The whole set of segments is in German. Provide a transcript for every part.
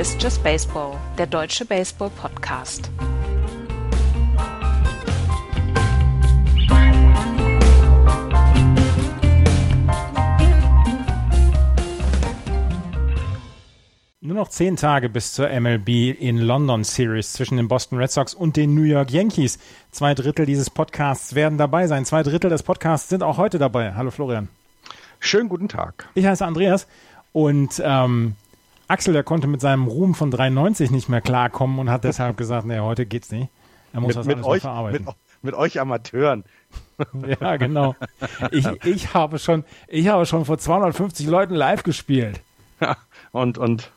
Ist Just Baseball, der deutsche Baseball-Podcast. Nur noch zehn Tage bis zur MLB in London Series zwischen den Boston Red Sox und den New York Yankees. Zwei Drittel dieses Podcasts werden dabei sein. Zwei Drittel des Podcasts sind auch heute dabei. Hallo Florian. Schönen guten Tag. Ich heiße Andreas und ähm, Axel, der konnte mit seinem Ruhm von 93 nicht mehr klarkommen und hat deshalb gesagt, nee, heute geht's nicht. Er muss mit, das mit alles euch, verarbeiten. Mit, mit euch Amateuren. ja, genau. Ich, ich, habe schon, ich habe schon vor 250 Leuten live gespielt. Ja, und, und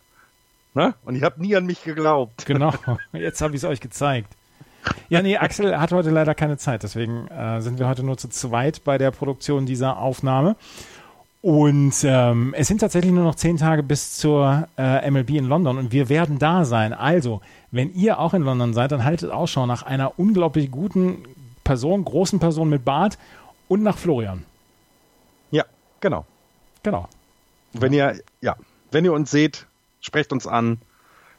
Ne? Und ich habe nie an mich geglaubt. Genau, jetzt habe ich es euch gezeigt. Ja, nee, Axel hat heute leider keine Zeit, deswegen äh, sind wir heute nur zu zweit bei der Produktion dieser Aufnahme. Und ähm, es sind tatsächlich nur noch zehn Tage bis zur äh, MLB in London und wir werden da sein. Also, wenn ihr auch in London seid, dann haltet Ausschau nach einer unglaublich guten Person, großen Person mit Bart und nach Florian. Ja, genau. Genau. Wenn ihr, ja, wenn ihr uns seht, sprecht uns an,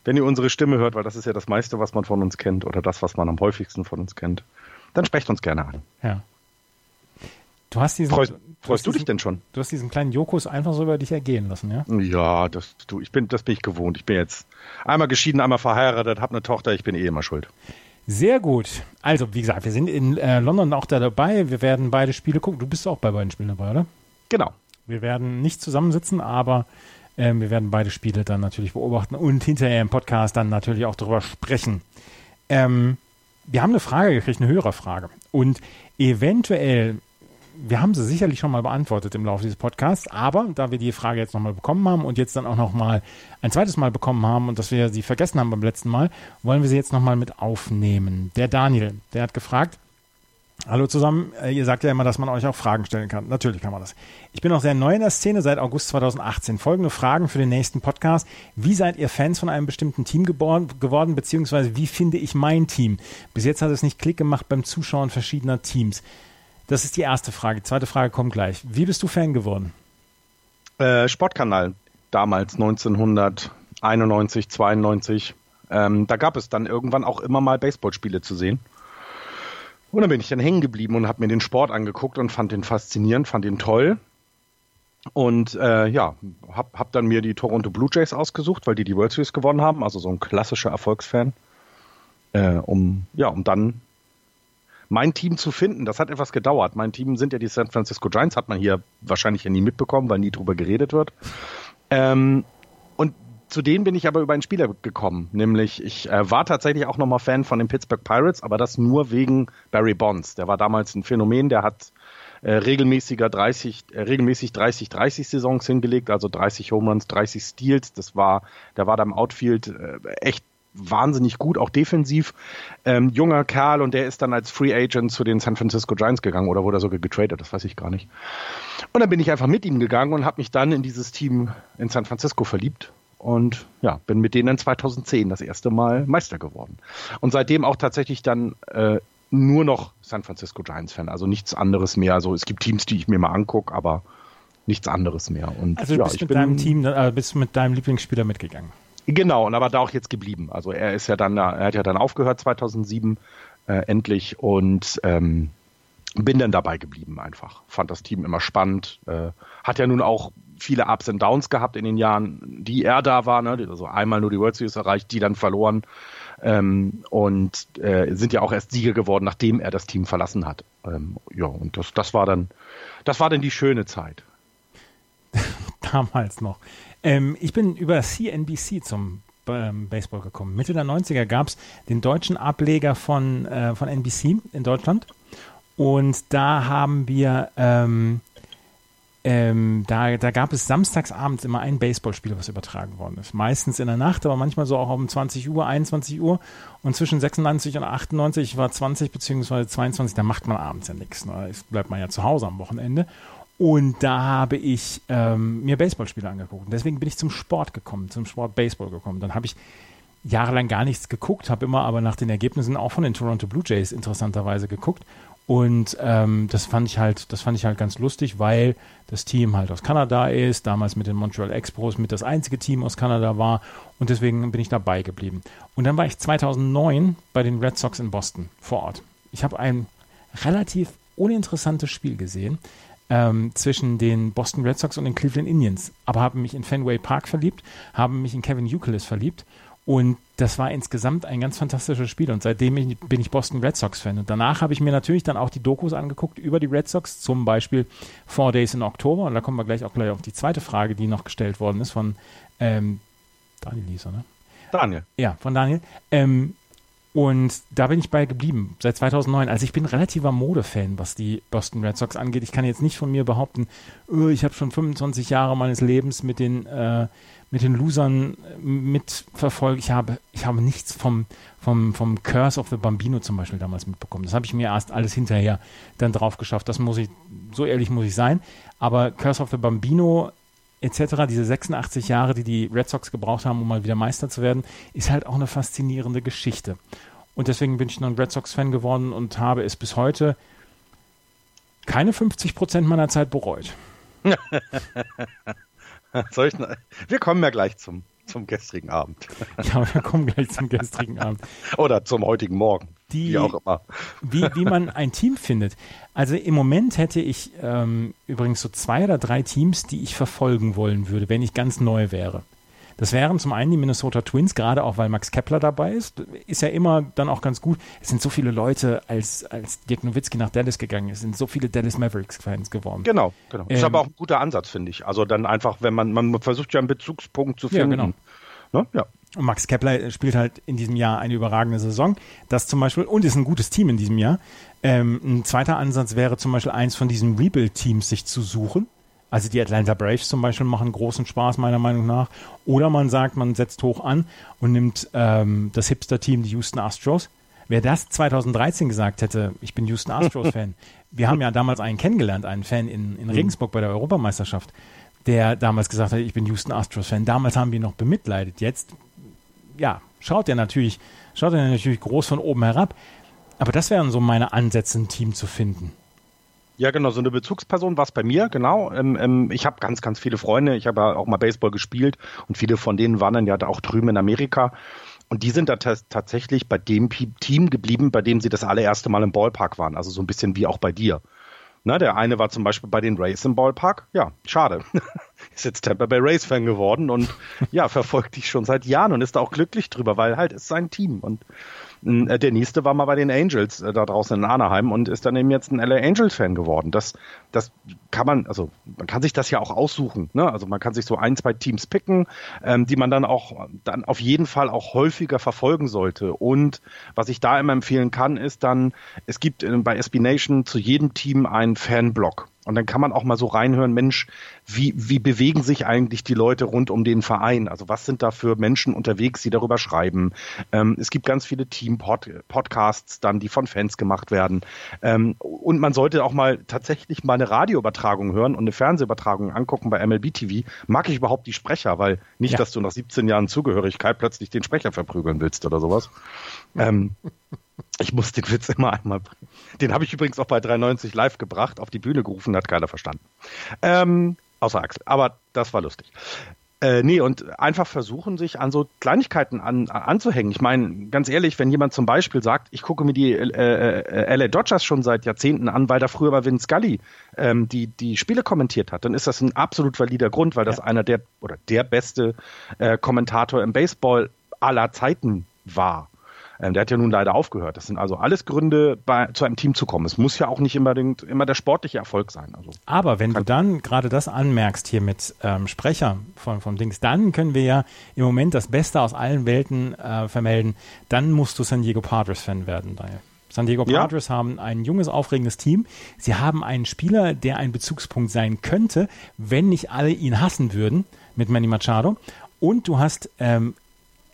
wenn ihr unsere Stimme hört, weil das ist ja das meiste, was man von uns kennt oder das, was man am häufigsten von uns kennt. Dann sprecht uns gerne an. Ja. Du hast diesen, freust, du, freust du diesen, dich denn schon? Du hast diesen kleinen Jokus einfach so über dich ergehen lassen, ja? Ja, das, du, ich bin, das bin ich gewohnt. Ich bin jetzt einmal geschieden, einmal verheiratet, habe eine Tochter, ich bin eh immer schuld. Sehr gut. Also, wie gesagt, wir sind in äh, London auch da dabei. Wir werden beide Spiele gucken. Du bist auch bei beiden Spielen dabei, oder? Genau. Wir werden nicht zusammensitzen, aber ähm, wir werden beide Spiele dann natürlich beobachten und hinterher im Podcast dann natürlich auch darüber sprechen. Ähm, wir haben eine Frage gekriegt, eine Hörerfrage. Und eventuell, wir haben sie sicherlich schon mal beantwortet im Laufe dieses Podcasts, aber da wir die Frage jetzt nochmal bekommen haben und jetzt dann auch nochmal ein zweites Mal bekommen haben und dass wir sie vergessen haben beim letzten Mal, wollen wir sie jetzt nochmal mit aufnehmen. Der Daniel, der hat gefragt, Hallo zusammen. Äh, ihr sagt ja immer, dass man euch auch Fragen stellen kann. Natürlich kann man das. Ich bin auch sehr neu in der Szene seit August 2018. Folgende Fragen für den nächsten Podcast. Wie seid ihr Fans von einem bestimmten Team geboren, geworden, beziehungsweise wie finde ich mein Team? Bis jetzt hat es nicht Klick gemacht beim Zuschauen verschiedener Teams. Das ist die erste Frage. Die zweite Frage kommt gleich. Wie bist du Fan geworden? Äh, Sportkanal. Damals 1991, 92. Ähm, da gab es dann irgendwann auch immer mal Baseballspiele zu sehen. Und dann bin ich dann hängen geblieben und habe mir den Sport angeguckt und fand den faszinierend, fand ihn toll. Und äh, ja, hab, hab dann mir die Toronto Blue Jays ausgesucht, weil die die World Series gewonnen haben, also so ein klassischer Erfolgsfan. Äh, um, ja, um dann mein Team zu finden. Das hat etwas gedauert. Mein Team sind ja die San Francisco Giants, hat man hier wahrscheinlich ja nie mitbekommen, weil nie drüber geredet wird. Ähm, und zu denen bin ich aber über einen Spieler gekommen. Nämlich, ich äh, war tatsächlich auch nochmal Fan von den Pittsburgh Pirates, aber das nur wegen Barry Bonds. Der war damals ein Phänomen, der hat äh, regelmäßiger 30, äh, regelmäßig 30, 30 Saisons hingelegt, also 30 Home Runs, 30 Steals. Das war, der war da im Outfield äh, echt wahnsinnig gut, auch defensiv. Ähm, junger Kerl und der ist dann als Free Agent zu den San Francisco Giants gegangen oder wurde er sogar getradet, das weiß ich gar nicht. Und dann bin ich einfach mit ihm gegangen und habe mich dann in dieses Team in San Francisco verliebt und ja, bin mit denen 2010 das erste Mal Meister geworden. Und seitdem auch tatsächlich dann äh, nur noch San Francisco Giants Fan, also nichts anderes mehr. Also es gibt Teams, die ich mir mal angucke, aber nichts anderes mehr. Und, also du ja, bist mit bin, deinem Team, äh, bist mit deinem Lieblingsspieler mitgegangen. Genau, und aber da auch jetzt geblieben. Also er ist ja dann, er hat ja dann aufgehört 2007 äh, endlich und ähm, bin dann dabei geblieben einfach. Fand das Team immer spannend. Äh, hat ja nun auch viele Ups und Downs gehabt in den Jahren, die er da war. Ne? Also einmal nur die World Series erreicht, die dann verloren. Ähm, und äh, sind ja auch erst Sieger geworden, nachdem er das Team verlassen hat. Ähm, ja, und das, das war dann, das war dann die schöne Zeit. Damals noch. Ähm, ich bin über CNBC zum ähm, Baseball gekommen. Mitte der 90er gab es den deutschen Ableger von, äh, von NBC in Deutschland. Und da haben wir ähm, ähm, da, da gab es samstagsabends immer ein Baseballspiel, was übertragen worden ist. Meistens in der Nacht, aber manchmal so auch um 20 Uhr, 21 Uhr. Und zwischen 96 und 98 war 20 beziehungsweise 22, da macht man abends ja nichts. Ne? Bleibt man ja zu Hause am Wochenende. Und da habe ich ähm, mir Baseballspiele angeguckt. Und deswegen bin ich zum Sport gekommen, zum Sport Baseball gekommen. Dann habe ich jahrelang gar nichts geguckt, habe immer aber nach den Ergebnissen auch von den Toronto Blue Jays interessanterweise geguckt Und ähm, das fand ich halt, das fand ich halt ganz lustig, weil das Team halt aus Kanada ist, damals mit den Montreal Expos mit das einzige Team aus Kanada war und deswegen bin ich dabei geblieben. Und dann war ich 2009 bei den Red Sox in Boston vor Ort. Ich habe ein relativ uninteressantes Spiel gesehen ähm, zwischen den Boston Red Sox und den Cleveland Indians, aber habe mich in Fenway Park verliebt, habe mich in Kevin Youkilis verliebt und das war insgesamt ein ganz fantastisches Spiel. Und seitdem bin ich Boston Red Sox-Fan. Und danach habe ich mir natürlich dann auch die Dokus angeguckt über die Red Sox, zum Beispiel Four Days in Oktober. Und da kommen wir gleich auch gleich auf die zweite Frage, die noch gestellt worden ist von ähm, Daniel Lieser, ne? Daniel. Ja, von Daniel. Ähm, und da bin ich bei geblieben, seit 2009. Also ich bin relativer Modefan, was die Boston Red Sox angeht. Ich kann jetzt nicht von mir behaupten, oh, ich habe schon 25 Jahre meines Lebens mit den, äh, mit den Losern äh, mitverfolgt. Ich habe, ich habe nichts vom, vom, vom Curse of the Bambino zum Beispiel damals mitbekommen. Das habe ich mir erst alles hinterher dann drauf geschafft. Das muss ich, so ehrlich muss ich sein. Aber Curse of the Bambino etc., diese 86 Jahre, die die Red Sox gebraucht haben, um mal wieder Meister zu werden, ist halt auch eine faszinierende Geschichte. Und deswegen bin ich noch ein Red Sox-Fan geworden und habe es bis heute keine 50 Prozent meiner Zeit bereut. wir kommen ja gleich zum, zum gestrigen Abend. Ja, wir kommen gleich zum gestrigen Abend. Oder zum heutigen Morgen. Die, wie auch immer. Wie, wie man ein Team findet. Also im Moment hätte ich ähm, übrigens so zwei oder drei Teams, die ich verfolgen wollen würde, wenn ich ganz neu wäre. Das wären zum einen die Minnesota Twins, gerade auch weil Max Kepler dabei ist. Ist ja immer dann auch ganz gut. Es sind so viele Leute, als, als Dirk Nowitzki nach Dallas gegangen ist, sind so viele Dallas Mavericks-Fans geworden. Genau, genau. Ähm, ist aber auch ein guter Ansatz, finde ich. Also dann einfach, wenn man, man versucht ja einen Bezugspunkt zu finden. Ja, genau. Ne? Ja. Und Max Kepler spielt halt in diesem Jahr eine überragende Saison. Das zum Beispiel, und ist ein gutes Team in diesem Jahr. Ähm, ein zweiter Ansatz wäre zum Beispiel eins von diesen Rebuild-Teams sich zu suchen. Also die Atlanta Braves zum Beispiel machen großen Spaß meiner Meinung nach. Oder man sagt, man setzt hoch an und nimmt ähm, das Hipster-Team, die Houston Astros. Wer das 2013 gesagt hätte, ich bin Houston Astros-Fan. Wir haben ja damals einen kennengelernt, einen Fan in, in mhm. Regensburg bei der Europameisterschaft, der damals gesagt hat, ich bin Houston Astros-Fan. Damals haben wir ihn noch bemitleidet. Jetzt, ja, schaut er natürlich, schaut er natürlich groß von oben herab. Aber das wären so meine Ansätze, ein Team zu finden. Ja, genau, so eine Bezugsperson war es bei mir, genau. Ähm, ähm, ich habe ganz, ganz viele Freunde. Ich habe ja auch mal Baseball gespielt und viele von denen waren dann ja auch drüben in Amerika. Und die sind da tatsächlich bei dem Team geblieben, bei dem sie das allererste Mal im Ballpark waren. Also so ein bisschen wie auch bei dir. Na, der eine war zum Beispiel bei den Rays im Ballpark. Ja, schade. ist jetzt Tampa Bay Rays Fan geworden und ja, verfolgt dich schon seit Jahren und ist da auch glücklich drüber, weil halt ist sein Team. Und der nächste war mal bei den Angels äh, da draußen in Anaheim und ist dann eben jetzt ein LA Angels Fan geworden. Das, das kann man, also man kann sich das ja auch aussuchen. Ne? Also man kann sich so ein, zwei Teams picken, ähm, die man dann auch dann auf jeden Fall auch häufiger verfolgen sollte. Und was ich da immer empfehlen kann, ist dann, es gibt äh, bei SB Nation zu jedem Team einen Fanblog. Und dann kann man auch mal so reinhören, Mensch, wie, wie bewegen sich eigentlich die Leute rund um den Verein? Also was sind da für Menschen unterwegs, die darüber schreiben? Ähm, es gibt ganz viele Team-Podcasts dann, die von Fans gemacht werden. Ähm, und man sollte auch mal tatsächlich mal eine Radioübertragung hören und eine Fernsehübertragung angucken bei MLB TV. Mag ich überhaupt die Sprecher, weil nicht, ja. dass du nach 17 Jahren Zugehörigkeit plötzlich den Sprecher verprügeln willst oder sowas. Ähm, ich muss den Witz immer einmal bringen. Den habe ich übrigens auch bei 390 live gebracht, auf die Bühne gerufen, hat keiner verstanden. Ähm, außer Axel. Aber das war lustig. Äh, nee, und einfach versuchen, sich an so Kleinigkeiten an, anzuhängen. Ich meine, ganz ehrlich, wenn jemand zum Beispiel sagt, ich gucke mir die äh, äh, LA Dodgers schon seit Jahrzehnten an, weil da früher mal Vin Scully ähm, die, die Spiele kommentiert hat, dann ist das ein absolut valider Grund, weil das ja. einer der oder der beste äh, Kommentator im Baseball aller Zeiten war. Ähm, der hat ja nun leider aufgehört. Das sind also alles Gründe, bei, zu einem Team zu kommen. Es muss ja auch nicht unbedingt immer der sportliche Erfolg sein. Also, Aber wenn du dann gerade das anmerkst hier mit ähm, Sprecher von, von Dings, dann können wir ja im Moment das Beste aus allen Welten äh, vermelden. Dann musst du San Diego Padres-Fan werden, Daniel. San Diego Padres ja. haben ein junges, aufregendes Team. Sie haben einen Spieler, der ein Bezugspunkt sein könnte, wenn nicht alle ihn hassen würden, mit Manny Machado. Und du hast ähm,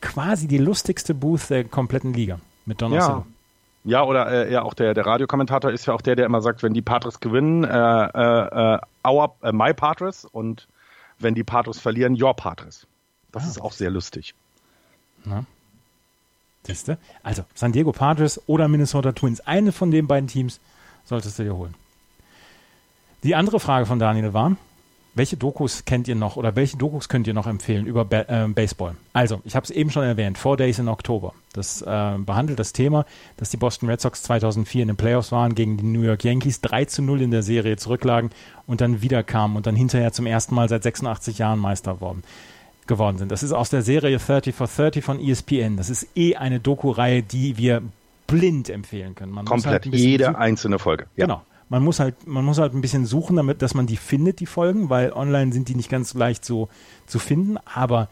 quasi die lustigste Booth der kompletten Liga mit Don ja. Ja, oder äh, ja, auch der, der Radiokommentator ist ja auch der, der immer sagt, wenn die Patres gewinnen, äh, äh, äh our, äh, my Patres und wenn die Patres verlieren, your Patres. Das ah. ist auch sehr lustig. Na? Siehste? Also San Diego Padres oder Minnesota Twins. Eine von den beiden Teams Solltest du dir holen. Die andere Frage von Daniel war, welche Dokus kennt ihr noch oder welche Dokus könnt ihr noch empfehlen über ba äh, Baseball? Also, ich habe es eben schon erwähnt, Four Days in Oktober. Das äh, behandelt das Thema, dass die Boston Red Sox 2004 in den Playoffs waren gegen die New York Yankees, 3 zu 0 in der Serie zurücklagen und dann wiederkamen und dann hinterher zum ersten Mal seit 86 Jahren Meister worden, geworden sind. Das ist aus der Serie 30 for 30 von ESPN. Das ist eh eine Doku-Reihe, die wir blind empfehlen können. Man Komplett, halt jede einzelne Folge. Ja. Genau. Man muss halt, man muss halt ein bisschen suchen, damit, dass man die findet, die Folgen, weil online sind die nicht ganz leicht so zu finden, aber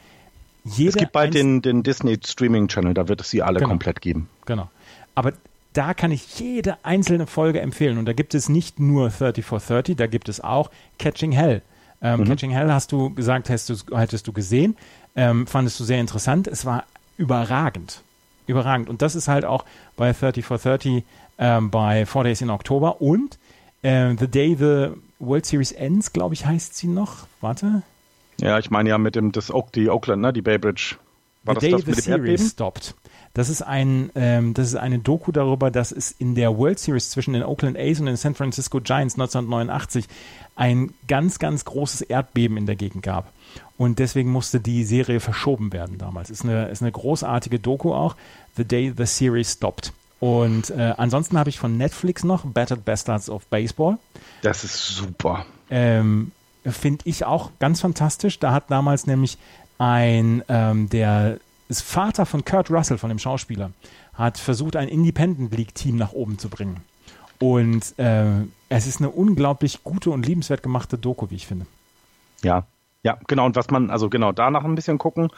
jede Es gibt bald den, den Disney Streaming Channel, da wird es sie alle genau. komplett geben. Genau. Aber da kann ich jede einzelne Folge empfehlen. Und da gibt es nicht nur 30 for 30, da gibt es auch Catching Hell. Ähm, mhm. Catching Hell hast du gesagt, hast du, hättest du gesehen, ähm, fandest du sehr interessant. Es war überragend. Überragend. Und das ist halt auch bei 30 for 30 ähm, bei Four Days in Oktober und äh, the Day the World Series Ends, glaube ich, heißt sie noch. Warte. Ja, ich meine ja mit dem, das Oak, die Oakland, ne, die Bay Bridge. War the das Day das the mit dem Series Erdbeben? Stopped. Das ist, ein, ähm, das ist eine Doku darüber, dass es in der World Series zwischen den Oakland A's und den San Francisco Giants 1989 ein ganz, ganz großes Erdbeben in der Gegend gab. Und deswegen musste die Serie verschoben werden damals. Ist eine, ist eine großartige Doku auch. The Day the Series Stopped. Und äh, ansonsten habe ich von Netflix noch Battered Bastards of Baseball. Das ist super. Ähm, Finde ich auch ganz fantastisch. Da hat damals nämlich ein, ähm, der ist Vater von Kurt Russell, von dem Schauspieler, hat versucht, ein Independent League-Team nach oben zu bringen. Und äh, es ist eine unglaublich gute und liebenswert gemachte Doku, wie ich finde. Ja, ja, genau. Und was man, also genau, danach ein bisschen gucken.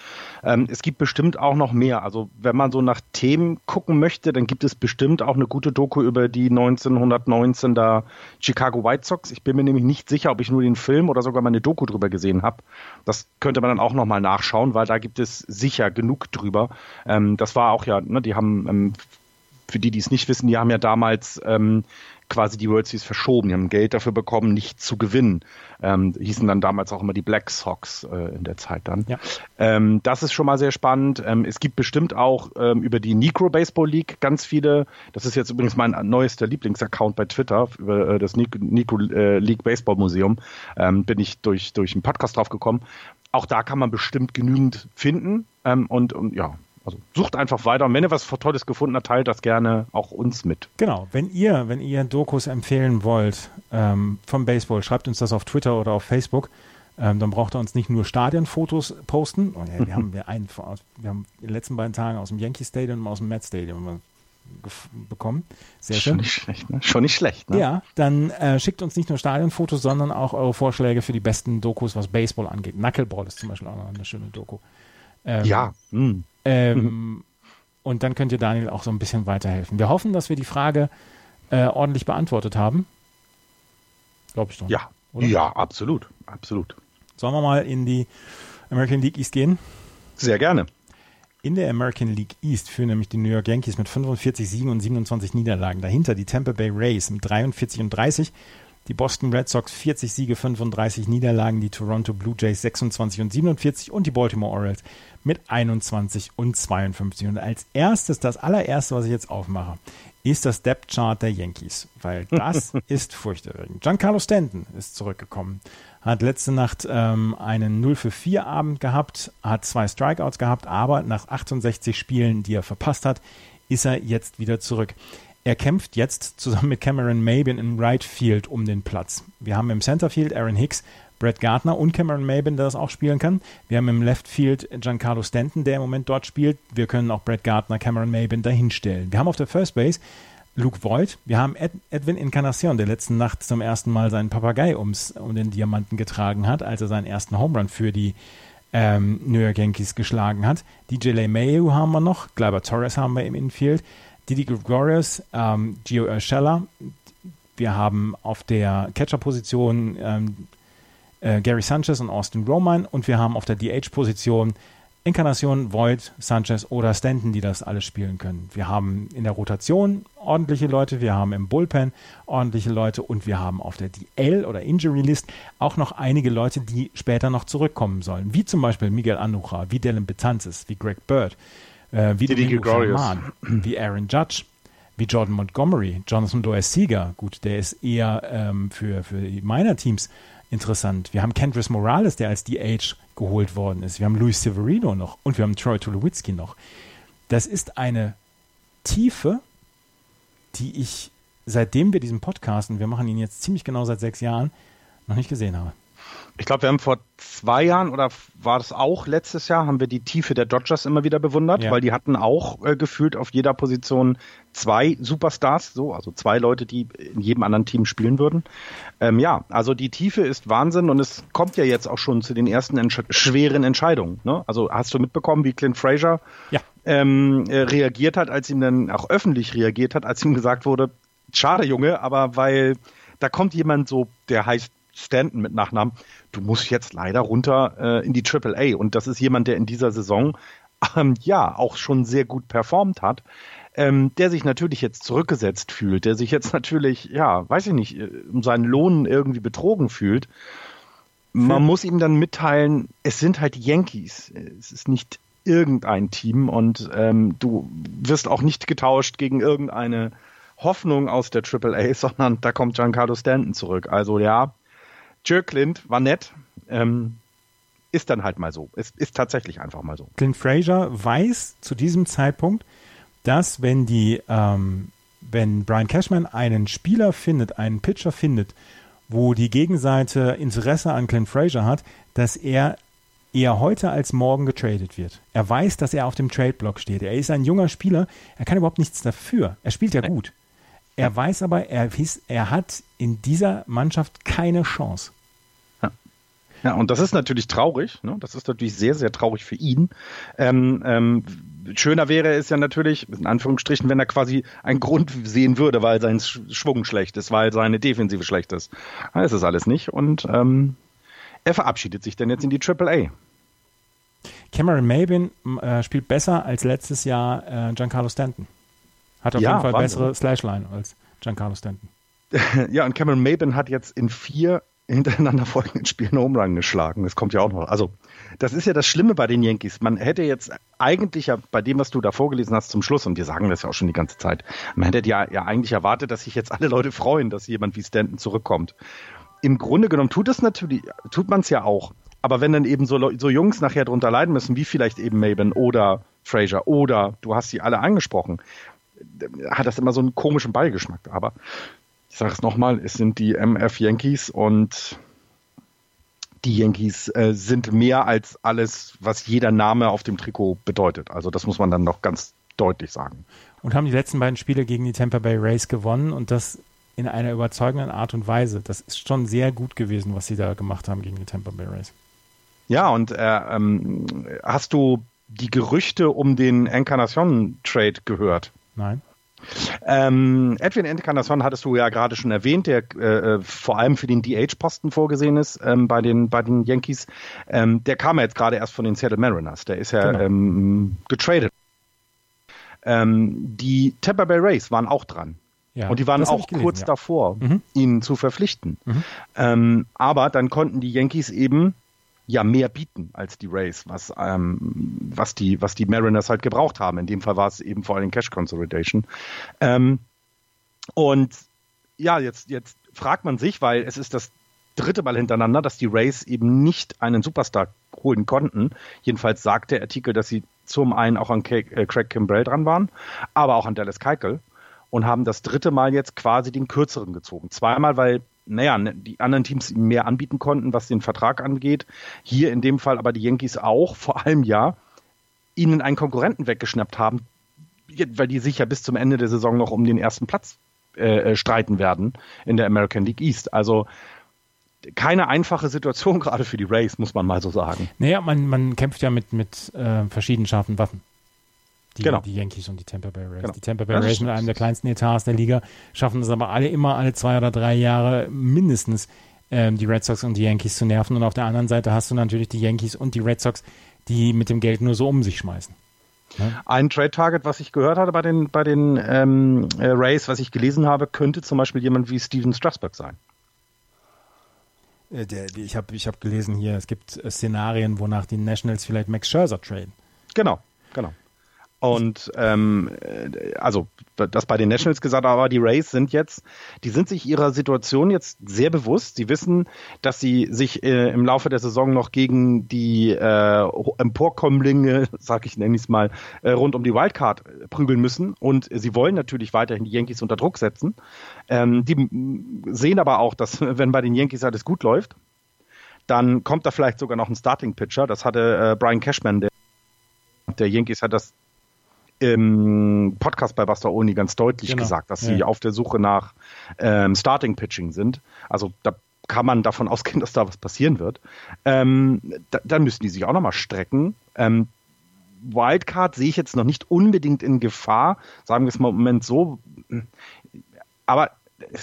Ähm, es gibt bestimmt auch noch mehr. Also wenn man so nach Themen gucken möchte, dann gibt es bestimmt auch eine gute Doku über die 1919 da Chicago White Sox. Ich bin mir nämlich nicht sicher, ob ich nur den Film oder sogar mal eine Doku drüber gesehen habe. Das könnte man dann auch nochmal nachschauen, weil da gibt es sicher genug drüber. Ähm, das war auch ja, ne, die haben ähm, für die, die es nicht wissen, die haben ja damals ähm, quasi die World Series verschoben. Die haben Geld dafür bekommen, nicht zu gewinnen. Ähm, hießen dann damals auch immer die Black Sox äh, in der Zeit dann. Ja. Ähm, das ist schon mal sehr spannend. Ähm, es gibt bestimmt auch ähm, über die Negro Baseball League ganz viele. Das ist jetzt übrigens mein neuester Lieblingsaccount bei Twitter über äh, das Negro äh, League Baseball Museum. Ähm, bin ich durch, durch einen Podcast drauf gekommen. Auch da kann man bestimmt genügend finden. Ähm, und, und ja, also sucht einfach weiter und wenn ihr was Tolles gefunden habt, teilt das gerne auch uns mit. Genau, wenn ihr, wenn ihr Dokus empfehlen wollt ähm, vom Baseball, schreibt uns das auf Twitter oder auf Facebook. Ähm, dann braucht ihr uns nicht nur Stadionfotos posten. Oh ja, wir, haben, wir, einen, wir haben in den letzten beiden Tagen aus dem Yankee Stadium und aus dem Met Stadium bekommen. Sehr Schon schön. nicht schlecht, ne? Schon nicht schlecht, ne? Ja, dann äh, schickt uns nicht nur Stadionfotos, sondern auch eure Vorschläge für die besten Dokus, was Baseball angeht. Knuckleball ist zum Beispiel auch noch eine schöne Doku. Ähm, ja. Mh. Ähm, und dann könnt ihr Daniel auch so ein bisschen weiterhelfen. Wir hoffen, dass wir die Frage äh, ordentlich beantwortet haben. Glaube ich doch. Ja, oder? ja, absolut, absolut. Sollen wir mal in die American League East gehen? Sehr gerne. In der American League East führen nämlich die New York Yankees mit 45 Siegen und 27 Niederlagen. Dahinter die Tampa Bay Rays mit 43 und 30 die Boston Red Sox 40 Siege, 35 Niederlagen, die Toronto Blue Jays 26 und 47 und die Baltimore Orioles mit 21 und 52. Und als erstes, das allererste, was ich jetzt aufmache, ist das Depth Chart der Yankees, weil das ist furchterregend. Giancarlo Stanton ist zurückgekommen, hat letzte Nacht ähm, einen 0 für 4 Abend gehabt, hat zwei Strikeouts gehabt, aber nach 68 Spielen, die er verpasst hat, ist er jetzt wieder zurück. Er kämpft jetzt zusammen mit Cameron Mabin im Right Field um den Platz. Wir haben im Center Field Aaron Hicks, Brett Gardner und Cameron Mabin, der das auch spielen kann. Wir haben im Left Field Giancarlo Stanton, der im Moment dort spielt. Wir können auch Brett Gardner, Cameron Mabin dahinstellen. Wir haben auf der First Base Luke Voigt. Wir haben Ed, Edwin Encarnacion, der letzten Nacht zum ersten Mal seinen Papagei ums, um den Diamanten getragen hat, als er seinen ersten Home Run für die ähm, New York Yankees geschlagen hat. DJ LeMayu haben wir noch, Gleiber Torres haben wir im Infield. Didi Gregorius, ähm, Gio Urshela. Wir haben auf der Catcher-Position ähm, äh, Gary Sanchez und Austin Roman. Und wir haben auf der DH-Position Inkarnation, Void, Sanchez oder Stanton, die das alles spielen können. Wir haben in der Rotation ordentliche Leute, wir haben im Bullpen ordentliche Leute. Und wir haben auf der DL oder Injury List auch noch einige Leute, die später noch zurückkommen sollen, wie zum Beispiel Miguel Anucha, wie Dylan Betances, wie Greg Bird, äh, wie Didi Rahman, wie Aaron Judge, wie Jordan Montgomery, Jonathan Doer-Sieger, gut, der ist eher ähm, für, für die Minor-Teams interessant. Wir haben Kendris Morales, der als DH geholt worden ist. Wir haben Luis Severino noch und wir haben Troy Tulowitzki noch. Das ist eine Tiefe, die ich, seitdem wir diesen Podcast, und wir machen ihn jetzt ziemlich genau seit sechs Jahren, noch nicht gesehen habe. Ich glaube, wir haben vor zwei Jahren oder war das auch letztes Jahr, haben wir die Tiefe der Dodgers immer wieder bewundert, ja. weil die hatten auch äh, gefühlt auf jeder Position zwei Superstars, so, also zwei Leute, die in jedem anderen Team spielen würden. Ähm, ja, also die Tiefe ist Wahnsinn und es kommt ja jetzt auch schon zu den ersten entsch schweren Entscheidungen. Ne? Also hast du mitbekommen, wie Clint Fraser ja. ähm, äh, reagiert hat, als ihm dann auch öffentlich reagiert hat, als ihm gesagt wurde, schade Junge, aber weil da kommt jemand so, der heißt Stanton mit Nachnamen, du musst jetzt leider runter äh, in die Triple A. Und das ist jemand, der in dieser Saison ähm, ja auch schon sehr gut performt hat. Ähm, der sich natürlich jetzt zurückgesetzt fühlt, der sich jetzt natürlich, ja, weiß ich nicht, äh, um seinen Lohn irgendwie betrogen fühlt. Man hm. muss ihm dann mitteilen, es sind halt Yankees. Es ist nicht irgendein Team und ähm, du wirst auch nicht getauscht gegen irgendeine Hoffnung aus der Triple A, sondern da kommt Giancarlo Stanton zurück. Also ja, Joe Clint war nett. Ähm, ist dann halt mal so. Es ist tatsächlich einfach mal so. Clint Fraser weiß zu diesem Zeitpunkt, dass wenn die, ähm, wenn Brian Cashman einen Spieler findet, einen Pitcher findet, wo die Gegenseite Interesse an Clint Fraser hat, dass er eher heute als morgen getradet wird. Er weiß, dass er auf dem Trade-Block steht. Er ist ein junger Spieler. Er kann überhaupt nichts dafür. Er spielt ja gut. Er weiß aber, er, er hat in dieser Mannschaft keine Chance. Ja. und das ist natürlich traurig. Ne? Das ist natürlich sehr, sehr traurig für ihn. Ähm, ähm, schöner wäre es ja natürlich, in Anführungsstrichen, wenn er quasi einen Grund sehen würde, weil sein Schwung schlecht ist, weil seine Defensive schlecht ist. Das ist alles nicht. Und ähm, er verabschiedet sich dann jetzt in die Triple A. Cameron Mabin äh, spielt besser als letztes Jahr äh, Giancarlo Stanton. Hat auf ja, jeden Fall Wahnsinn. bessere Slashline als Giancarlo Stanton. Ja, und Cameron Maben hat jetzt in vier hintereinander folgenden Spielen Home Run geschlagen. Das kommt ja auch noch. Also, das ist ja das Schlimme bei den Yankees. Man hätte jetzt eigentlich ja bei dem, was du da vorgelesen hast zum Schluss, und wir sagen das ja auch schon die ganze Zeit, man hätte ja, ja eigentlich erwartet, dass sich jetzt alle Leute freuen, dass jemand wie Stanton zurückkommt. Im Grunde genommen tut es natürlich, tut man es ja auch. Aber wenn dann eben so, so Jungs nachher drunter leiden müssen, wie vielleicht eben Maben oder Fraser oder du hast sie alle angesprochen, hat das immer so einen komischen Beigeschmack. Aber ich sage es nochmal, es sind die MF Yankees und die Yankees äh, sind mehr als alles, was jeder Name auf dem Trikot bedeutet. Also das muss man dann noch ganz deutlich sagen. Und haben die letzten beiden Spiele gegen die Tampa Bay Rays gewonnen und das in einer überzeugenden Art und Weise. Das ist schon sehr gut gewesen, was sie da gemacht haben gegen die Tampa Bay Rays. Ja, und äh, ähm, hast du die Gerüchte um den Encarnacion-Trade gehört? Nein. Ähm, Edwin Encarnacion hattest du ja gerade schon erwähnt, der äh, äh vor allem für den DH-Posten vorgesehen ist ähm, bei, den, bei den Yankees. Ähm, der kam ja jetzt gerade erst von den Seattle Mariners. Der ist ja genau. ähm, getradet. Ähm, die Tampa Bay Rays waren auch dran. Ja, und die waren auch gelesen, kurz ja. davor, mhm. ihn zu verpflichten. Mhm. Ähm, aber dann konnten die Yankees eben ja mehr bieten als die Rays, was, ähm, was, die, was die Mariners halt gebraucht haben. In dem Fall war es eben vor allem Cash Consolidation. Ähm, und ja, jetzt, jetzt fragt man sich, weil es ist das dritte Mal hintereinander, dass die Rays eben nicht einen Superstar holen konnten. Jedenfalls sagt der Artikel, dass sie zum einen auch an äh, Craig Kimbrell dran waren, aber auch an Dallas Keuchel und haben das dritte Mal jetzt quasi den kürzeren gezogen. Zweimal, weil naja, ne, die anderen Teams mehr anbieten konnten, was den Vertrag angeht. Hier in dem Fall aber die Yankees auch, vor allem ja, ihnen einen Konkurrenten weggeschnappt haben, weil die sich ja bis zum Ende der Saison noch um den ersten Platz äh, äh, streiten werden in der American League East. Also keine einfache Situation gerade für die Rays, muss man mal so sagen. Naja, man, man kämpft ja mit, mit äh, verschiedenen scharfen Waffen die, genau. die Yankees und die Tampa Bay Rays. Genau. Die Tampa Bay Rays mit einem der kleinsten Etats der Liga schaffen es aber alle immer alle zwei oder drei Jahre mindestens ähm, die Red Sox und die Yankees zu nerven. Und auf der anderen Seite hast du natürlich die Yankees und die Red Sox, die mit dem Geld nur so um sich schmeißen. Ja? Ein Trade-Target, was ich gehört hatte bei den, bei den ähm, äh, Rays, was ich gelesen habe, könnte zum Beispiel jemand wie Steven Strasberg sein. Äh, der, die, ich habe ich hab gelesen hier, es gibt äh, Szenarien, wonach die Nationals vielleicht Max Scherzer traden. Genau, genau. Und ähm, äh, also das bei den Nationals gesagt, aber die Rays sind jetzt, die sind sich ihrer Situation jetzt sehr bewusst. Sie wissen, dass sie sich äh, im Laufe der Saison noch gegen die äh, Emporkommlinge, sag ich nenne ich es mal, äh, rund um die Wildcard äh, prügeln müssen. Und sie wollen natürlich weiterhin die Yankees unter Druck setzen. Ähm, die sehen aber auch, dass wenn bei den Yankees alles gut läuft, dann kommt da vielleicht sogar noch ein Starting Pitcher. Das hatte äh, Brian Cashman, der der Yankees hat das im Podcast bei Buster Oni ganz deutlich genau. gesagt, dass ja. sie auf der Suche nach ähm, Starting Pitching sind. Also da kann man davon ausgehen, dass da was passieren wird. Ähm, da, dann müssen die sich auch nochmal strecken. Ähm, Wildcard sehe ich jetzt noch nicht unbedingt in Gefahr, sagen wir es mal im Moment so. Aber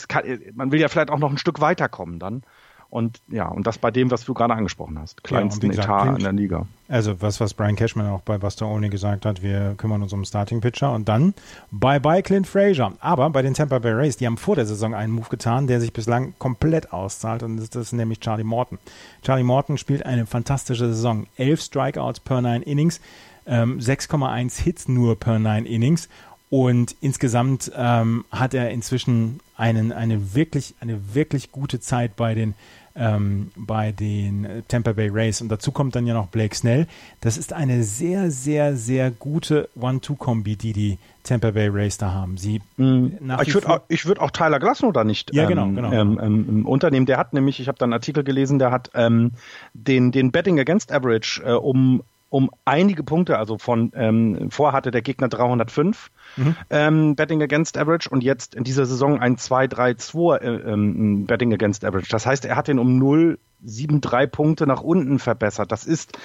kann, man will ja vielleicht auch noch ein Stück weiterkommen dann. Und ja, und das bei dem, was du gerade angesprochen hast. Kleinsten ja, Etat in der Liga. Also was, was Brian Cashman auch bei Buster Only gesagt hat, wir kümmern uns um Starting Pitcher und dann bye bye Clint Frazier. Aber bei den Tampa Bay Rays, die haben vor der Saison einen Move getan, der sich bislang komplett auszahlt und das, das ist nämlich Charlie Morton. Charlie Morton spielt eine fantastische Saison. Elf Strikeouts per nine Innings, ähm, 6,1 Hits nur per nine Innings und insgesamt ähm, hat er inzwischen einen, eine, wirklich, eine wirklich gute Zeit bei den, ähm, bei den Tampa Bay Rays. Und dazu kommt dann ja noch Blake Snell. Das ist eine sehr, sehr, sehr gute One-Two-Kombi, die die Tampa Bay Rays da haben. Sie mhm. ich würde auch, würd auch Tyler Glasnow da nicht ja, genau, ähm, genau. Ähm, ähm, unternehmen. Der hat nämlich, ich habe da einen Artikel gelesen, der hat ähm, den, den Betting Against Average äh, um um einige Punkte, also von ähm, vor hatte der Gegner 305 mhm. ähm, Betting Against Average und jetzt in dieser Saison ein 2-3-2 äh, ähm, Betting Against Average. Das heißt, er hat den um 0,73 Punkte nach unten verbessert. Das ist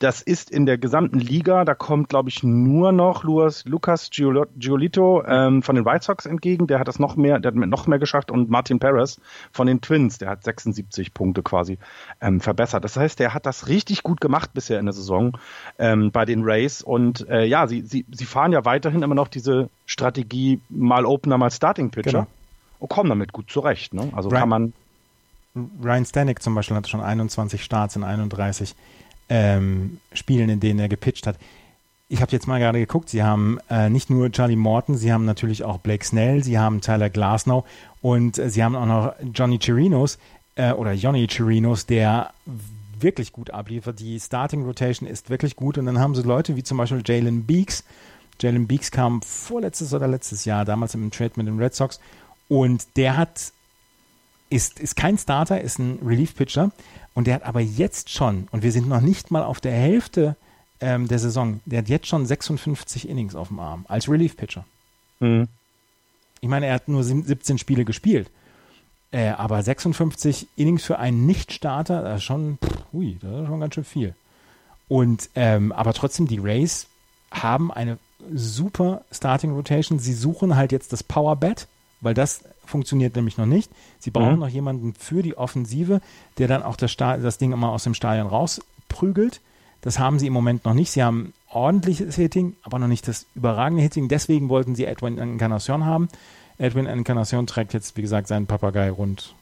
das ist in der gesamten Liga, da kommt, glaube ich, nur noch Luas, Lucas Giolito ähm, von den White Sox entgegen. Der hat das noch mehr, der hat noch mehr geschafft und Martin Perez von den Twins, der hat 76 Punkte quasi ähm, verbessert. Das heißt, der hat das richtig gut gemacht bisher in der Saison ähm, bei den Rays. Und äh, ja, sie, sie, sie fahren ja weiterhin immer noch diese Strategie, mal Opener, mal Starting Pitcher genau. und kommen damit gut zurecht. Ne? Also Ryan, kann man. Ryan Stanek zum Beispiel hat schon 21 Starts in 31 ähm, Spielen, in denen er gepitcht hat. Ich habe jetzt mal gerade geguckt, sie haben äh, nicht nur Charlie Morton, sie haben natürlich auch Blake Snell, sie haben Tyler Glasnow und äh, sie haben auch noch Johnny Chirinos äh, oder Johnny Chirinos, der wirklich gut abliefert. Die Starting Rotation ist wirklich gut und dann haben sie Leute wie zum Beispiel Jalen Beeks. Jalen Beeks kam vorletztes oder letztes Jahr, damals im Trade mit den Red Sox und der hat ist, ist kein Starter, ist ein Relief-Pitcher, und der hat aber jetzt schon, und wir sind noch nicht mal auf der Hälfte ähm, der Saison, der hat jetzt schon 56 Innings auf dem Arm als Relief-Pitcher. Mhm. Ich meine, er hat nur 17 Spiele gespielt. Äh, aber 56 Innings für einen Nicht-Starter, das ist schon, pff, ui, das ist schon ganz schön viel. Und ähm, aber trotzdem, die Rays haben eine super Starting Rotation. Sie suchen halt jetzt das Power Bet, weil das funktioniert nämlich noch nicht. Sie brauchen mhm. noch jemanden für die Offensive, der dann auch das, das Ding immer aus dem Stadion rausprügelt. Das haben sie im Moment noch nicht. Sie haben ordentliches Hitting, aber noch nicht das überragende Hitting. Deswegen wollten sie Edwin Encarnacion haben. Edwin Encarnacion trägt jetzt, wie gesagt, seinen Papagei rund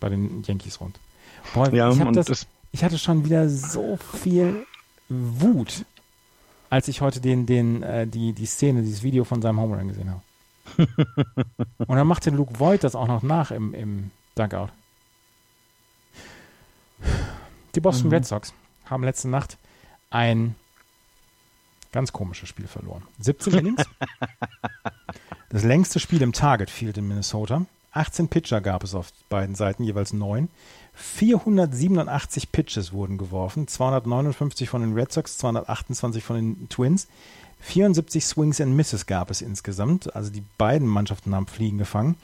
bei den Yankees rund. Boah, ja, ich, das, ich hatte schon wieder so viel Wut, als ich heute den, den, äh, die, die Szene, dieses Video von seinem Home Run gesehen habe. Und dann machte Luke Voigt das auch noch nach im, im Dugout. Die Boston mhm. Red Sox haben letzte Nacht ein ganz komisches Spiel verloren. 17 Innings. das längste Spiel im Target Field in Minnesota. 18 Pitcher gab es auf beiden Seiten, jeweils neun. 487 Pitches wurden geworfen, 259 von den Red Sox, 228 von den Twins. 74 Swings and Misses gab es insgesamt, also die beiden Mannschaften haben Fliegen gefangen.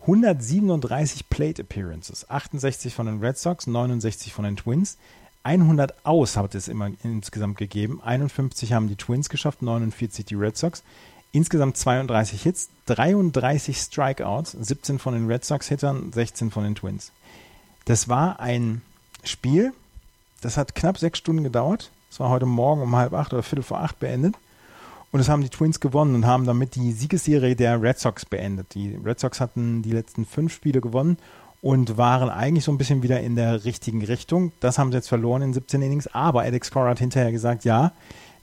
137 Plate Appearances, 68 von den Red Sox, 69 von den Twins. 100 aus hat es immer insgesamt gegeben. 51 haben die Twins geschafft, 49 die Red Sox. Insgesamt 32 Hits, 33 Strikeouts, 17 von den Red Sox-Hittern, 16 von den Twins. Das war ein Spiel, das hat knapp sechs Stunden gedauert. Es war heute Morgen um halb acht oder viertel vor acht beendet. Und das haben die Twins gewonnen und haben damit die Siegesserie der Red Sox beendet. Die Red Sox hatten die letzten fünf Spiele gewonnen und waren eigentlich so ein bisschen wieder in der richtigen Richtung. Das haben sie jetzt verloren in 17 Innings. Aber Alex Cora hat hinterher gesagt, ja,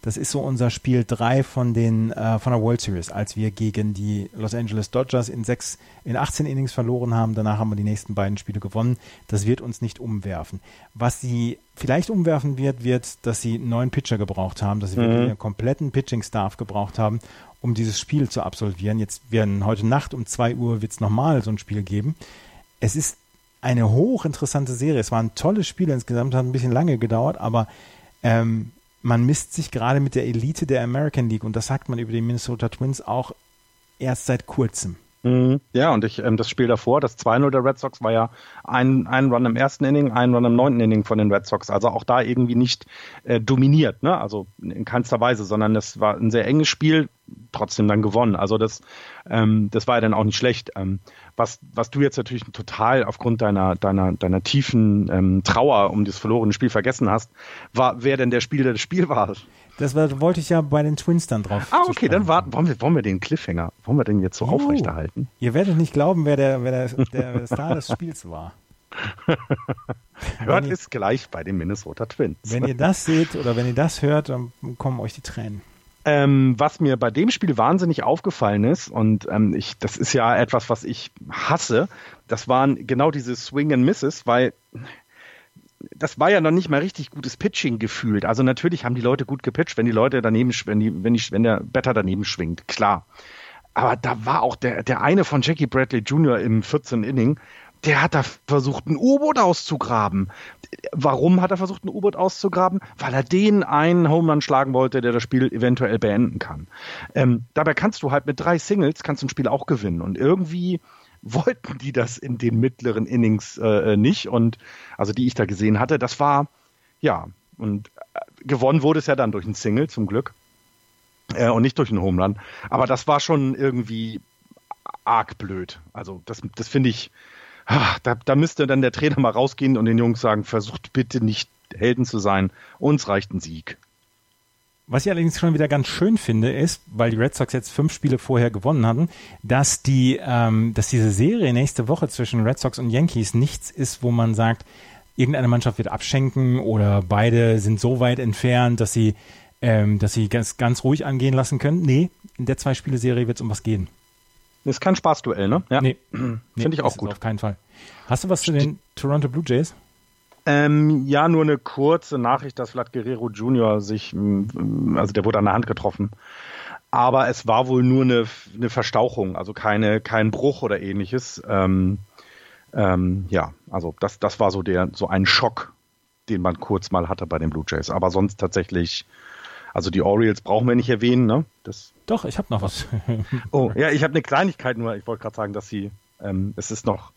Das ist so unser Spiel 3 von den äh, von der World Series, als wir gegen die Los Angeles Dodgers in sechs, in 18 Innings verloren haben. Danach haben wir die nächsten beiden Spiele gewonnen. Das wird uns nicht umwerfen. Was sie vielleicht umwerfen wird, wird, dass sie neuen Pitcher gebraucht haben, dass sie mhm. wirklich einen kompletten Pitching-Staff gebraucht haben, um dieses Spiel zu absolvieren. Jetzt werden heute Nacht um 2 Uhr wird es nochmal so ein Spiel geben. Es ist eine hochinteressante Serie. Es war ein tolles Spiel insgesamt, hat ein bisschen lange gedauert, aber ähm, man misst sich gerade mit der Elite der American League und das sagt man über die Minnesota Twins auch erst seit kurzem. Mhm. Ja, und ich, ähm, das Spiel davor, das 2-0 der Red Sox, war ja ein, ein Run im ersten Inning, ein Run im neunten Inning von den Red Sox. Also auch da irgendwie nicht äh, dominiert, ne? Also in keinster Weise, sondern das war ein sehr enges Spiel, trotzdem dann gewonnen. Also das, ähm, das war ja dann auch nicht schlecht. Ähm, was, was du jetzt natürlich total aufgrund deiner, deiner, deiner tiefen ähm, Trauer um das verlorene Spiel vergessen hast, war, wer denn der Spieler des Spiels war. Das war, wollte ich ja bei den Twins dann drauf. Ah, okay, dann warten. Wollen wir, wollen wir den Cliffhanger, wollen wir den jetzt so oh, aufrechterhalten? Ihr werdet nicht glauben, wer der, wer der, der Star des Spiels war. hört es gleich bei den Minnesota Twins. Wenn ihr das seht oder wenn ihr das hört, dann kommen euch die Tränen. Ähm, was mir bei dem Spiel wahnsinnig aufgefallen ist, und ähm, ich, das ist ja etwas, was ich hasse, das waren genau diese Swing and Misses, weil das war ja noch nicht mal richtig gutes Pitching gefühlt. Also natürlich haben die Leute gut gepitcht, wenn die Leute daneben, wenn die, wenn ich, wenn der Better daneben schwingt, klar. Aber da war auch der, der eine von Jackie Bradley Jr. im 14. Inning, der hat da versucht, ein U-Boot auszugraben. Warum hat er versucht, ein U-Boot auszugraben? Weil er den einen Homerun schlagen wollte, der das Spiel eventuell beenden kann. Ähm, dabei kannst du halt mit drei Singles kannst du ein Spiel auch gewinnen. Und irgendwie wollten die das in den mittleren Innings äh, äh nicht. Und also die ich da gesehen hatte, das war ja und äh, gewonnen wurde es ja dann durch ein Single zum Glück äh, und nicht durch einen Homerun. Aber das war schon irgendwie arg blöd. Also das, das finde ich da, da müsste dann der Trainer mal rausgehen und den Jungs sagen, versucht bitte nicht Helden zu sein. Uns reicht ein Sieg. Was ich allerdings schon wieder ganz schön finde, ist, weil die Red Sox jetzt fünf Spiele vorher gewonnen hatten, dass die, ähm, dass diese Serie nächste Woche zwischen Red Sox und Yankees nichts ist, wo man sagt, irgendeine Mannschaft wird abschenken oder beide sind so weit entfernt, dass sie, ähm, dass sie ganz, ganz ruhig angehen lassen können. Nee, in der Zwei-Spiele-Serie wird es um was gehen. Ist kein Spaßduell, ne? Ja. Nee. Finde nee, ich auch gut. Auf keinen Fall. Hast du was zu den Toronto Blue Jays? Ähm, ja, nur eine kurze Nachricht, dass Vlad Guerrero Jr. sich, also der wurde an der Hand getroffen. Aber es war wohl nur eine, eine Verstauchung, also keine, kein Bruch oder ähnliches. Ähm, ähm, ja, also das, das war so der, so ein Schock, den man kurz mal hatte bei den Blue Jays. Aber sonst tatsächlich also die Orioles brauchen wir nicht erwähnen, ne? Das Doch, ich habe noch was. oh, ja, ich habe eine Kleinigkeit nur. Ich wollte gerade sagen, dass sie, ähm, es ist noch,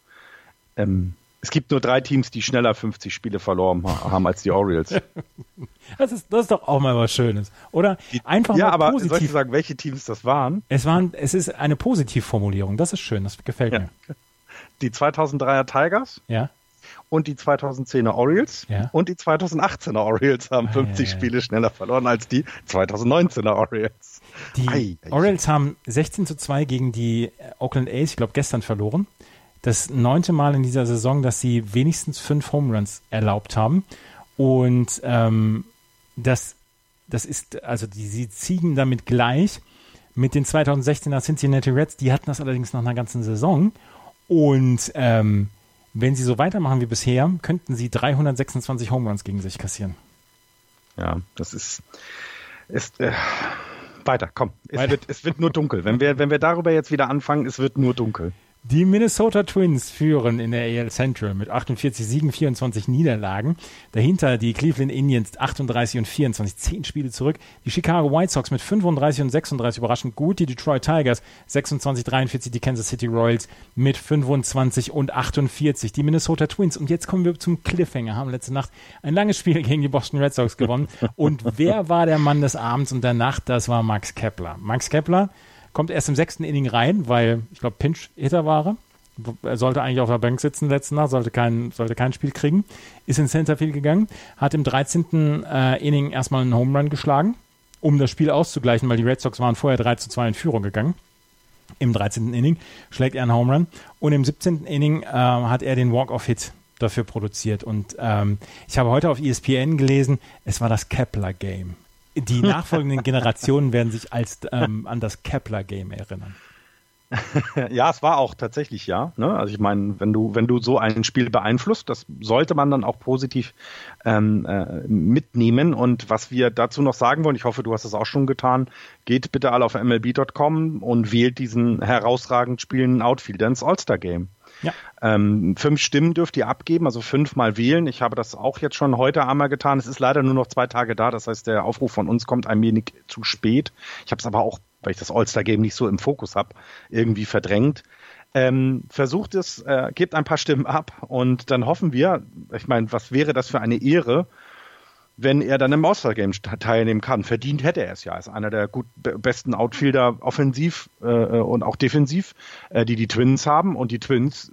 ähm, es gibt nur drei Teams, die schneller 50 Spiele verloren haben als die Orioles. das, ist, das ist doch auch mal was Schönes, oder? Einfach ja, mal aber positiv. soll ich sagen, welche Teams das waren? Es waren, es ist eine Positivformulierung. Das ist schön. Das gefällt ja. mir. Die 2003er Tigers. Ja und die 2010er Orioles ja. und die 2018er Orioles haben 50 ah, ja, ja. Spiele schneller verloren als die 2019er Orioles. Die ei, Orioles haben 16 zu 2 gegen die Oakland A's, ich glaube gestern verloren. Das neunte Mal in dieser Saison, dass sie wenigstens fünf Home Runs erlaubt haben. Und ähm, das, das ist, also die, sie ziehen damit gleich mit den 2016er Cincinnati Reds. Die hatten das allerdings nach einer ganzen Saison. Und ähm, wenn sie so weitermachen wie bisher, könnten sie 326 Home Runs gegen sich kassieren. Ja, das ist, ist äh, weiter, komm. Es, weiter. Wird, es wird nur dunkel. Wenn wir, wenn wir darüber jetzt wieder anfangen, es wird nur dunkel. Die Minnesota Twins führen in der AL Central mit 48 Siegen, 24 Niederlagen. Dahinter die Cleveland Indians 38 und 24, 10 Spiele zurück. Die Chicago White Sox mit 35 und 36 überraschend gut. Die Detroit Tigers 26, 43. Die Kansas City Royals mit 25 und 48. Die Minnesota Twins. Und jetzt kommen wir zum Cliffhanger. Haben letzte Nacht ein langes Spiel gegen die Boston Red Sox gewonnen. Und wer war der Mann des Abends und der Nacht? Das war Max Kepler. Max Kepler kommt erst im sechsten Inning rein, weil ich glaube Pinch-Hitter war er. Sollte eigentlich auf der Bank sitzen letzten Nacht, sollte kein, sollte kein Spiel kriegen. Ist ins Centerfield gegangen, hat im 13. Äh, Inning erstmal einen Home Run geschlagen, um das Spiel auszugleichen, weil die Red Sox waren vorher 3 zu 2 in Führung gegangen. Im 13. Inning schlägt er einen Home Run und im 17. Inning äh, hat er den Walk-Off-Hit dafür produziert. Und ähm, ich habe heute auf ESPN gelesen, es war das Kepler-Game Die nachfolgenden Generationen werden sich als ähm, an das Kepler-Game erinnern. ja, es war auch tatsächlich ja. Ne? Also ich meine, wenn du, wenn du so ein Spiel beeinflusst, das sollte man dann auch positiv ähm, äh, mitnehmen. Und was wir dazu noch sagen wollen, ich hoffe, du hast es auch schon getan, geht bitte alle auf MLB.com und wählt diesen herausragend spielenden Outfielder ins All-Star-Game. Ja. Ähm, fünf Stimmen dürft ihr abgeben, also fünfmal wählen. Ich habe das auch jetzt schon heute einmal getan. Es ist leider nur noch zwei Tage da, das heißt, der Aufruf von uns kommt ein wenig zu spät. Ich habe es aber auch weil ich das All-Star-Game nicht so im Fokus habe, irgendwie verdrängt. Ähm, versucht es, äh, gebt ein paar Stimmen ab und dann hoffen wir, ich meine, was wäre das für eine Ehre, wenn er dann im All-Star-Game teilnehmen kann. Verdient hätte er es ja. Er ist einer der gut besten Outfielder offensiv äh, und auch defensiv, äh, die die Twins haben und die Twins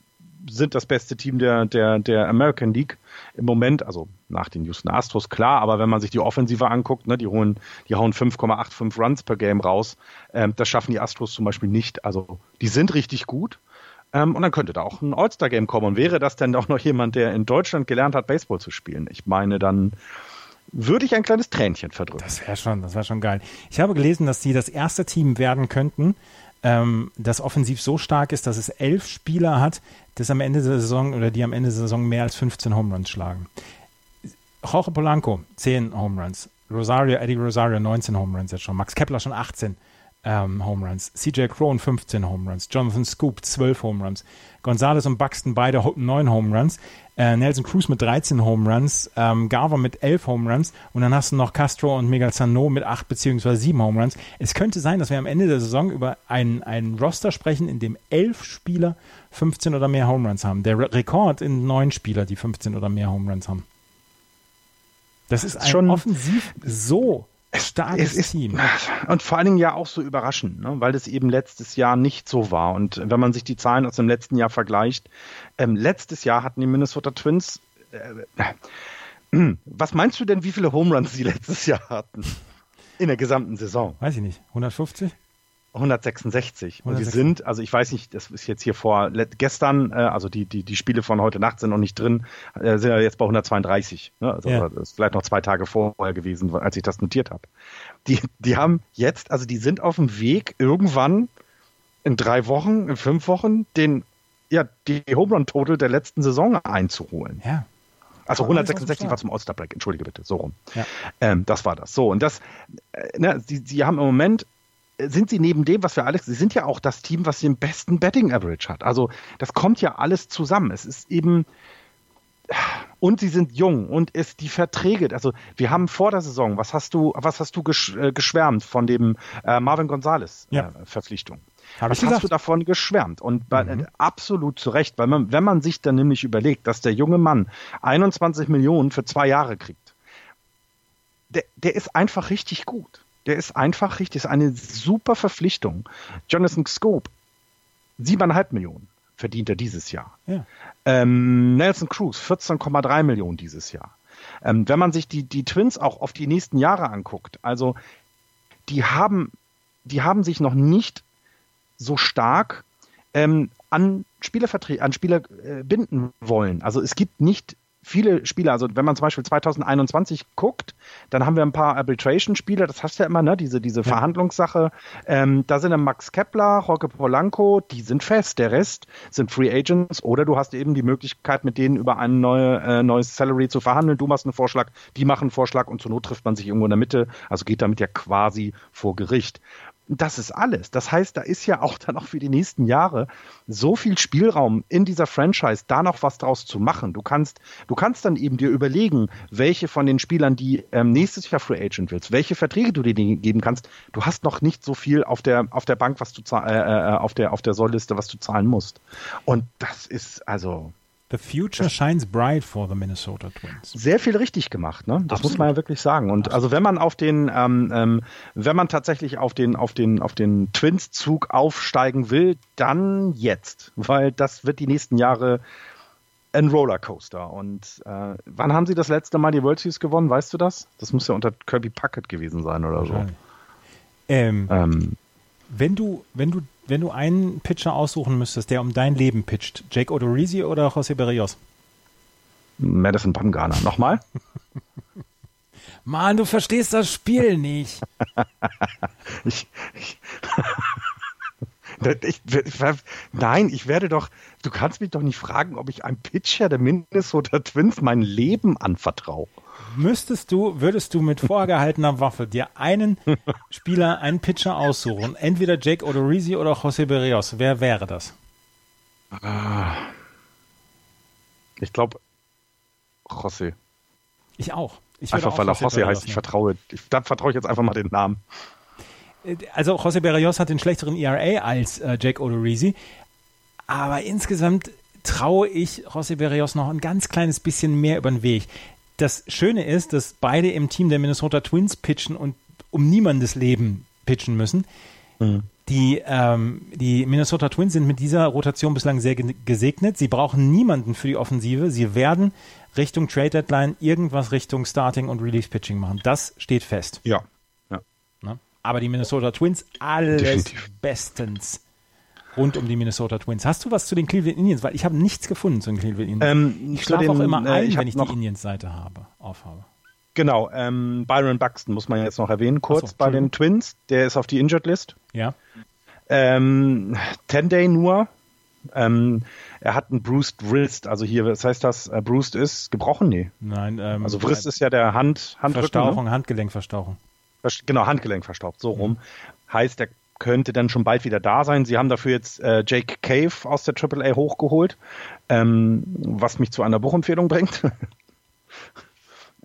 sind das beste Team der, der, der American League im Moment, also nach den Houston Astros, klar, aber wenn man sich die Offensive anguckt, ne, die, holen, die hauen 5,85 Runs per Game raus. Ähm, das schaffen die Astros zum Beispiel nicht. Also die sind richtig gut. Ähm, und dann könnte da auch ein All-Star-Game kommen. Und wäre das denn auch noch jemand, der in Deutschland gelernt hat, Baseball zu spielen? Ich meine, dann würde ich ein kleines Tränchen verdrücken. Das wäre schon, das wäre schon geil. Ich habe gelesen, dass sie das erste Team werden könnten, ähm, das offensiv so stark ist, dass es elf Spieler hat, das am Ende der Saison oder die am Ende der Saison mehr als 15 Home Runs schlagen. Jorge Polanco, 10 Home Runs. Rosario, Eddie Rosario, 19 Home Runs jetzt schon. Max Kepler schon 18 ähm, Home Runs. CJ Crone 15 Home Runs. Jonathan Scoop 12 Home Runs. Gonzalez und Buxton beide 9 Home Runs. Äh, Nelson Cruz mit 13 Home Runs. Ähm, Garver mit 11 Home Runs. Und dann hast du noch Castro und Miguel Sano mit 8 bzw. 7 Home Runs. Es könnte sein, dass wir am Ende der Saison über einen, einen Roster sprechen, in dem 11 Spieler 15 oder mehr Home Runs haben. Der Re Rekord in 9 Spieler, die 15 oder mehr Home Runs haben. Das ist ein schon offensiv so starkes ist, Team. Und vor allen Dingen ja auch so überraschend, ne? weil das eben letztes Jahr nicht so war. Und wenn man sich die Zahlen aus dem letzten Jahr vergleicht, ähm, letztes Jahr hatten die Minnesota Twins. Äh, äh, was meinst du denn, wie viele Home Runs sie letztes Jahr hatten? In der gesamten Saison? Weiß ich nicht. 150? 166. Und wir sind, also ich weiß nicht, das ist jetzt hier vor gestern, äh, also die, die, die Spiele von heute Nacht sind noch nicht drin, äh, sind ja jetzt bei 132. Ne? Also ja. das ist vielleicht noch zwei Tage vorher gewesen, als ich das notiert habe. Die, die haben jetzt, also die sind auf dem Weg, irgendwann in drei Wochen, in fünf Wochen, den, ja, die Home Run Total der letzten Saison einzuholen. Ja. Also 166 war zum All-Star-Break, entschuldige bitte, so rum. Ja. Ähm, das war das. So, und das, äh, ne, sie, sie haben im Moment sind sie neben dem, was wir alles, sie sind ja auch das Team, was den besten Betting Average hat. Also das kommt ja alles zusammen. Es ist eben und sie sind jung und es die Verträge, also wir haben vor der Saison, was hast du, was hast du gesch, äh, geschwärmt von dem äh, Marvin Gonzalez ja. äh, Verpflichtung? Hab was hast du davon geschwärmt? Und bei, mhm. absolut zu Recht, weil man, wenn man sich dann nämlich überlegt, dass der junge Mann 21 Millionen für zwei Jahre kriegt, der, der ist einfach richtig gut. Der ist einfach richtig, ist eine super Verpflichtung. Jonathan Scope, siebeneinhalb Millionen verdient er dieses Jahr. Ja. Ähm, Nelson Cruz, 14,3 Millionen dieses Jahr. Ähm, wenn man sich die, die Twins auch auf die nächsten Jahre anguckt, also die haben, die haben sich noch nicht so stark ähm, an Spielerverträge, an Spieler äh, binden wollen. Also es gibt nicht viele Spieler, also wenn man zum Beispiel 2021 guckt, dann haben wir ein paar Arbitration-Spieler, das hast du ja immer, ne, diese, diese ja. Verhandlungssache. Ähm, da sind dann Max Kepler, Jorge Polanco, die sind fest. Der Rest sind Free Agents oder du hast eben die Möglichkeit, mit denen über ein neue, äh, neues Salary zu verhandeln. Du machst einen Vorschlag, die machen einen Vorschlag und zur Not trifft man sich irgendwo in der Mitte. Also geht damit ja quasi vor Gericht. Das ist alles. Das heißt, da ist ja auch dann auch für die nächsten Jahre so viel Spielraum in dieser Franchise, da noch was draus zu machen. Du kannst, du kannst dann eben dir überlegen, welche von den Spielern, die ähm, nächstes Jahr Free Agent willst, welche Verträge du dir geben kannst. Du hast noch nicht so viel auf der auf der Bank, was du äh, äh, auf der auf der Sollliste, was du zahlen musst. Und das ist also The future shines bright for the Minnesota Twins. Sehr viel richtig gemacht, ne? Das Absolut. muss man ja wirklich sagen. Und Absolut. also wenn man auf den, ähm, ähm, wenn man tatsächlich auf den, auf den, auf den Twins-Zug aufsteigen will, dann jetzt, weil das wird die nächsten Jahre ein Rollercoaster. Und äh, wann haben Sie das letzte Mal die World Series gewonnen? Weißt du das? Das muss ja unter Kirby Puckett gewesen sein oder so. Ähm, ähm, wenn du, wenn du wenn du einen Pitcher aussuchen müsstest, der um dein Leben pitcht, Jake Odorizzi oder José Berrios? Madison Bumgarner. Nochmal? Mann, du verstehst das Spiel nicht. ich, ich, ich, nein, ich werde doch, du kannst mich doch nicht fragen, ob ich einem Pitcher der Minnesota Twins mein Leben anvertraue. Müsstest du, würdest du mit vorgehaltener Waffe dir einen Spieler, einen Pitcher aussuchen, entweder Jake Odorizzi oder José Berrios, wer wäre das? Ah. Ich glaube, José. Ich auch. Ich einfach weil er José heißt. Ich vertraue, ich, dann vertraue ich jetzt einfach mal den Namen. Also José Berrios hat den schlechteren ERA als äh, Jake Odorizzi, aber insgesamt traue ich José Berrios noch ein ganz kleines bisschen mehr über den Weg. Das Schöne ist, dass beide im Team der Minnesota Twins pitchen und um niemandes Leben pitchen müssen. Mhm. Die, ähm, die Minnesota Twins sind mit dieser Rotation bislang sehr gesegnet. Sie brauchen niemanden für die Offensive. Sie werden Richtung Trade Deadline irgendwas Richtung Starting und Relief Pitching machen. Das steht fest. Ja. ja. Na? Aber die Minnesota Twins, alles Definitiv. bestens rund um die Minnesota Twins. Hast du was zu den Cleveland Indians? Weil ich habe nichts gefunden zu den Cleveland Indians. Ähm, ich schlafe auch immer äh, ein, ich wenn ich die Indians-Seite habe, aufhabe. Genau, ähm, Byron Buxton muss man jetzt noch erwähnen, kurz so, bei den Twins. Der ist auf die Injured List. Ja. Ähm, Ten-Day nur. Ähm, er hat einen Bruised Wrist, also hier, was heißt das? Äh, bruised ist gebrochen? Nee. Nein. Ähm, also Wrist ist ja der Hand, Handrücken. Verstauchung, ne? Handgelenkverstauchung. Genau, Handgelenk verstaucht, so rum. Mhm. Heißt, er könnte dann schon bald wieder da sein. Sie haben dafür jetzt äh, Jake Cave aus der AAA hochgeholt, ähm, was mich zu einer Buchempfehlung bringt.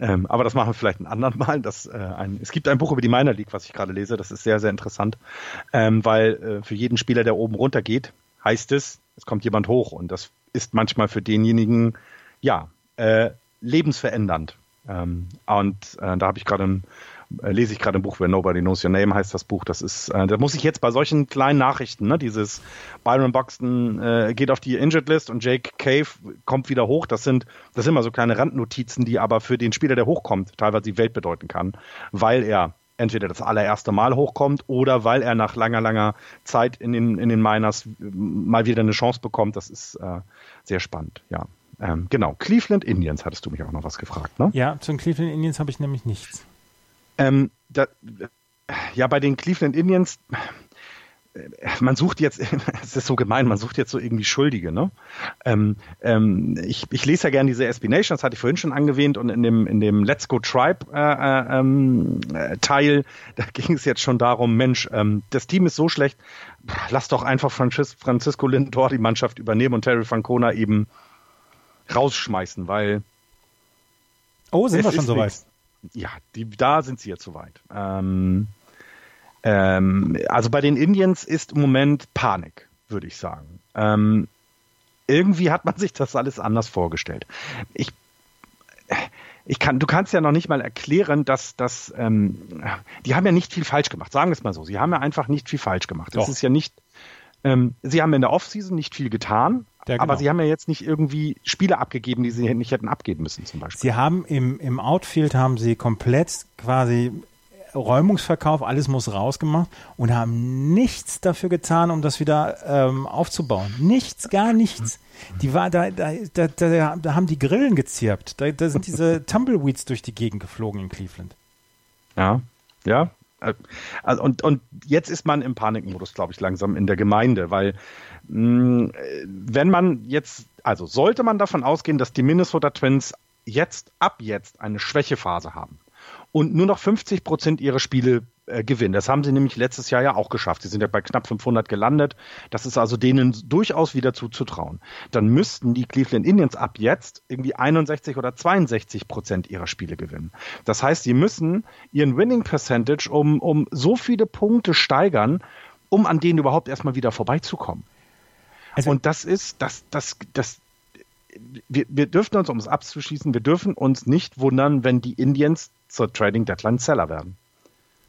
Ähm, aber das machen wir vielleicht ein anderen Mal. Das, äh, ein, es gibt ein Buch über die Minor League, was ich gerade lese. Das ist sehr, sehr interessant, ähm, weil äh, für jeden Spieler, der oben runter geht, heißt es, es kommt jemand hoch und das ist manchmal für denjenigen, ja, äh, lebensverändernd. Ähm, und äh, da habe ich gerade ein äh, lese ich gerade ein Buch, Where Nobody Knows Your Name heißt das Buch. Das ist, äh, da muss ich jetzt bei solchen kleinen Nachrichten, ne, dieses Byron Buxton äh, geht auf die Injured List und Jake Cave kommt wieder hoch. Das sind, das sind immer so kleine Randnotizen, die aber für den Spieler, der hochkommt, teilweise die Welt bedeuten kann, weil er entweder das allererste Mal hochkommt oder weil er nach langer, langer Zeit in den, in den Miners mal wieder eine Chance bekommt. Das ist äh, sehr spannend, ja. Ähm, genau, Cleveland Indians hattest du mich auch noch was gefragt, ne? Ja, zu den Cleveland Indians habe ich nämlich nichts. Ähm, da, ja, bei den Cleveland Indians, man sucht jetzt, es ist so gemein, man sucht jetzt so irgendwie Schuldige, ne? Ähm, ähm, ich, ich lese ja gerne diese SB Nation, das hatte ich vorhin schon angewähnt und in dem, in dem Let's Go Tribe äh, äh, ähm, äh, Teil, da ging es jetzt schon darum, Mensch, ähm, das Team ist so schlecht, lass doch einfach Francis, Francisco Lindor die Mannschaft übernehmen und Terry Francona eben rausschmeißen, weil Oh, sind wir schon soweit? Ja, die, da sind sie jetzt soweit. Ähm, ähm, also bei den Indians ist im Moment Panik, würde ich sagen. Ähm, irgendwie hat man sich das alles anders vorgestellt. Ich, ich kann, du kannst ja noch nicht mal erklären, dass das, ähm, die haben ja nicht viel falsch gemacht. Sagen wir es mal so. Sie haben ja einfach nicht viel falsch gemacht. Das ist ja nicht, ähm, sie haben in der Offseason nicht viel getan. Ja, genau. Aber sie haben ja jetzt nicht irgendwie Spiele abgegeben, die sie nicht hätten abgeben müssen, zum Beispiel. Sie haben im, im Outfield haben sie komplett quasi Räumungsverkauf, alles muss rausgemacht und haben nichts dafür getan, um das wieder ähm, aufzubauen. Nichts, gar nichts. Die war, da, da, da, da, da haben die Grillen gezirpt. Da, da sind diese Tumbleweeds durch die Gegend geflogen in Cleveland. Ja, ja. Also und, und jetzt ist man im Panikmodus, glaube ich, langsam in der Gemeinde, weil wenn man jetzt, also sollte man davon ausgehen, dass die Minnesota Twins jetzt, ab jetzt eine Schwächephase haben und nur noch 50 Prozent ihrer Spiele äh, gewinnen. Das haben sie nämlich letztes Jahr ja auch geschafft. Sie sind ja bei knapp 500 gelandet. Das ist also denen durchaus wieder zuzutrauen. Dann müssten die Cleveland Indians ab jetzt irgendwie 61 oder 62 Prozent ihrer Spiele gewinnen. Das heißt, sie müssen ihren Winning Percentage um, um so viele Punkte steigern, um an denen überhaupt erstmal wieder vorbeizukommen. Also, und das ist, das, das, das, wir, wir dürfen uns, um es abzuschließen, wir dürfen uns nicht wundern, wenn die Indians zur Trading Deadline Seller werden.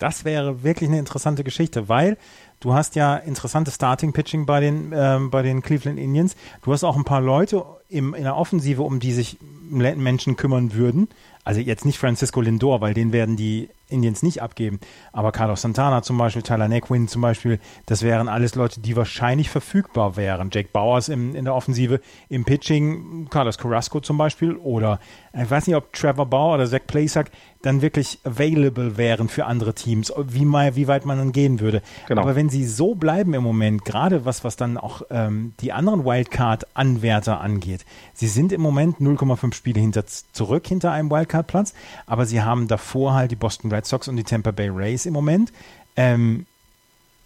Das wäre wirklich eine interessante Geschichte, weil du hast ja interessantes Starting Pitching bei den, ähm, bei den Cleveland Indians. Du hast auch ein paar Leute im, in der Offensive, um die sich Menschen kümmern würden. Also jetzt nicht Francisco Lindor, weil den werden die Indians nicht abgeben. Aber Carlos Santana zum Beispiel, Tyler Nequin zum Beispiel, das wären alles Leute, die wahrscheinlich verfügbar wären. Jake Bowers im, in der Offensive, im Pitching, Carlos Carrasco zum Beispiel oder ich weiß nicht, ob Trevor Bauer oder Zach Plasak dann wirklich available wären für andere Teams, wie, mal, wie weit man dann gehen würde. Genau. Aber wenn sie so bleiben im Moment, gerade was, was dann auch ähm, die anderen Wildcard-Anwärter angeht, sie sind im Moment 0,5 Spiele hinter, zurück hinter einem Wildcard-Platz, aber sie haben davor halt die Boston Red Sox und die Tampa Bay Rays im Moment. Ähm,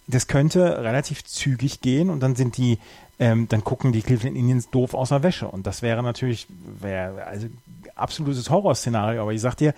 das könnte relativ zügig gehen und dann sind die, ähm, dann gucken die Cleveland Indians doof aus der Wäsche. Und das wäre natürlich, wäre also absolutes Horrorszenario. Aber ich sag dir,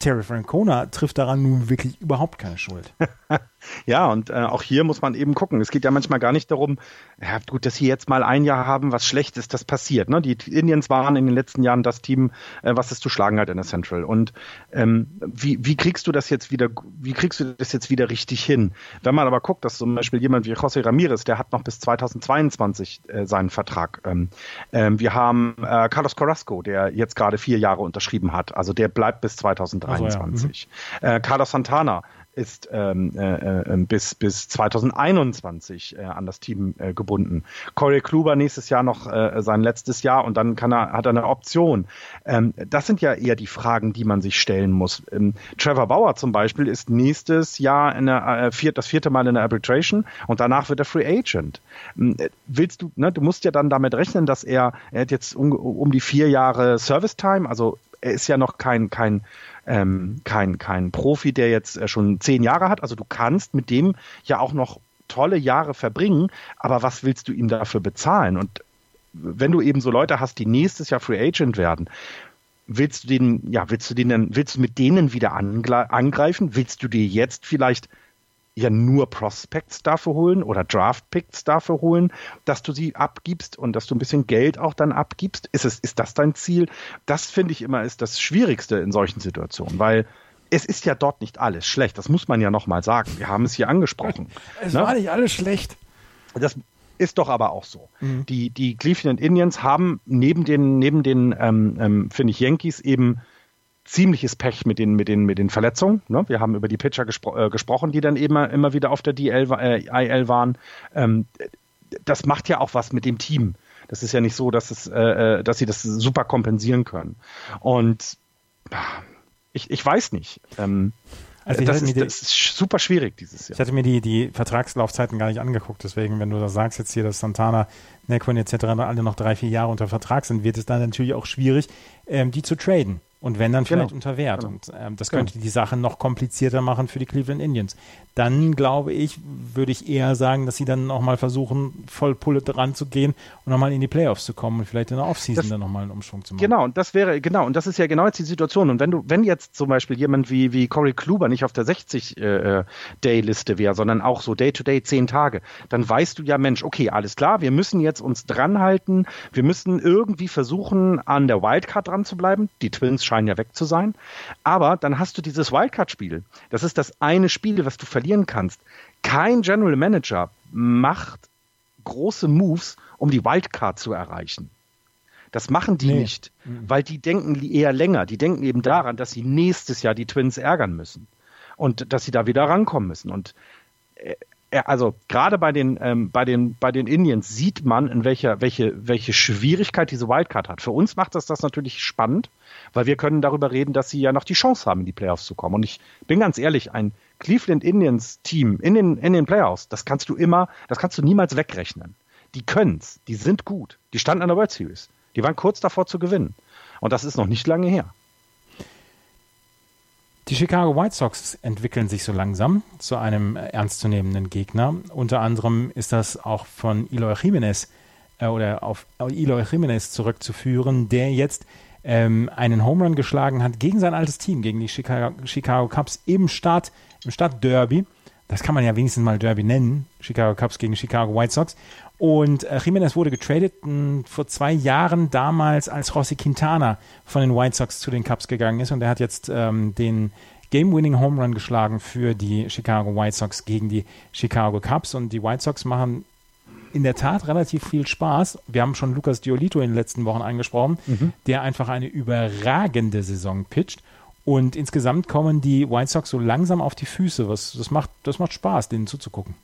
Terry Francona trifft daran nun wirklich überhaupt keine Schuld. ja, und äh, auch hier muss man eben gucken. Es geht ja manchmal gar nicht darum, ja, gut, dass sie jetzt mal ein Jahr haben, was schlecht ist, das passiert. Ne? Die Indians waren in den letzten Jahren das Team, äh, was es zu schlagen hat in der Central. Und ähm, wie, wie kriegst du das jetzt wieder, wie kriegst du das jetzt wieder richtig hin? Wenn man aber guckt, dass zum Beispiel jemand wie José Ramirez, der hat noch bis 2022 äh, seinen Vertrag. Ähm, ähm, wir haben äh, Carlos Carrasco, der jetzt gerade vier Jahre unterschrieben hat. Also der bleibt bis 2023. 2023. Ja. Mhm. Äh, Carlos Santana ist ähm, äh, äh, bis, bis 2021 äh, an das Team äh, gebunden. Corey Kluber nächstes Jahr noch äh, sein letztes Jahr und dann kann er, hat er eine Option. Ähm, das sind ja eher die Fragen, die man sich stellen muss. Ähm, Trevor Bauer zum Beispiel ist nächstes Jahr in der, äh, vier, das vierte Mal in der Arbitration und danach wird er Free Agent. Ähm, willst du, ne, du musst ja dann damit rechnen, dass er, er hat jetzt um, um die vier Jahre Service Time, also er ist ja noch kein, kein ähm, kein, kein Profi, der jetzt äh, schon zehn Jahre hat. Also du kannst mit dem ja auch noch tolle Jahre verbringen, aber was willst du ihm dafür bezahlen? Und wenn du eben so Leute hast, die nächstes Jahr Free Agent werden, willst du den, ja, willst du den, willst du mit denen wieder angreifen? Willst du dir jetzt vielleicht ja nur Prospects dafür holen oder Draft Picks dafür holen, dass du sie abgibst und dass du ein bisschen Geld auch dann abgibst? Ist es, ist das dein Ziel? Das finde ich immer ist das Schwierigste in solchen Situationen, weil es ist ja dort nicht alles schlecht. Das muss man ja nochmal sagen. Wir haben es hier angesprochen. Es ne? war nicht alles schlecht. Das ist doch aber auch so. Mhm. Die, die Cleveland Indians haben neben den, neben den, ähm, ähm, finde ich, Yankees eben ziemliches Pech mit den, mit den, mit den Verletzungen. Ne? Wir haben über die Pitcher gespro äh, gesprochen, die dann immer, immer wieder auf der DL, äh, IL waren. Ähm, das macht ja auch was mit dem Team. Das ist ja nicht so, dass, es, äh, äh dass sie das super kompensieren können. Und ich, ich weiß nicht. Ähm, also das, ist, das, ist, super schwierig dieses Jahr. Ich hatte mir die, die Vertragslaufzeiten gar nicht angeguckt, deswegen, wenn du da sagst jetzt hier, dass Santana, Nequin etc. alle noch drei, vier Jahre unter Vertrag sind, wird es dann natürlich auch schwierig, ähm, die zu traden. Und wenn dann vielleicht genau. unter Wert. Genau. Und ähm, das könnte genau. die Sache noch komplizierter machen für die Cleveland Indians. Dann glaube ich, würde ich eher sagen, dass sie dann nochmal versuchen, voll Pulle dran zu gehen und nochmal in die Playoffs zu kommen und vielleicht in der Offseason das, dann nochmal einen Umschwung zu machen. Genau, und das wäre, genau, und das ist ja genau jetzt die Situation. Und wenn du, wenn jetzt zum Beispiel jemand wie, wie Corey Kluber nicht auf der 60-Day-Liste äh, wäre, sondern auch so Day-to-Day -Day, zehn Tage, dann weißt du ja, Mensch, okay, alles klar, wir müssen jetzt uns dranhalten, wir müssen irgendwie versuchen, an der Wildcard dran zu bleiben. Die Twins scheinen ja weg zu sein. Aber dann hast du dieses Wildcard-Spiel. Das ist das eine Spiel, was du verlieren kannst. Kein General Manager macht große Moves, um die Wildcard zu erreichen. Das machen die nee. nicht, weil die denken eher länger. Die denken eben daran, dass sie nächstes Jahr die Twins ärgern müssen und dass sie da wieder rankommen müssen. Und äh, also gerade bei den, ähm, bei den, bei den Indians sieht man, in welcher, welche, welche Schwierigkeit diese Wildcard hat. Für uns macht das das natürlich spannend, weil wir können darüber reden, dass sie ja noch die Chance haben, in die Playoffs zu kommen. Und ich bin ganz ehrlich, ein Cleveland Indians Team in den, in den Playoffs, das kannst du immer, das kannst du niemals wegrechnen. Die können's, die sind gut, die standen an der World Series, die waren kurz davor zu gewinnen. Und das ist noch nicht lange her. Die Chicago White Sox entwickeln sich so langsam zu einem ernstzunehmenden Gegner. Unter anderem ist das auch von Eloy Jimenez äh, oder auf Eloy Jimenez zurückzuführen, der jetzt ähm, einen Home Run geschlagen hat gegen sein altes Team, gegen die Chicago, Chicago Cubs im Start, im Stadtderby. Das kann man ja wenigstens mal Derby nennen. Chicago Cubs gegen Chicago White Sox. Und äh, Jimenez wurde getradet mh, hm, vor zwei Jahren damals, als Rossi Quintana von den White Sox zu den Cubs gegangen ist. Und er hat jetzt ähm, den Game-Winning Home Run geschlagen für die Chicago White Sox gegen die Chicago Cubs. Und die White Sox machen in der Tat relativ viel Spaß. Wir haben schon Lucas Diolito in den letzten Wochen angesprochen, mhm. der einfach eine überragende Saison pitcht. Und insgesamt kommen die White Sox so langsam auf die Füße. Was, das, macht, das macht Spaß, denen zuzugucken.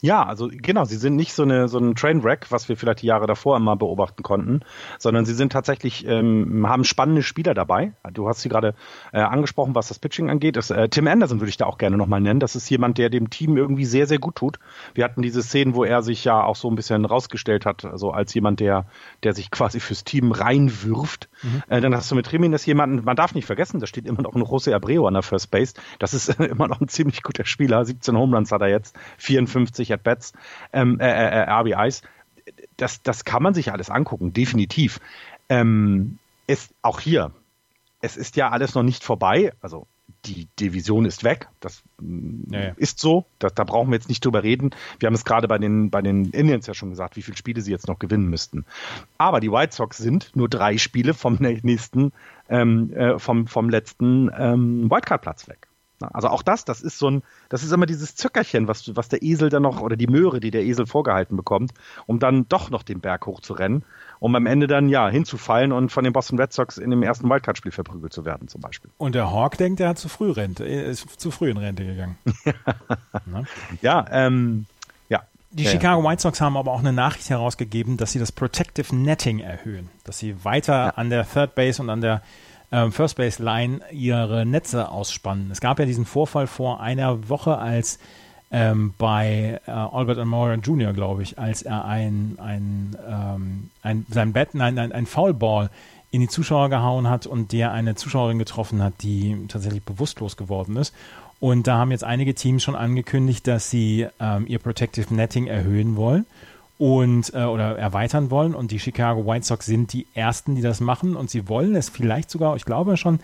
Ja, also genau, sie sind nicht so, eine, so ein Trainwreck, was wir vielleicht die Jahre davor immer beobachten konnten, sondern sie sind tatsächlich, ähm, haben spannende Spieler dabei. Du hast sie gerade äh, angesprochen, was das Pitching angeht. Das, äh, Tim Anderson würde ich da auch gerne nochmal nennen. Das ist jemand, der dem Team irgendwie sehr, sehr gut tut. Wir hatten diese Szenen, wo er sich ja auch so ein bisschen rausgestellt hat, also als jemand, der, der sich quasi fürs Team reinwirft. Mhm. Äh, dann hast du mit Remin das jemanden, man darf nicht vergessen, da steht immer noch ein José Abreu an der First Base. Das ist immer noch ein ziemlich guter Spieler. 17 Homeruns hat er jetzt, 54 30 At-Bats, ähm, äh, äh, äh RBIs. Das, das kann man sich alles angucken, definitiv. Ähm, ist auch hier, es ist ja alles noch nicht vorbei. Also die Division ist weg. Das mm, ja, ja. ist so. Da, da, brauchen wir jetzt nicht drüber reden. Wir haben es gerade bei den, bei den Indians ja schon gesagt, wie viele Spiele sie jetzt noch gewinnen müssten. Aber die White Sox sind nur drei Spiele vom nächsten, ähm, äh, vom, vom letzten ähm, Wildcard-Platz weg. Also auch das, das ist so ein, das ist immer dieses Zückerchen, was, was der Esel dann noch, oder die Möhre, die der Esel vorgehalten bekommt, um dann doch noch den Berg hochzurennen, um am Ende dann ja hinzufallen und von den Boston Red Sox in dem ersten Wildcard-Spiel verprügelt zu werden, zum Beispiel. Und der Hawk denkt, er hat zu früh Rente, ist zu früh in Rente gegangen. ja, ähm, ja. Die ja, Chicago White Sox haben aber auch eine Nachricht herausgegeben, dass sie das Protective Netting erhöhen, dass sie weiter ja. an der Third Base und an der ähm, First Base Line ihre Netze ausspannen. Es gab ja diesen Vorfall vor einer Woche, als ähm, bei äh, Albert Amora Jr., glaube ich, als er ein, ein, ähm, ein sein Bett, nein, ein, ein Foulball in die Zuschauer gehauen hat und der eine Zuschauerin getroffen hat, die tatsächlich bewusstlos geworden ist. Und da haben jetzt einige Teams schon angekündigt, dass sie ähm, ihr Protective Netting erhöhen wollen und äh, oder erweitern wollen. Und die Chicago White Sox sind die ersten, die das machen. Und sie wollen es vielleicht sogar, ich glaube schon,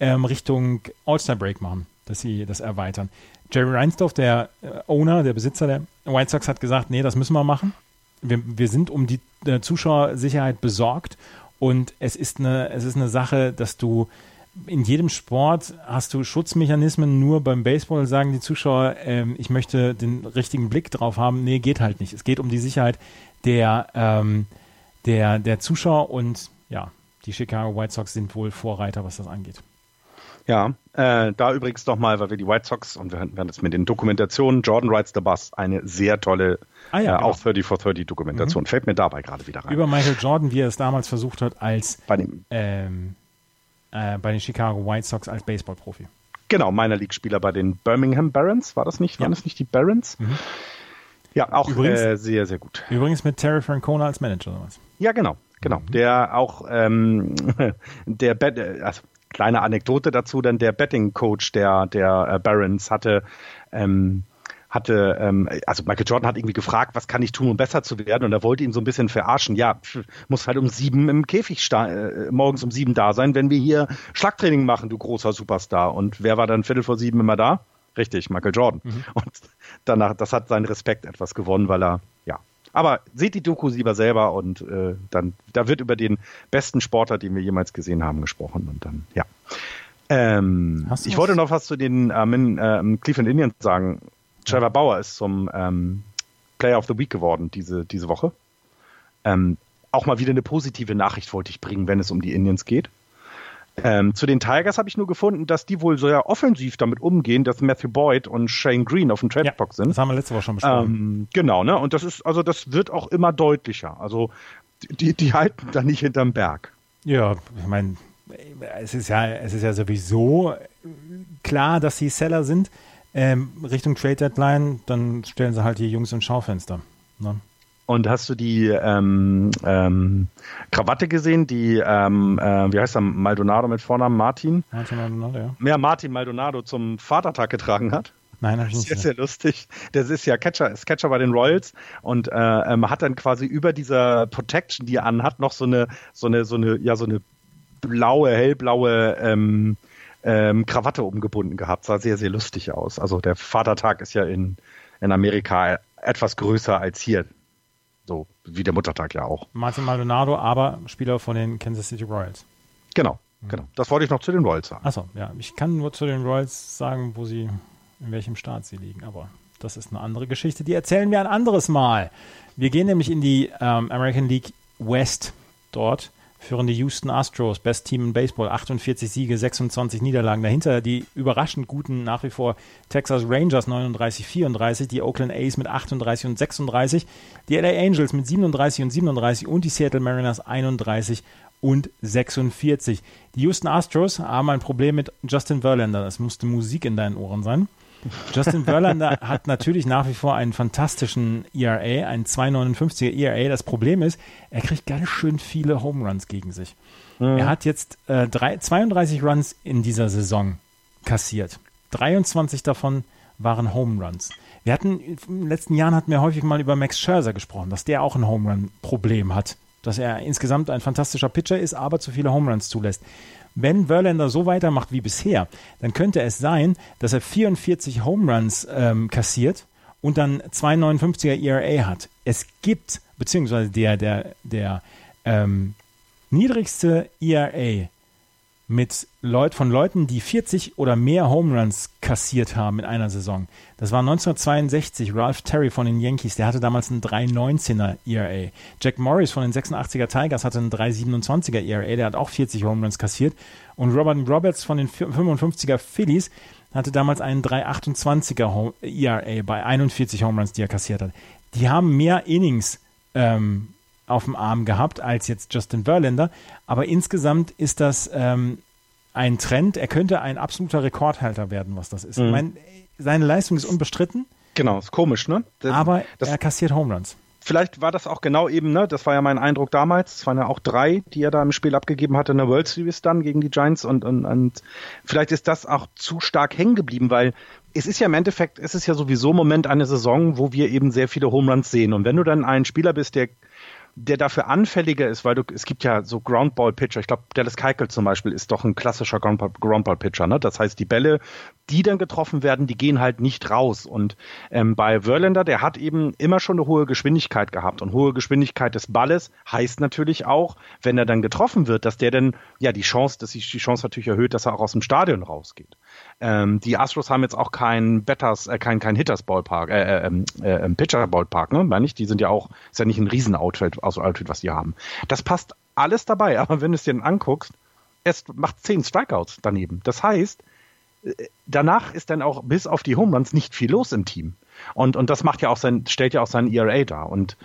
ähm, Richtung All-Star Break machen, dass sie das erweitern. Jerry Reinsdorf, der äh, Owner, der Besitzer der White Sox, hat gesagt, nee, das müssen wir machen. Wir, wir sind um die äh, Zuschauersicherheit besorgt. Und es ist eine, es ist eine Sache, dass du in jedem Sport hast du Schutzmechanismen, nur beim Baseball sagen die Zuschauer, ähm, ich möchte den richtigen Blick drauf haben. Nee, geht halt nicht. Es geht um die Sicherheit der, ähm, der, der Zuschauer und ja, die Chicago White Sox sind wohl Vorreiter, was das angeht. Ja, äh, da übrigens nochmal, weil wir die White Sox und wir werden jetzt mit den Dokumentationen, Jordan Rides the Bus, eine sehr tolle, ah, ja, äh, genau. auch 30 for 30 Dokumentation, mhm. fällt mir dabei gerade wieder rein. Über Michael Jordan, wie er es damals versucht hat, als Bei dem, ähm, äh, bei den Chicago White Sox als Baseballprofi. Genau, meiner League-Spieler bei den Birmingham Barons, war das nicht? Ja. Waren das nicht die Barons? Mhm. Ja, auch übrigens, äh, sehr, sehr gut. Übrigens mit Terry Francona als Manager oder was? Ja, genau, genau. Mhm. Der auch, ähm, der, Bet also kleine Anekdote dazu, denn der Betting-Coach der, der äh, Barons hatte, ähm, hatte, ähm, also Michael Jordan hat irgendwie gefragt, was kann ich tun, um besser zu werden? Und er wollte ihn so ein bisschen verarschen. Ja, muss halt um sieben im Käfig äh, morgens um sieben da sein, wenn wir hier Schlagtraining machen, du großer Superstar. Und wer war dann Viertel vor sieben immer da? Richtig, Michael Jordan. Mhm. Und danach, das hat seinen Respekt etwas gewonnen, weil er, ja. Aber seht die Doku lieber selber und äh, dann, da wird über den besten Sportler, den wir jemals gesehen haben, gesprochen. Und dann, ja. Ähm, ich wollte noch was zu den ähm, ähm, Cleveland Indians sagen. Trevor Bauer ist zum ähm, Player of the Week geworden diese, diese Woche. Ähm, auch mal wieder eine positive Nachricht wollte ich bringen, wenn es um die Indians geht. Ähm, zu den Tigers habe ich nur gefunden, dass die wohl sehr offensiv damit umgehen, dass Matthew Boyd und Shane Green auf dem Trade ja, sind. Das haben wir letzte Woche schon besprochen. Ähm, genau, ne? Und das ist, also das wird auch immer deutlicher. Also die, die halten da nicht hinterm Berg. Ja, ich meine, es ist ja, es ist ja sowieso klar, dass sie Seller sind ähm, Richtung Trade Deadline, dann stellen sie halt die Jungs ins Schaufenster. Ne? Und hast du die ähm, ähm, Krawatte gesehen, die, ähm, äh, wie heißt er, Maldonado mit Vornamen Martin? Martin Maldonado, ja. Mehr Martin Maldonado zum Vatertag getragen hat. Nein, habe ich nicht. Das ist sehr lustig. Das ist ja Catcher, ist Catcher bei den Royals und äh, ähm, hat dann quasi über dieser Protection, die er anhat, noch so eine, so eine, so eine, ja, so eine blaue, hellblaue ähm, ähm, Krawatte umgebunden gehabt. Sah sehr, sehr lustig aus. Also der Vatertag ist ja in, in Amerika etwas größer als hier. So wie der Muttertag ja auch. Martin Maldonado, aber Spieler von den Kansas City Royals. Genau, mhm. genau. Das wollte ich noch zu den Royals sagen. Achso, ja. Ich kann nur zu den Royals sagen, wo sie, in welchem Staat sie liegen, aber das ist eine andere Geschichte. Die erzählen wir ein anderes Mal. Wir gehen nämlich in die ähm, American League West dort führen die Houston Astros, Best Team in Baseball, 48 Siege, 26 Niederlagen. Dahinter die überraschend guten nach wie vor Texas Rangers 39, 34, die Oakland A's mit 38 und 36, die LA Angels mit 37 und 37 und die Seattle Mariners 31 und 46. Die Houston Astros haben ein Problem mit Justin Verlander. Das musste Musik in deinen Ohren sein. Justin Verlander hat natürlich nach wie vor einen fantastischen ERA, einen 2,59er ERA. Das Problem ist, er kriegt ganz schön viele Home Runs gegen sich. Mhm. Er hat jetzt äh, drei, 32 Runs in dieser Saison kassiert. 23 davon waren Home Runs. Wir hatten in den letzten Jahren hatten wir häufig mal über Max Scherzer gesprochen, dass der auch ein Home Run Problem hat, dass er insgesamt ein fantastischer Pitcher ist, aber zu viele Home Runs zulässt. Wenn Verlander so weitermacht wie bisher, dann könnte es sein, dass er 44 Home Runs ähm, kassiert und dann 2,59er ERA hat. Es gibt, beziehungsweise der, der, der ähm, niedrigste ERA mit Leut, von Leuten, die 40 oder mehr Home Runs kassiert haben in einer Saison. Das war 1962 Ralph Terry von den Yankees, der hatte damals einen 3,19er ERA. Jack Morris von den 86er Tigers hatte einen 3,27er ERA, der hat auch 40 Home Runs kassiert. Und Robert Roberts von den 55er Phillies hatte damals einen 3,28er ERA bei 41 Home Runs, die er kassiert hat. Die haben mehr Innings ähm, auf dem Arm gehabt als jetzt Justin Verlander. Aber insgesamt ist das ähm, ein Trend. Er könnte ein absoluter Rekordhalter werden, was das ist. Mhm. Ich meine, seine Leistung ist unbestritten. Genau, ist komisch, ne? Das, aber das, er kassiert Home Runs. Vielleicht war das auch genau eben, ne? Das war ja mein Eindruck damals. Es waren ja auch drei, die er da im Spiel abgegeben hatte in der World Series dann gegen die Giants und, und, und vielleicht ist das auch zu stark hängen geblieben, weil es ist ja im Endeffekt, es ist ja sowieso im Moment eine Saison, wo wir eben sehr viele Home Runs sehen. Und wenn du dann ein Spieler bist, der der dafür anfälliger ist, weil du, es gibt ja so Groundball-Pitcher. Ich glaube, Dallas Keuchel zum Beispiel ist doch ein klassischer Groundball-Pitcher. Ne? Das heißt, die Bälle, die dann getroffen werden, die gehen halt nicht raus. Und ähm, bei Verlander, der hat eben immer schon eine hohe Geschwindigkeit gehabt. Und hohe Geschwindigkeit des Balles heißt natürlich auch, wenn er dann getroffen wird, dass der dann ja die Chance, dass sich die Chance natürlich erhöht, dass er auch aus dem Stadion rausgeht. Ähm, die Astros haben jetzt auch keinen Betters, äh, kein, kein Hitters Ballpark, äh, äh, ähm, äh, ähm, Pitcher Ballpark, ne? Meine ich? Die sind ja auch, ist ja nicht ein Riesen-Outfit, also Outfit, was die haben. Das passt alles dabei, aber wenn du es dir dann anguckst, es macht zehn Strikeouts daneben. Das heißt, äh, danach ist dann auch bis auf die Home Runs nicht viel los im Team. Und, und das macht ja auch sein, stellt ja auch sein ERA dar. Und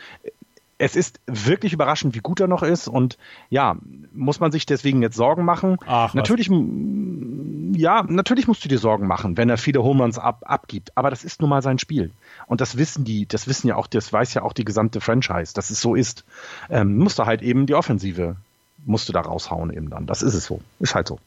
es ist wirklich überraschend, wie gut er noch ist. Und ja, muss man sich deswegen jetzt Sorgen machen? Ach, natürlich, ja, natürlich musst du dir Sorgen machen, wenn er viele Home Runs ab, abgibt. Aber das ist nun mal sein Spiel. Und das wissen die, das wissen ja auch, das weiß ja auch die gesamte Franchise, dass es so ist. Ähm, musst du halt eben die Offensive, musst du da raushauen eben dann. Das ist es so. Ist halt so.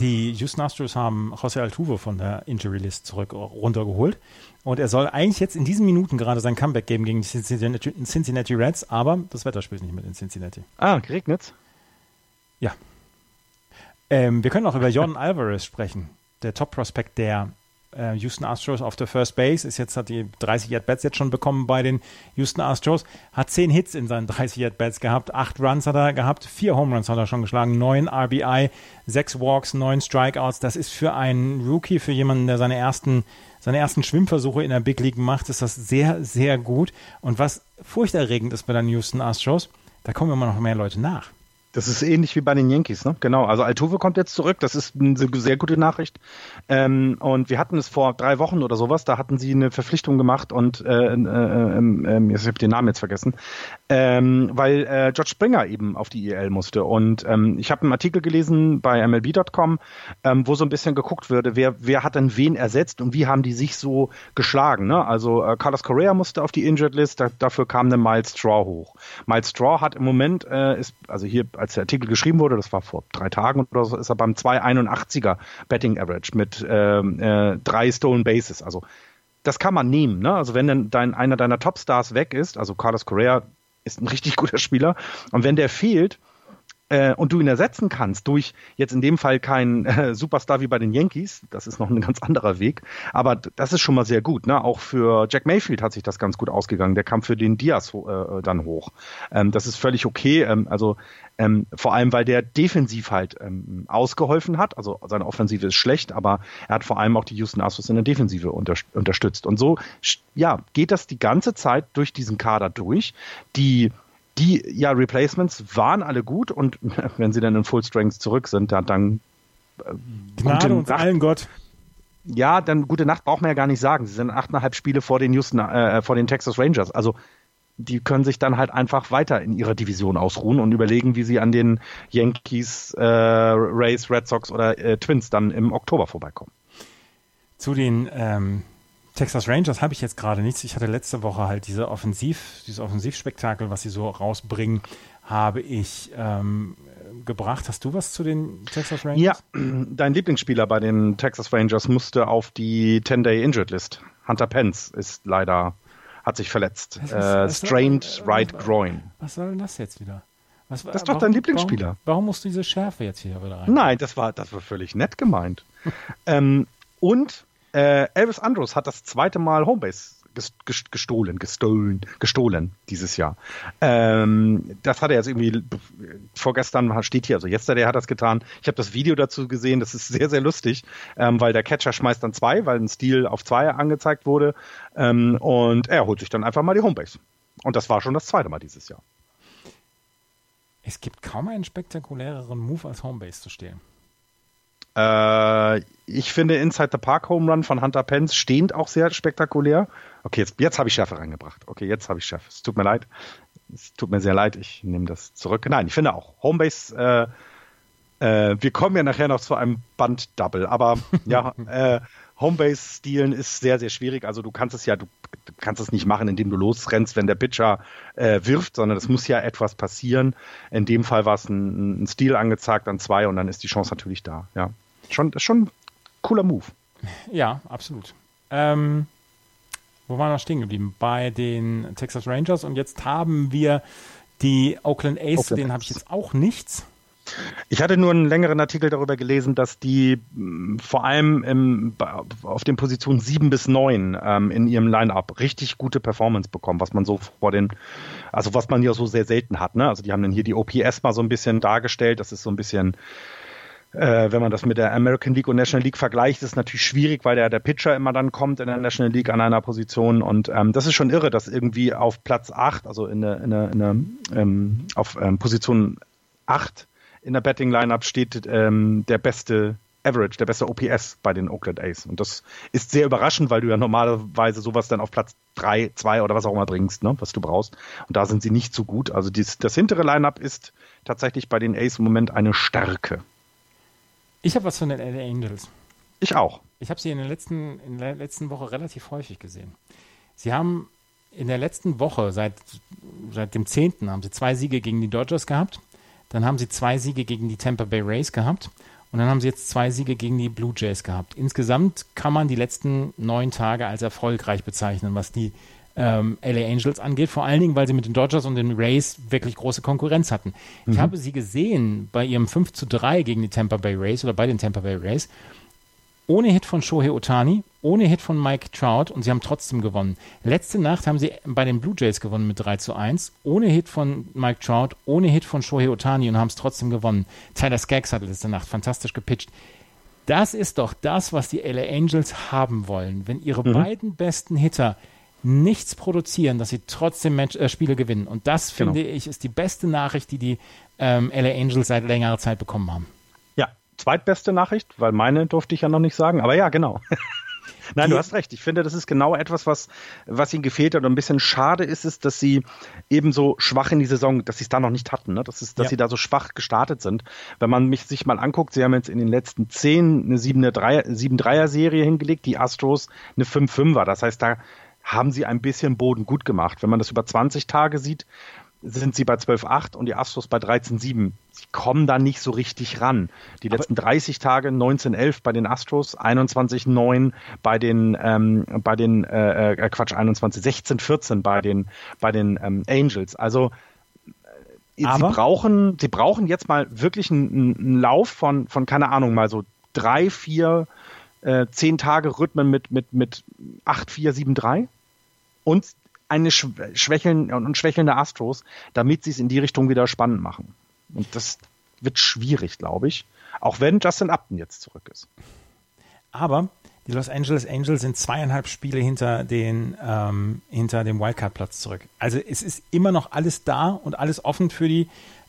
Die Houston Astros haben José Altuve von der Injury List zurück runtergeholt. Und er soll eigentlich jetzt in diesen Minuten gerade sein Comeback geben gegen die Cincinnati Reds, aber das Wetter spielt nicht mit in Cincinnati. Ah, geregnet's? Ja. Ähm, wir können auch über Jordan Alvarez sprechen, der Top-Prospect der äh, Houston Astros auf der First Base, ist jetzt, hat die 30 At-Bats jetzt schon bekommen bei den Houston Astros, hat 10 Hits in seinen 30 At-Bats gehabt, 8 Runs hat er gehabt, 4 Home Runs hat er schon geschlagen, 9 RBI, 6 Walks, 9 Strikeouts. Das ist für einen Rookie, für jemanden, der seine ersten seine ersten Schwimmversuche in der Big League macht, ist das sehr, sehr gut. Und was furchterregend ist bei den Houston Astros, da kommen immer noch mehr Leute nach. Das ist ähnlich wie bei den Yankees, ne? Genau. Also Altuve kommt jetzt zurück. Das ist eine sehr gute Nachricht. Ähm, und wir hatten es vor drei Wochen oder sowas. Da hatten sie eine Verpflichtung gemacht und äh, äh, äh, ich habe den Namen jetzt vergessen, ähm, weil äh, George Springer eben auf die IL musste. Und ähm, ich habe einen Artikel gelesen bei MLB.com, ähm, wo so ein bisschen geguckt würde, wer wer hat denn wen ersetzt und wie haben die sich so geschlagen. Ne? Also äh, Carlos Correa musste auf die Injured List. Da, dafür kam dann Miles Straw hoch. Miles Straw hat im Moment äh, ist also hier als der Artikel geschrieben wurde, das war vor drei Tagen oder so, ist er beim 281er Betting Average mit ähm, äh, drei Stolen Bases. Also das kann man nehmen. Ne? Also wenn dann dein, einer deiner Topstars weg ist, also Carlos Correa ist ein richtig guter Spieler, und wenn der fehlt, äh, und du ihn ersetzen kannst durch jetzt in dem Fall keinen äh, Superstar wie bei den Yankees, das ist noch ein ganz anderer Weg, aber das ist schon mal sehr gut. Ne? Auch für Jack Mayfield hat sich das ganz gut ausgegangen. Der kam für den Diaz äh, dann hoch. Ähm, das ist völlig okay. Ähm, also ähm, vor allem, weil der defensiv halt ähm, ausgeholfen hat. Also seine Offensive ist schlecht, aber er hat vor allem auch die Houston Astros in der Defensive unter, unterstützt. Und so ja, geht das die ganze Zeit durch diesen Kader durch. Die die ja Replacements waren alle gut und wenn sie dann in Full Strength zurück sind, dann, dann äh, Gnade uns allen Gott. Ja, dann gute Nacht braucht man ja gar nicht sagen. Sie sind achteinhalb Spiele vor den Houston, äh, vor den Texas Rangers. Also die können sich dann halt einfach weiter in ihrer Division ausruhen und überlegen, wie sie an den Yankees, äh, Rays, Red Sox oder äh, Twins dann im Oktober vorbeikommen. Zu den ähm, Texas Rangers habe ich jetzt gerade nichts. Ich hatte letzte Woche halt diese Offensiv, dieses Offensivspektakel, was sie so rausbringen, habe ich ähm, gebracht. Hast du was zu den Texas Rangers? Ja, dein Lieblingsspieler bei den Texas Rangers musste auf die 10-Day Injured List. Hunter Pence ist leider, hat sich verletzt. Ist, äh, strained soll, right was, groin. Was soll denn das jetzt wieder? Was, das ist doch dein Lieblingsspieler. Warum, warum, musst du diese Schärfe jetzt hier wieder rein? Nein, das war, das war völlig nett gemeint. ähm, und äh, Elvis Andrus hat das zweite Mal Homebase gestohlen, gestohlen, gestohlen dieses Jahr. Ähm, das hat er jetzt irgendwie vorgestern steht hier, also yesterday hat er das getan. Ich habe das Video dazu gesehen, das ist sehr, sehr lustig, ähm, weil der Catcher schmeißt dann zwei, weil ein Stil auf zwei angezeigt wurde ähm, und er holt sich dann einfach mal die Homebase. Und das war schon das zweite Mal dieses Jahr. Es gibt kaum einen spektakuläreren Move als Homebase zu stehlen. Äh, ich finde Inside the Park Home Run von Hunter Pence stehend auch sehr spektakulär. Okay, jetzt, jetzt habe ich Schärfe reingebracht. Okay, jetzt habe ich Schärfe. Es tut mir leid. Es tut mir sehr leid. Ich nehme das zurück. Nein, ich finde auch Homebase. Äh, äh, wir kommen ja nachher noch zu einem Band-Double, aber ja, äh, Homebase-Stilen ist sehr, sehr schwierig. Also du kannst es ja, du, du, kannst es nicht machen, indem du losrennst, wenn der Pitcher äh, wirft, sondern es muss ja etwas passieren. In dem Fall war es ein, ein Stil angezeigt an zwei und dann ist die Chance natürlich da. Ja, schon, schon ein cooler Move. Ja, absolut. Ähm, wo waren wir stehen geblieben? Bei den Texas Rangers und jetzt haben wir die Oakland A's, Oakland denen habe ich jetzt auch nichts. Ich hatte nur einen längeren Artikel darüber gelesen, dass die mh, vor allem im, auf den Positionen 7 bis 9 ähm, in ihrem Line-Up richtig gute Performance bekommen, was man so vor den, also was man ja so sehr selten hat. Ne? Also die haben dann hier die OPS mal so ein bisschen dargestellt, das ist so ein bisschen äh, wenn man das mit der American League und National League vergleicht, ist es natürlich schwierig, weil der, der Pitcher immer dann kommt in der National League an einer Position und ähm, das ist schon irre, dass irgendwie auf Platz 8, also in der, in der, in der ähm, auf ähm, Position 8 in der Betting Lineup steht ähm, der beste Average, der beste OPS bei den Oakland A's. Und das ist sehr überraschend, weil du ja normalerweise sowas dann auf Platz 3, 2 oder was auch immer bringst, ne, was du brauchst. Und da sind sie nicht so gut. Also dies, das hintere Lineup ist tatsächlich bei den A's im Moment eine Stärke. Ich habe was von den LA Angels. Ich auch. Ich habe sie in der, letzten, in der letzten Woche relativ häufig gesehen. Sie haben in der letzten Woche, seit, seit dem 10. haben sie zwei Siege gegen die Dodgers gehabt. Dann haben sie zwei Siege gegen die Tampa Bay Rays gehabt. Und dann haben sie jetzt zwei Siege gegen die Blue Jays gehabt. Insgesamt kann man die letzten neun Tage als erfolgreich bezeichnen, was die ähm, LA Angels angeht, vor allen Dingen, weil sie mit den Dodgers und den Rays wirklich große Konkurrenz hatten. Mhm. Ich habe sie gesehen bei ihrem 5 zu 3 gegen die Tampa Bay Rays oder bei den Tampa Bay Rays. Ohne Hit von Shohei Otani, ohne Hit von Mike Trout und sie haben trotzdem gewonnen. Letzte Nacht haben sie bei den Blue Jays gewonnen mit 3 zu 1, ohne Hit von Mike Trout, ohne Hit von Shohei Otani und haben es trotzdem gewonnen. Tyler Skaggs hatte letzte Nacht fantastisch gepitcht. Das ist doch das, was die LA Angels haben wollen. Wenn ihre mhm. beiden besten Hitter nichts produzieren, dass sie trotzdem Match, äh, Spiele gewinnen. Und das, genau. finde ich, ist die beste Nachricht, die die ähm, LA Angels seit längerer Zeit bekommen haben. Ja, zweitbeste Nachricht, weil meine durfte ich ja noch nicht sagen. Aber ja, genau. Nein, du hast recht. Ich finde, das ist genau etwas, was, was ihnen gefehlt hat. Und ein bisschen schade ist es, dass sie eben so schwach in die Saison, dass sie es da noch nicht hatten, ne? das ist, dass ja. sie da so schwach gestartet sind. Wenn man mich sich mal anguckt, sie haben jetzt in den letzten zehn eine 7-3er-Serie hingelegt, die Astros eine 5-5er. Das heißt, da haben sie ein bisschen Boden gut gemacht. Wenn man das über 20 Tage sieht, sind sie bei 12,8 und die Astros bei 13,7. Sie kommen da nicht so richtig ran. Die Aber letzten 30 Tage 19,11 bei den Astros, 21,9 bei den ähm, bei den äh, äh, Quatsch 21, 16, 14 bei den bei den ähm, Angels. Also äh, sie brauchen sie brauchen jetzt mal wirklich einen, einen Lauf von von keine Ahnung mal so drei, vier äh, zehn Tage Rhythmen mit, mit, mit 8, 4, 7, 3 und eine schwächeln und schwächelnde Astros, damit sie es in die Richtung wieder spannend machen. Und das wird schwierig, glaube ich. Auch wenn Justin Upton jetzt zurück ist. Aber Die Los Angeles Angels sind zweieinhalb Spiele hinter, den, ähm, hinter dem Wildcard-Platz zurück. Also es ist immer noch alles da und alles offen für die,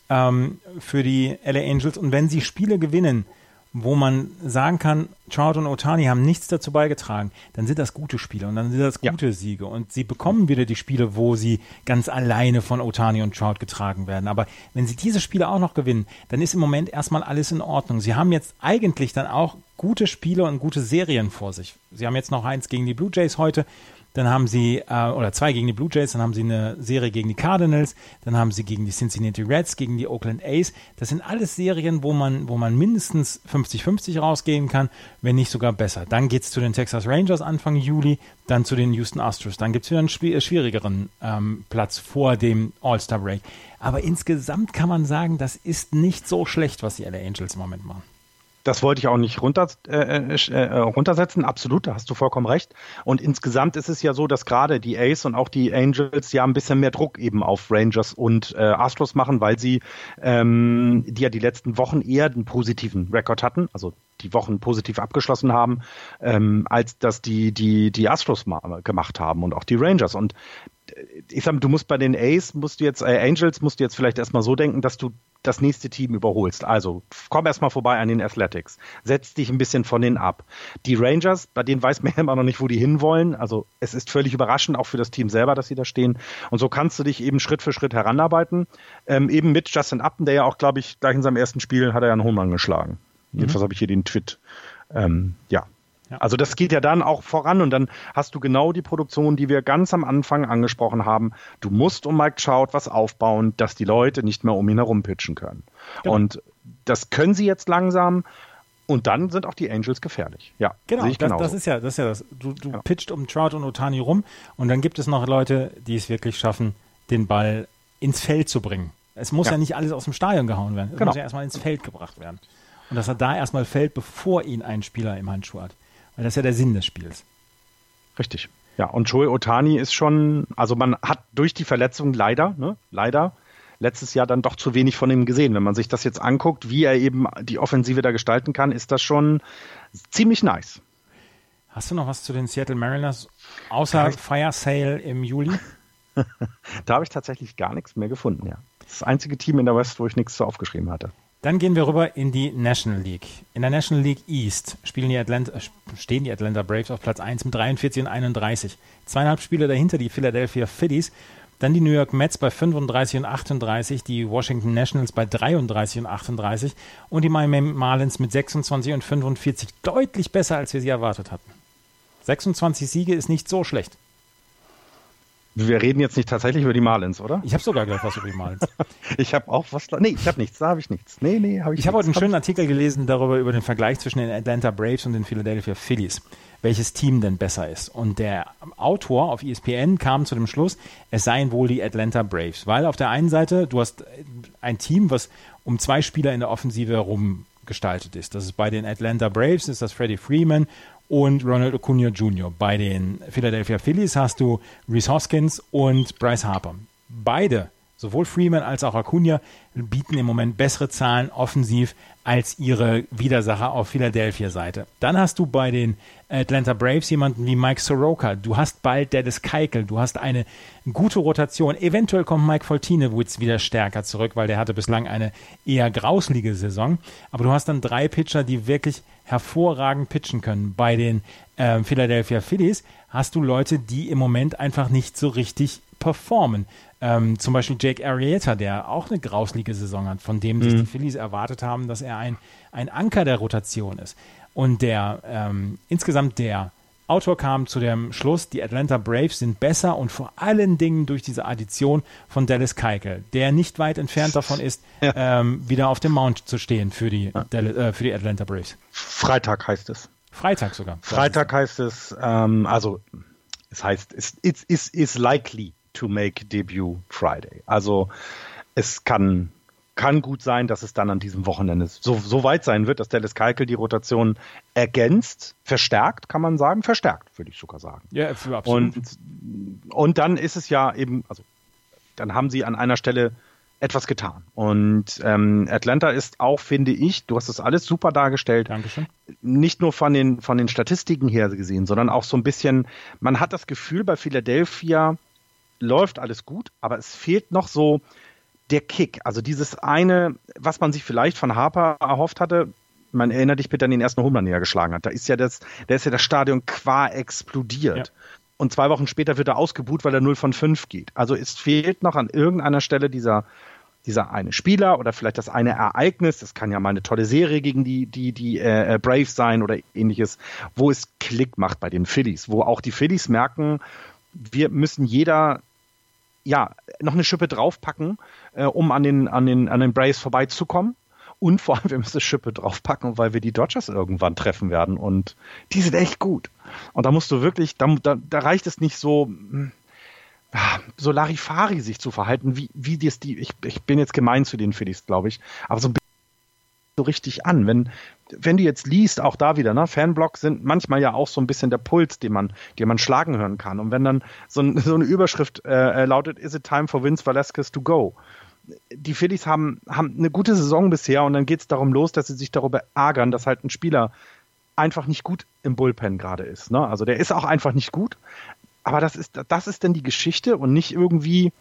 ähm, für die LA Angels. Und wenn sie Spiele gewinnen, wo man sagen kann, Trout und Otani haben nichts dazu beigetragen, dann sind das gute Spiele und dann sind das gute ja. Siege und sie bekommen wieder die Spiele, wo sie ganz alleine von Otani und Trout getragen werden. Aber wenn sie diese Spiele auch noch gewinnen, dann ist im Moment erstmal alles in Ordnung. Sie haben jetzt eigentlich dann auch gute Spiele und gute Serien vor sich. Sie haben jetzt noch eins gegen die Blue Jays heute, dann haben sie, äh, oder zwei gegen die Blue Jays, dann haben sie eine Serie gegen die Cardinals, dann haben sie gegen die Cincinnati Reds, gegen die Oakland A's. Das sind alles Serien, wo man, wo man mindestens 50-50 rausgehen kann, wenn nicht sogar besser. Dann geht es zu den Texas Rangers Anfang Juli, dann zu den Houston Astros. Dann gibt es wieder einen schwierigeren ähm, Platz vor dem All-Star Break. Aber insgesamt kann man sagen, das ist nicht so schlecht, was die LA Angels im Moment machen. Das wollte ich auch nicht runter, äh, äh, äh, runtersetzen. Absolut, da hast du vollkommen recht. Und insgesamt ist es ja so, dass gerade die Ace und auch die Angels ja ein bisschen mehr Druck eben auf Rangers und äh, Astros machen, weil sie ähm, die ja die letzten Wochen eher einen positiven Rekord hatten, also die Wochen positiv abgeschlossen haben, ähm, als dass die die die Astros gemacht haben und auch die Rangers. Und ich sag, du musst bei den Ace, musst du jetzt, äh, Angels, musst du jetzt vielleicht erstmal so denken, dass du das nächste Team überholst. Also komm erstmal vorbei an den Athletics. Setz dich ein bisschen von denen ab. Die Rangers, bei denen weiß man immer noch nicht, wo die hinwollen. Also es ist völlig überraschend, auch für das Team selber, dass sie da stehen. Und so kannst du dich eben Schritt für Schritt heranarbeiten. Ähm, eben mit Justin Upton, der ja auch, glaube ich, gleich in seinem ersten Spiel hat er ja einen Hohmann geschlagen. Mhm. Jedenfalls habe ich hier den Tweet. Ähm, ja, also das geht ja dann auch voran und dann hast du genau die Produktion, die wir ganz am Anfang angesprochen haben. Du musst um Mike Trout was aufbauen, dass die Leute nicht mehr um ihn herum pitchen können. Genau. Und das können sie jetzt langsam. Und dann sind auch die Angels gefährlich. Ja, genau. Das, das, ist ja, das ist ja das. Du, du ja. pitcht um Trout und Otani rum und dann gibt es noch Leute, die es wirklich schaffen, den Ball ins Feld zu bringen. Es muss ja, ja nicht alles aus dem Stadion gehauen werden. Es genau. muss ja erstmal ins Feld gebracht werden. Und dass er da erstmal fällt, bevor ihn ein Spieler im Handschuh hat. Weil das ist ja der Sinn des Spiels. Richtig. Ja, und Joey Otani ist schon, also man hat durch die Verletzung leider, ne, leider, letztes Jahr dann doch zu wenig von ihm gesehen. Wenn man sich das jetzt anguckt, wie er eben die Offensive da gestalten kann, ist das schon ziemlich nice. Hast du noch was zu den Seattle Mariners außer Fire Sale im Juli? da habe ich tatsächlich gar nichts mehr gefunden, ja. Das, das einzige Team in der West, wo ich nichts zu aufgeschrieben hatte. Dann gehen wir rüber in die National League. In der National League East spielen die Atlanta, äh, stehen die Atlanta Braves auf Platz 1 mit 43 und 31. Zweieinhalb Spiele dahinter die Philadelphia Phillies. Dann die New York Mets bei 35 und 38, die Washington Nationals bei 33 und 38 und die Miami Marlins mit 26 und 45. Deutlich besser, als wir sie erwartet hatten. 26 Siege ist nicht so schlecht. Wir reden jetzt nicht tatsächlich über die Marlins, oder? Ich habe sogar gleich was über die Marlins. ich habe auch was. Nee, ich habe nichts. Da habe ich nichts. Nee, nee, habe ich Ich habe heute einen schönen Artikel gelesen darüber, über den Vergleich zwischen den Atlanta Braves und den Philadelphia Phillies. Welches Team denn besser ist. Und der Autor auf ESPN kam zu dem Schluss, es seien wohl die Atlanta Braves. Weil auf der einen Seite, du hast ein Team, was um zwei Spieler in der Offensive herum gestaltet ist. Das ist bei den Atlanta Braves, ist das Freddie Freeman und Ronald Acuna Jr. Bei den Philadelphia Phillies hast du Reese Hoskins und Bryce Harper. Beide, sowohl Freeman als auch Acuna, bieten im Moment bessere Zahlen offensiv als ihre Widersacher auf Philadelphia-Seite. Dann hast du bei den Atlanta Braves jemanden wie Mike Soroka. Du hast bald Dennis Keikel. Du hast eine gute Rotation. Eventuell kommt Mike Foltinewitz wieder stärker zurück, weil der hatte bislang eine eher grauslige Saison. Aber du hast dann drei Pitcher, die wirklich hervorragend pitchen können. Bei den äh, Philadelphia Phillies hast du Leute, die im Moment einfach nicht so richtig performen. Ähm, zum Beispiel Jake Arrieta, der auch eine grauslige Saison hat, von dem mhm. sich die Phillies erwartet haben, dass er ein, ein Anker der Rotation ist. Und der ähm, insgesamt der Autor kam zu dem Schluss, die Atlanta Braves sind besser und vor allen Dingen durch diese Addition von Dallas Keuchel, der nicht weit entfernt davon ist, ja. ähm, wieder auf dem Mount zu stehen für die, ja. Dallas, äh, für die Atlanta Braves. Freitag heißt es. Freitag sogar. Freitag heißt es, ähm, also es heißt, it's, it's likely to make debut Friday. Also es kann, kann gut sein, dass es dann an diesem Wochenende so, so weit sein wird, dass Dallas Keikel die Rotation ergänzt, verstärkt, kann man sagen, verstärkt, würde ich sogar sagen. Ja, absolut. Und, und dann ist es ja eben, also dann haben sie an einer Stelle etwas getan. Und ähm, Atlanta ist auch, finde ich, du hast das alles super dargestellt. Dankeschön. Nicht nur von den, von den Statistiken her gesehen, sondern auch so ein bisschen, man hat das Gefühl, bei Philadelphia läuft alles gut, aber es fehlt noch so der Kick. Also dieses eine, was man sich vielleicht von Harper erhofft hatte, man erinnert dich bitte an den ersten Home Run, den er geschlagen hat. Da ist ja das, da ist ja das Stadion qua explodiert. Ja. Und zwei Wochen später wird er ausgebuht, weil er 0 von 5 geht. Also es fehlt noch an irgendeiner Stelle dieser, dieser eine Spieler oder vielleicht das eine Ereignis, das kann ja mal eine tolle Serie gegen die, die, die äh, Braves sein oder ähnliches, wo es Klick macht bei den Phillies, wo auch die Phillies merken, wir müssen jeder ja noch eine Schippe draufpacken, äh, um an den, an den, an den Braves vorbeizukommen. Und vor allem, wir müssen eine Schippe draufpacken, weil wir die Dodgers irgendwann treffen werden. Und die sind echt gut. Und da musst du wirklich, da, da, da reicht es nicht so, hm, so Larifari sich zu verhalten, wie, wie das die, ich, ich bin jetzt gemein zu den Phillies, glaube ich, aber so ein bisschen so richtig an. Wenn, wenn du jetzt liest, auch da wieder, ne, Fanblogs sind manchmal ja auch so ein bisschen der Puls, den man, den man schlagen hören kann. Und wenn dann so, ein, so eine Überschrift äh, lautet, is it time for Vince Velasquez to go? Die Phillies haben, haben eine gute Saison bisher und dann geht es darum los, dass sie sich darüber ärgern, dass halt ein Spieler einfach nicht gut im Bullpen gerade ist. Ne? Also der ist auch einfach nicht gut. Aber das ist, das ist denn die Geschichte und nicht irgendwie,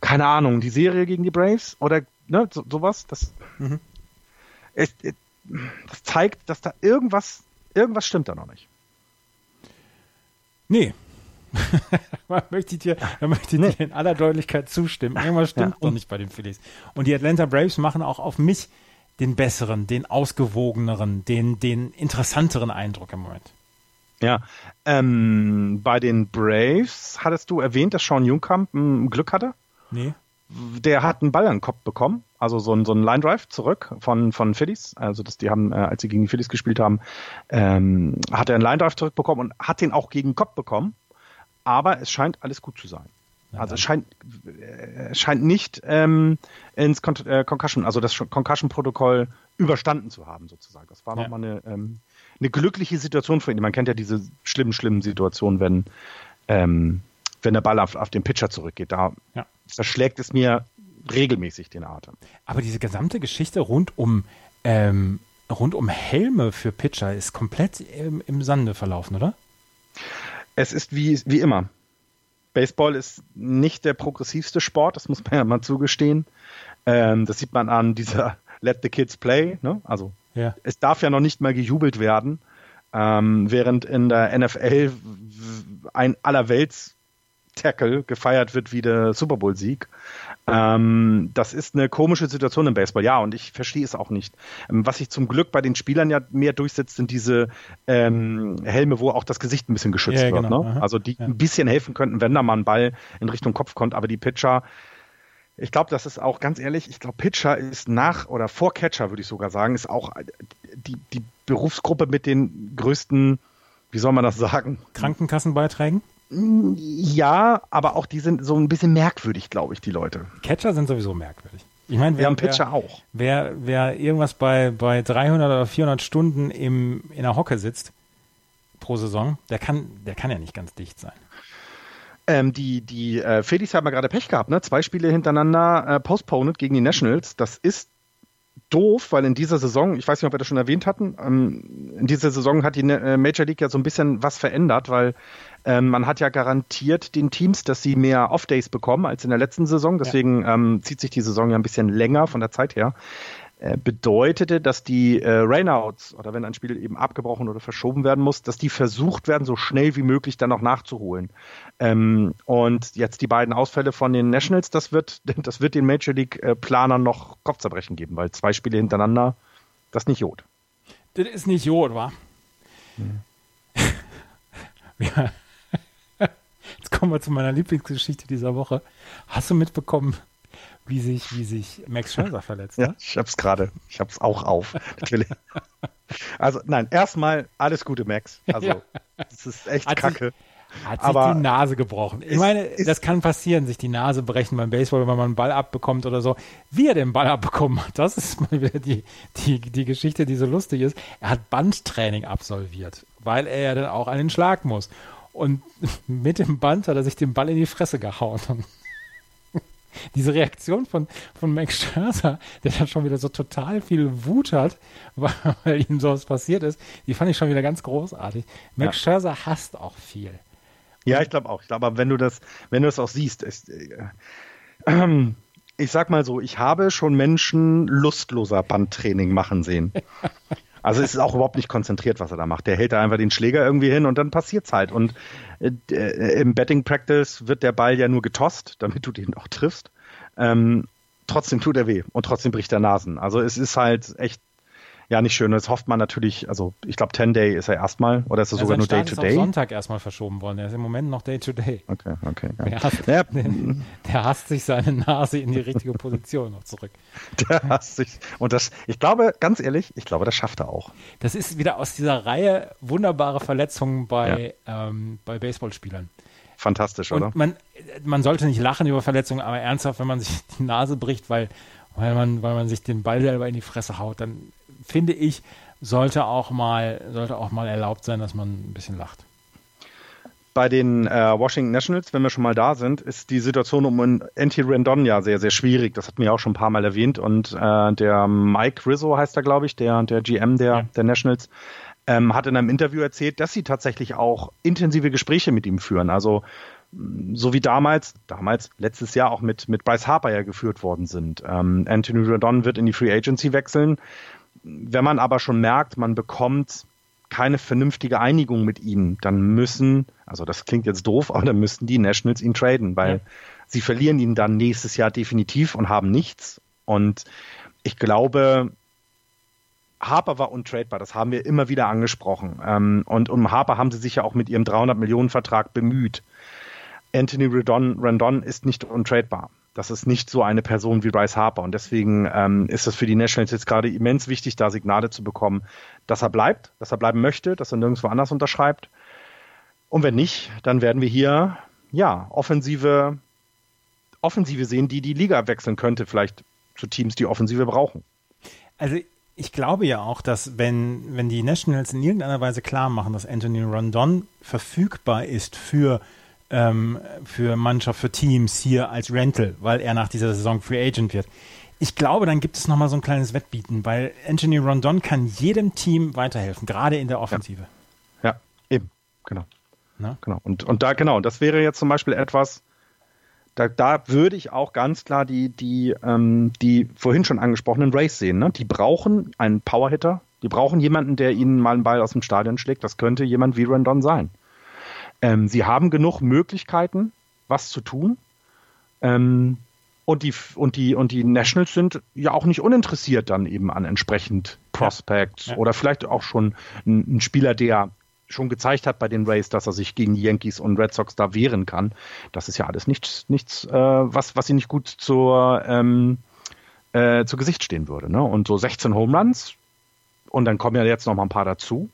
keine Ahnung, die Serie gegen die Braves oder ne, so, sowas. Das, mhm. es, es, das zeigt, dass da irgendwas, irgendwas stimmt da noch nicht. Nee. da möchte ich dir, da möchte dir in aller Deutlichkeit zustimmen. Irgendwas stimmt ja. noch nicht bei den Phillies. Und die Atlanta Braves machen auch auf mich den besseren, den ausgewogeneren, den, den interessanteren Eindruck im Moment. Ja, ähm, bei den Braves hattest du erwähnt, dass Sean Jungkamp ein Glück hatte? Nee. Der hat einen Ball an den Kopf bekommen, also so ein, so ein Line Drive zurück von, von Phillies. Also, dass die haben, äh, als sie gegen die Phillies gespielt haben, ähm, hat er einen Line Drive zurückbekommen und hat den auch gegen den Kopf bekommen. Aber es scheint alles gut zu sein. Also es scheint, äh, scheint nicht ähm, ins Con äh, Concussion, also das Concussion-Protokoll überstanden zu haben, sozusagen. Das war ja. nochmal eine, ähm, eine glückliche Situation für ihn. Man kennt ja diese schlimmen, schlimmen Situationen, wenn, ähm, wenn der Ball auf, auf den Pitcher zurückgeht. Da ja. verschlägt es mir regelmäßig den Atem. Aber diese gesamte Geschichte rund um, ähm, rund um Helme für Pitcher ist komplett im, im Sande verlaufen, oder? Es ist wie, wie immer. Baseball ist nicht der progressivste Sport, das muss man ja mal zugestehen. Ähm, das sieht man an dieser Let the Kids Play. Ne? Also ja. es darf ja noch nicht mal gejubelt werden, ähm, während in der NFL ein allerwelts Tackle gefeiert wird wie der Super Bowl Sieg. Ähm, das ist eine komische Situation im Baseball, ja, und ich verstehe es auch nicht. Ähm, was sich zum Glück bei den Spielern ja mehr durchsetzt, sind diese ähm, Helme, wo auch das Gesicht ein bisschen geschützt ja, wird. Genau. Ne? Also die ja. ein bisschen helfen könnten, wenn da mal ein Ball in Richtung Kopf kommt, aber die Pitcher, ich glaube, das ist auch ganz ehrlich, ich glaube, Pitcher ist nach oder vor Catcher, würde ich sogar sagen, ist auch die, die Berufsgruppe mit den größten, wie soll man das sagen? Krankenkassenbeiträgen? Ja, aber auch die sind so ein bisschen merkwürdig, glaube ich, die Leute. Catcher sind sowieso merkwürdig. Ich meine, wir haben Pitcher wer, auch. Wer, wer irgendwas bei, bei 300 oder 400 Stunden im, in der Hocke sitzt pro Saison, der kann, der kann ja nicht ganz dicht sein. Ähm, die die äh, Phillies haben ja gerade Pech gehabt, ne? Zwei Spiele hintereinander äh, postponed gegen die Nationals. Das ist doof, weil in dieser Saison, ich weiß nicht, ob wir das schon erwähnt hatten, ähm, in dieser Saison hat die äh, Major League ja so ein bisschen was verändert, weil ähm, man hat ja garantiert den Teams, dass sie mehr Off-Days bekommen als in der letzten Saison. Deswegen ja. ähm, zieht sich die Saison ja ein bisschen länger von der Zeit her. Äh, bedeutete, dass die äh, Rainouts oder wenn ein Spiel eben abgebrochen oder verschoben werden muss, dass die versucht werden, so schnell wie möglich dann noch nachzuholen. Ähm, und jetzt die beiden Ausfälle von den Nationals, das wird, das wird den Major League-Planern äh, noch Kopfzerbrechen geben, weil zwei Spiele hintereinander, das ist nicht Jod. Das ist nicht Jod, wa? Hm. ja. Jetzt kommen wir zu meiner Lieblingsgeschichte dieser Woche. Hast du mitbekommen, wie sich, wie sich Max Scherzer verletzt? Ja, ich hab's gerade. Ich hab's auch auf. also, nein, erstmal alles Gute, Max. Also, ja. das ist echt hat kacke. Sich, hat aber sich die Nase gebrochen. Ich ist, meine, ist, das kann passieren, sich die Nase brechen beim Baseball, wenn man einen Ball abbekommt oder so. Wie er den Ball abbekommen hat, das ist mal wieder die, die, die Geschichte, die so lustig ist. Er hat Bandtraining absolviert, weil er ja dann auch an den Schlag muss. Und mit dem Band hat er sich den Ball in die Fresse gehauen. Diese Reaktion von, von Max Scherzer, der dann schon wieder so total viel Wut hat, weil ihm sowas passiert ist, die fand ich schon wieder ganz großartig. Max ja. Scherzer hasst auch viel. Ja, ich glaube auch. Ich glaube, wenn du das, wenn du das auch siehst, ist, äh, ich sag mal so, ich habe schon Menschen lustloser Bandtraining machen sehen. Also es ist auch überhaupt nicht konzentriert, was er da macht. Der hält da einfach den Schläger irgendwie hin und dann passiert's halt. Und äh, äh, im Betting Practice wird der Ball ja nur getost, damit du den auch triffst. Ähm, trotzdem tut er weh und trotzdem bricht er Nasen. Also es ist halt echt ja nicht schön. Das hofft man natürlich, also ich glaube 10 Day ist er erstmal oder ist er ja, sogar nur Day to Day? Ist auf Sonntag erstmal verschoben worden. Er ist im Moment noch Day to Day. Okay, okay. Ja. Der, hasst, ja. der, hasst sich seine Nase in die richtige Position noch zurück. Der hasst sich. Und das, ich glaube, ganz ehrlich, ich glaube, das schafft er auch. Das ist wieder aus dieser Reihe wunderbare Verletzungen bei, ähm, bei Baseballspielern. Fantastisch, Und oder? Man, man sollte nicht lachen über Verletzungen, aber ernsthaft, wenn man sich die Nase bricht, weil, weil, man, weil man sich den Ball selber in die Fresse haut, dann finde ich, sollte auch mal, sollte auch mal erlaubt sein, dass man ein bisschen lacht. Bei den äh, Washington Nationals, wenn wir schon mal da sind, ist die Situation um Anti Rendon ja sehr, sehr schwierig. Das hatten wir auch schon ein paar Mal erwähnt. Und äh, der Mike Rizzo heißt er, glaube ich, der, der GM der, ja. der Nationals, ähm, hat in einem Interview erzählt, dass sie tatsächlich auch intensive Gespräche mit ihm führen. Also so wie damals, damals, letztes Jahr auch mit, mit Bryce Harper ja geführt worden sind. Ähm, Anthony Rendon wird in die Free Agency wechseln. Wenn man aber schon merkt, man bekommt keine vernünftige Einigung mit ihm, dann müssen, also das klingt jetzt doof, aber dann müssten die Nationals ihn traden, weil ja. sie verlieren ihn dann nächstes Jahr definitiv und haben nichts. Und ich glaube, Harper war untradebar, das haben wir immer wieder angesprochen. Ähm, und um Harper haben sie sich ja auch mit ihrem 300 Millionen Vertrag bemüht. Anthony Rendon, Rendon ist nicht untradebar. Das ist nicht so eine Person wie Bryce Harper. Und deswegen ähm, ist es für die Nationals jetzt gerade immens wichtig, da Signale zu bekommen, dass er bleibt, dass er bleiben möchte, dass er nirgendwo anders unterschreibt. Und wenn nicht, dann werden wir hier, ja, offensive, Offensive sehen, die die Liga wechseln könnte, vielleicht zu Teams, die Offensive brauchen. Also ich glaube ja auch, dass wenn, wenn die Nationals in irgendeiner Weise klar machen, dass Anthony Rondon verfügbar ist für ähm, für Mannschaft, für Teams hier als Rental, weil er nach dieser Saison Free Agent wird. Ich glaube, dann gibt es nochmal so ein kleines Wettbieten, weil Anthony Rondon kann jedem Team weiterhelfen, gerade in der Offensive. Ja, ja eben, genau. Na? genau. Und, und da, genau, das wäre jetzt zum Beispiel etwas, da, da würde ich auch ganz klar die, die, ähm, die vorhin schon angesprochenen Race sehen. Ne? Die brauchen einen Powerhitter, die brauchen jemanden, der ihnen mal einen Ball aus dem Stadion schlägt. Das könnte jemand wie Rondon sein. Ähm, sie haben genug Möglichkeiten, was zu tun. Ähm, und die, und, die, und die Nationals sind ja auch nicht uninteressiert dann eben an entsprechend Prospects ja. oder vielleicht auch schon ein, ein, Spieler, der schon gezeigt hat bei den Rays, dass er sich gegen die Yankees und Red Sox da wehren kann. Das ist ja alles nichts, nichts äh, was, was sie nicht gut zur, ähm, äh, zu Gesicht stehen würde. Ne? Und so 16 Home Runs und dann kommen ja jetzt noch mal ein paar dazu.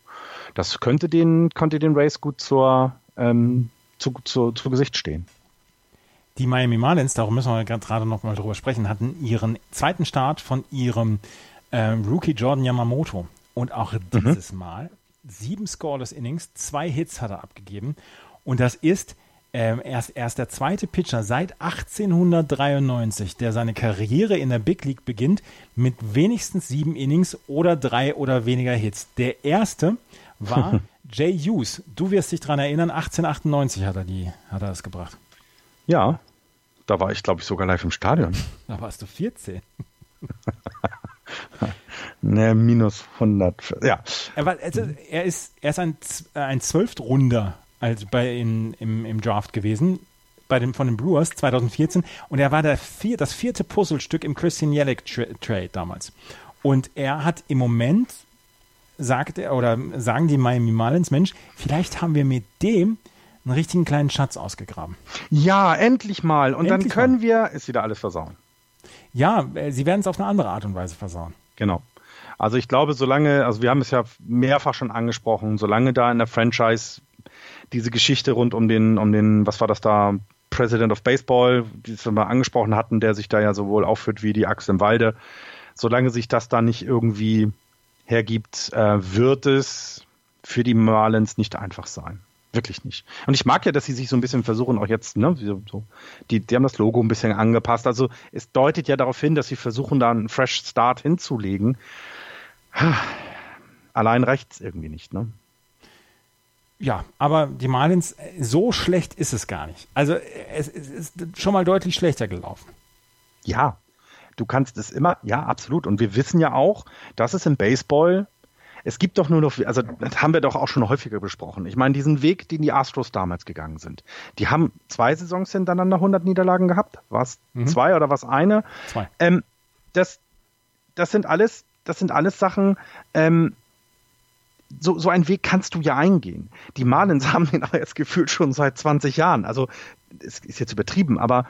Das könnte den, könnte den Rays gut zur, ähm, zu, zu, zu Gesicht stehen. Die Miami Marlins, darum müssen wir gerade noch mal drüber sprechen, hatten ihren zweiten Start von ihrem ähm, Rookie Jordan Yamamoto. Und auch mhm. dieses mhm. Mal sieben scoreless Innings, zwei Hits hat er abgegeben. Und das ist ähm, erst, erst der zweite Pitcher seit 1893, der seine Karriere in der Big League beginnt, mit wenigstens sieben Innings oder drei oder weniger Hits. Der erste war Jay Hughes, du wirst dich daran erinnern, 1898 hat er, die, hat er es gebracht. Ja, da war ich, glaube ich, sogar live im Stadion. Da warst du 14. ne, minus 100. Ja. Er, war, also, er ist, er ist ein, ein Zwölftrunder also bei in, im, im Draft gewesen, bei dem, von den Brewers 2014. Und er war der vier, das vierte Puzzlestück im Christian Yelich Trade damals. Und er hat im Moment sagt er oder sagen die Miami Marlins, Mensch, vielleicht haben wir mit dem einen richtigen kleinen Schatz ausgegraben. Ja, endlich mal. Und endlich dann können mal. wir es wieder alles versauen. Ja, äh, sie werden es auf eine andere Art und Weise versauen. Genau. Also ich glaube, solange, also wir haben es ja mehrfach schon angesprochen, solange da in der Franchise diese Geschichte rund um den, um den, was war das da, President of Baseball, die wir mal angesprochen hatten, der sich da ja sowohl aufführt wie die Axt im Walde, solange sich das da nicht irgendwie hergibt, äh, wird es für die Marlins nicht einfach sein. Wirklich nicht. Und ich mag ja, dass sie sich so ein bisschen versuchen, auch jetzt, ne, so, die, die haben das Logo ein bisschen angepasst. Also es deutet ja darauf hin, dass sie versuchen, da einen Fresh Start hinzulegen. Allein reicht es irgendwie nicht, ne? Ja, aber die Marlins, so schlecht ist es gar nicht. Also es, es ist schon mal deutlich schlechter gelaufen. Ja, du kannst es immer, ja, absolut. Und wir wissen ja auch, dass es im Baseball es gibt doch nur noch, also das haben wir doch auch schon häufiger besprochen. Ich meine, diesen Weg, den die Astros damals gegangen sind. Die haben zwei Saisons hintereinander 100 Niederlagen gehabt. War es mhm. zwei oder was eine? Zwei. Ähm, das, das sind alles, das sind alles Sachen, ähm, so, so einen Weg kannst du ja eingehen. Die Marlins haben den aber jetzt gefühlt schon seit 20 Jahren. Also, es ist jetzt übertrieben, aber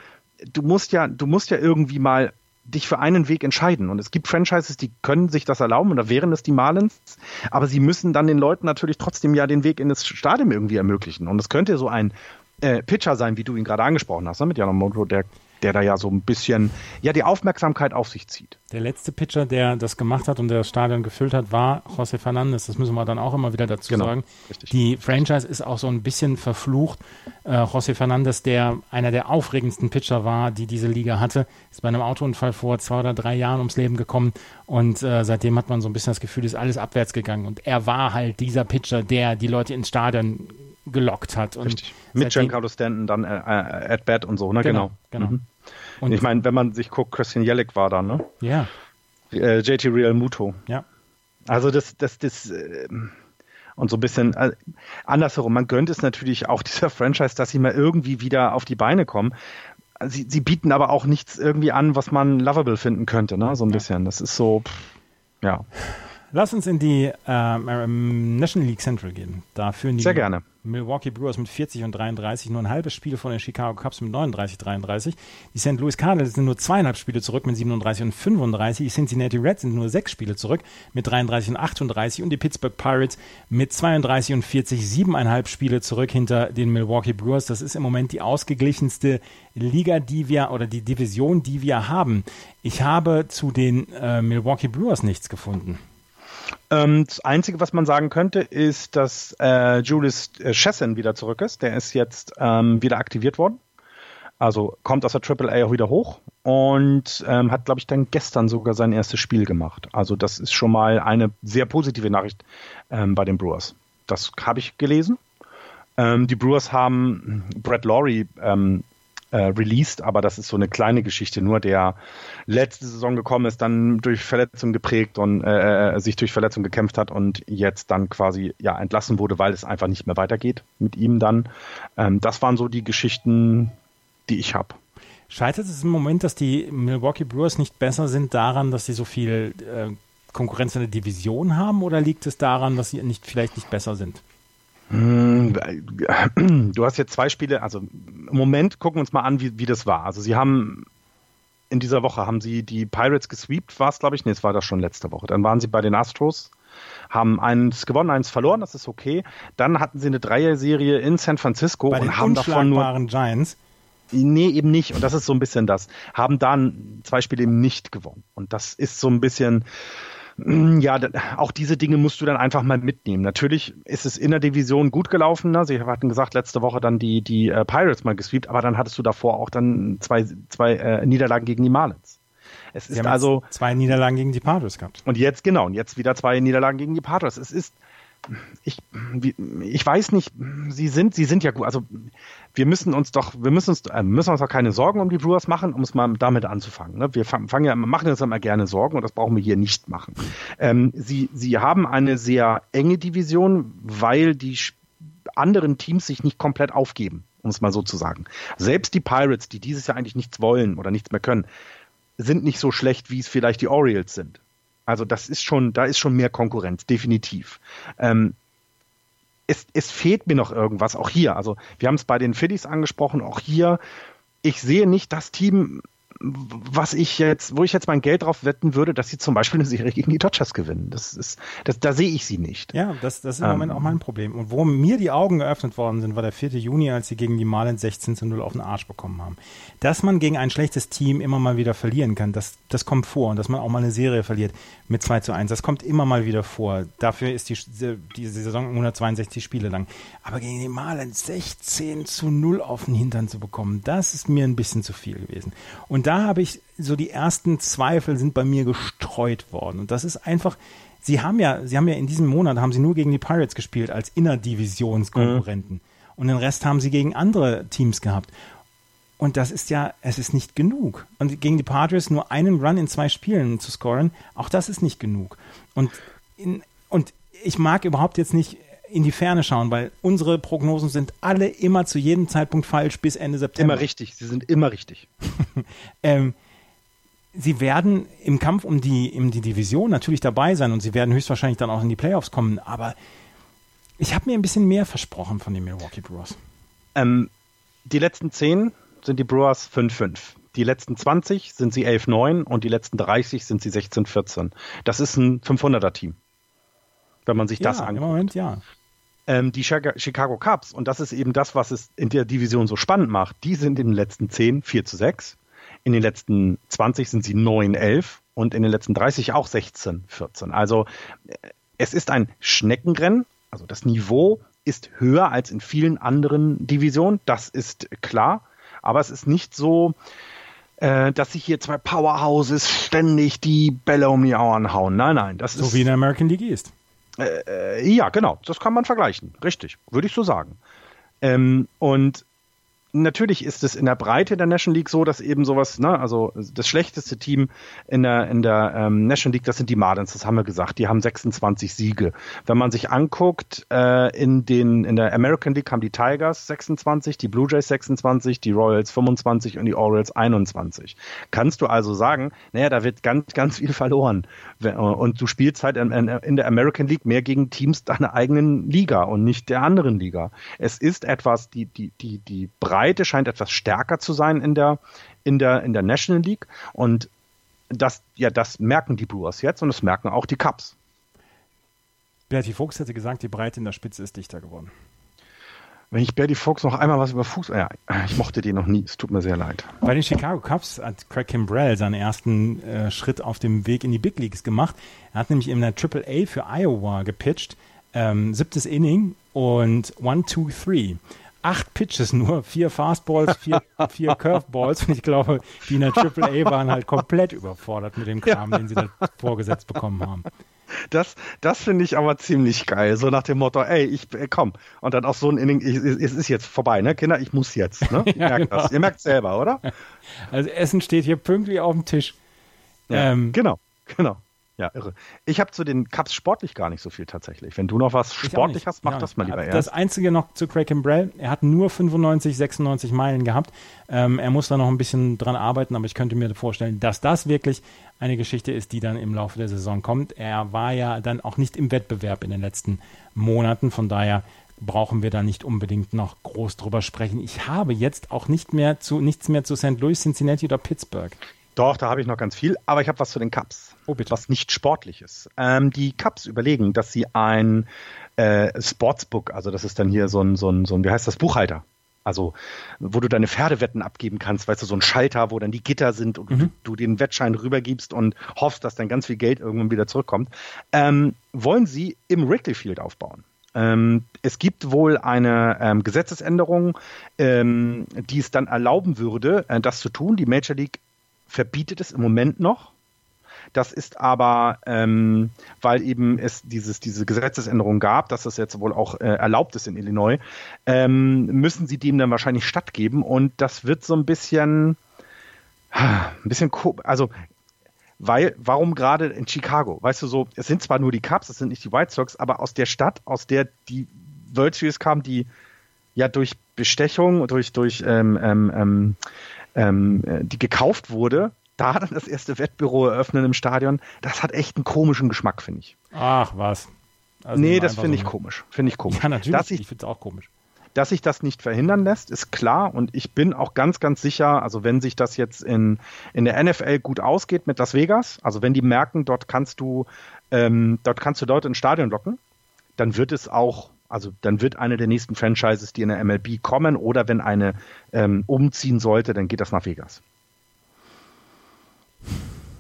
du musst ja, du musst ja irgendwie mal dich für einen Weg entscheiden. Und es gibt Franchises, die können sich das erlauben, oder wären es die Marlins, aber sie müssen dann den Leuten natürlich trotzdem ja den Weg in das Stadion irgendwie ermöglichen. Und es könnte so ein äh, Pitcher sein, wie du ihn gerade angesprochen hast, ne, mit Yamamoto, der der da ja so ein bisschen ja die Aufmerksamkeit auf sich zieht. Der letzte Pitcher, der das gemacht hat und der das Stadion gefüllt hat, war José Fernandez. Das müssen wir dann auch immer wieder dazu genau, sagen. Richtig. Die Franchise ist auch so ein bisschen verflucht. Äh, José Fernandez, der einer der aufregendsten Pitcher war, die diese Liga hatte, ist bei einem Autounfall vor zwei oder drei Jahren ums Leben gekommen und äh, seitdem hat man so ein bisschen das Gefühl, ist alles abwärts gegangen. Und er war halt dieser Pitcher, der die Leute ins Stadion gelockt hat. Und Richtig. Mit Giancarlo Stanton dann äh, äh, at bat und so, ne? Genau. genau. genau. Mhm. Und ich meine, wenn man sich guckt, Christian Jellick war da, ne? Ja. Äh, JT Real Muto. Ja. Also das, das, das, äh, und so ein bisschen äh, andersherum. Man gönnt es natürlich auch dieser Franchise, dass sie mal irgendwie wieder auf die Beine kommen. Sie, sie bieten aber auch nichts irgendwie an, was man lovable finden könnte, ne? So ein bisschen. Das ist so, pff, ja. Lass uns in die ähm, National League Central gehen. Da führen die Sehr gerne. Milwaukee Brewers mit 40 und 33, nur ein halbes Spiel von den Chicago Cubs mit 39, 33. Die St. Louis Cardinals sind nur zweieinhalb Spiele zurück mit 37 und 35. Die Cincinnati Reds sind nur sechs Spiele zurück mit 33 und 38. Und die Pittsburgh Pirates mit 32 und 40, siebeneinhalb Spiele zurück hinter den Milwaukee Brewers. Das ist im Moment die ausgeglichenste Liga, die wir oder die Division, die wir haben. Ich habe zu den äh, Milwaukee Brewers nichts gefunden. Ähm, das Einzige, was man sagen könnte, ist, dass äh, Julius äh, Chesson wieder zurück ist. Der ist jetzt ähm, wieder aktiviert worden. Also kommt aus der AAA auch wieder hoch und ähm, hat, glaube ich, dann gestern sogar sein erstes Spiel gemacht. Also das ist schon mal eine sehr positive Nachricht ähm, bei den Brewers. Das habe ich gelesen. Ähm, die Brewers haben Brett Laurie ähm, äh, released, aber das ist so eine kleine Geschichte, nur der letzte Saison gekommen ist, dann durch Verletzung geprägt und äh, äh, sich durch Verletzung gekämpft hat und jetzt dann quasi ja entlassen wurde, weil es einfach nicht mehr weitergeht mit ihm dann. Ähm, das waren so die Geschichten, die ich habe. Scheitert es im Moment, dass die Milwaukee Brewers nicht besser sind daran, dass sie so viel äh, Konkurrenz in der Division haben oder liegt es daran, dass sie nicht, vielleicht nicht besser sind? Hm, du hast jetzt zwei Spiele, also im Moment gucken wir uns mal an, wie, wie das war. Also sie haben in dieser Woche haben sie die Pirates gesweept, war es, glaube ich. Nee, es war das schon letzte Woche. Dann waren sie bei den Astros, haben eins gewonnen, eins verloren, das ist okay. Dann hatten sie eine Dreier-Serie in San Francisco bei und haben davon nur. Giants. Nee, eben nicht. Und das ist so ein bisschen das. Haben dann zwei Spiele eben nicht gewonnen. Und das ist so ein bisschen, ja, auch diese Dinge musst du dann einfach mal mitnehmen. Natürlich ist es in der Division gut gelaufen. Ne? Sie hatten gesagt, letzte Woche dann die, die äh, Pirates mal gesweept, aber dann hattest du davor auch dann zwei, zwei äh, Niederlagen gegen die Marlins. Es Sie ist also zwei Niederlagen gegen die Padres gehabt. Und jetzt genau, und jetzt wieder zwei Niederlagen gegen die Padres. Es ist ich, ich weiß nicht, sie sind, sie sind ja gut. Also wir müssen uns doch, wir müssen uns, äh, müssen uns doch keine Sorgen um die Brewers machen, um es mal damit anzufangen. Ne? Wir fangen ja, machen uns immer gerne Sorgen und das brauchen wir hier nicht machen. Ähm, sie, sie haben eine sehr enge Division, weil die anderen Teams sich nicht komplett aufgeben, um es mal so zu sagen. Selbst die Pirates, die dieses Jahr eigentlich nichts wollen oder nichts mehr können, sind nicht so schlecht, wie es vielleicht die Orioles sind. Also das ist schon, da ist schon mehr Konkurrenz, definitiv. Ähm, es, es fehlt mir noch irgendwas, auch hier. Also wir haben es bei den Phillies angesprochen, auch hier. Ich sehe nicht das Team, was ich jetzt, wo ich jetzt mein Geld drauf wetten würde, dass sie zum Beispiel eine Serie gegen die Dodgers gewinnen. Das ist, das, da sehe ich sie nicht. Ja, das, das ist im ähm, Moment auch mein Problem. Und wo mir die Augen geöffnet worden sind, war der 4. Juni, als sie gegen die Marlins 16 zu 0 auf den Arsch bekommen haben. Dass man gegen ein schlechtes Team immer mal wieder verlieren kann, das, das kommt vor. Und dass man auch mal eine Serie verliert mit 2 zu 1, das kommt immer mal wieder vor. Dafür ist die, die Saison 162 Spiele lang. Aber gegen die Marlins 16 zu 0 auf den Hintern zu bekommen, das ist mir ein bisschen zu viel gewesen. Und da habe ich so die ersten Zweifel sind bei mir gestreut worden. Und das ist einfach, sie haben ja, sie haben ja in diesem Monat haben sie nur gegen die Pirates gespielt als Innerdivisionskonkurrenten. Mhm. Und den Rest haben sie gegen andere Teams gehabt. Und das ist ja, es ist nicht genug. Und gegen die Padres nur einen Run in zwei Spielen zu scoren, auch das ist nicht genug. Und, in, und ich mag überhaupt jetzt nicht in die Ferne schauen, weil unsere Prognosen sind alle immer zu jedem Zeitpunkt falsch bis Ende September. Immer richtig, sie sind immer richtig. ähm, sie werden im Kampf um die, um die Division natürlich dabei sein und sie werden höchstwahrscheinlich dann auch in die Playoffs kommen, aber ich habe mir ein bisschen mehr versprochen von den Milwaukee Brewers. Ähm, die letzten 10 sind die Brewers 5-5. Die letzten 20 sind sie 11-9 und die letzten 30 sind sie 16-14. Das ist ein 500er-Team, wenn man sich ja, das anguckt. Im Moment ja. Ähm, die Chicago Cubs, und das ist eben das, was es in der Division so spannend macht, die sind in den letzten 10 4 zu 6 in den letzten 20 sind sie 9, 11 und in den letzten 30 auch 16, 14. Also äh, es ist ein Schneckenrennen. Also das Niveau ist höher als in vielen anderen Divisionen. Das ist klar. Aber es ist nicht so, äh, dass sich hier zwei Powerhouses ständig die Bälle um die Ohren hauen. Nein, nein. Das so ist, wie in der American League East. Äh, äh, ja, genau. Das kann man vergleichen. Richtig. Würde ich so sagen. Ähm, und natürlich ist es in der Breite der National League so, dass eben sowas, ne, also das schlechteste Team in der, in der ähm, National League, das sind die Marlins, das haben wir gesagt, die haben 26 Siege. Wenn man sich anguckt, äh, in, den, in der American League haben die Tigers 26, die Blue Jays 26, die Royals 25 und die Orioles 21. Kannst du also sagen, naja, da wird ganz, ganz viel verloren. Und du spielst halt in, in der American League mehr gegen Teams deiner eigenen Liga und nicht der anderen Liga. Es ist etwas, die, die, die, die Breite Breite scheint etwas stärker zu sein in der, in der, in der National League. Und das, ja, das merken die Brewers jetzt und das merken auch die Cubs. Bertie Fuchs hätte gesagt, die Breite in der Spitze ist dichter geworden. Wenn ich Bertie Fuchs noch einmal was über Fuchs, ja, ich mochte den noch nie, es tut mir sehr leid. Bei den Chicago Cubs hat Craig Kimbrell seinen ersten äh, Schritt auf dem Weg in die Big Leagues gemacht. Er hat nämlich in der Triple A für Iowa gepitcht, ähm, siebtes Inning und one, two, three acht Pitches nur, vier Fastballs, vier, vier Curveballs. Und ich glaube, die in der Triple A waren halt komplett überfordert mit dem Kram, ja. den sie da vorgesetzt bekommen haben. Das, das finde ich aber ziemlich geil. So nach dem Motto, ey, ich äh, komm. Und dann auch so ein Inning, es ist jetzt vorbei, ne? Kinder, ich muss jetzt. Ne? Ihr ja, merkt genau. das. Ihr merkt selber, oder? Also Essen steht hier pünktlich auf dem Tisch. Ja, ähm, genau, genau. Ja, irre. Ich habe zu den Cups sportlich gar nicht so viel tatsächlich. Wenn du noch was sportlich hast, mach ja, das mal lieber erst. Das Einzige noch zu Craig Kimbrell, er hat nur 95, 96 Meilen gehabt. Ähm, er muss da noch ein bisschen dran arbeiten, aber ich könnte mir vorstellen, dass das wirklich eine Geschichte ist, die dann im Laufe der Saison kommt. Er war ja dann auch nicht im Wettbewerb in den letzten Monaten, von daher brauchen wir da nicht unbedingt noch groß drüber sprechen. Ich habe jetzt auch nicht mehr zu, nichts mehr zu St. Louis, Cincinnati oder Pittsburgh. Doch, da habe ich noch ganz viel, aber ich habe was zu den Cups. Oh, bitte. Was nicht sportlich ist. Ähm, die Cups überlegen, dass sie ein äh, Sportsbook, also das ist dann hier so ein, so ein, so ein, wie heißt das, Buchhalter. Also, wo du deine Pferdewetten abgeben kannst, weißt du, so ein Schalter, wo dann die Gitter sind und mhm. du, du, den Wettschein rübergibst und hoffst, dass dann ganz viel Geld irgendwann wieder zurückkommt, ähm, wollen sie im Wrigley Field aufbauen. Ähm, es gibt wohl eine ähm, Gesetzesänderung, ähm, die es dann erlauben würde, äh, das zu tun. Die Major League verbietet es im Moment noch. Das ist aber, ähm, weil eben es dieses, diese Gesetzesänderung gab, dass das jetzt wohl auch äh, erlaubt ist in Illinois, ähm, müssen sie dem dann wahrscheinlich stattgeben und das wird so ein bisschen, ein bisschen, also weil, warum gerade in Chicago? Weißt du so, es sind zwar nur die Cubs, es sind nicht die White Sox, aber aus der Stadt, aus der die World Series kam, die ja durch Bestechung, durch, durch ähm, ähm, ähm äh, die gekauft wurde, da dann das erste Wettbüro eröffnen im Stadion, das hat echt einen komischen Geschmack, finde ich. Ach, was. Also nee, das finde so ich komisch. Finde ich komisch. Ja, natürlich. Dass ich, ich finde es auch komisch. dass sich das nicht verhindern lässt, ist klar. Und ich bin auch ganz, ganz sicher, also wenn sich das jetzt in, in der NFL gut ausgeht mit Las Vegas, also wenn die merken, dort kannst du, ähm, dort kannst du Leute ins Stadion locken, dann wird es auch, also dann wird eine der nächsten Franchises, die in der MLB kommen, oder wenn eine ähm, umziehen sollte, dann geht das nach Vegas.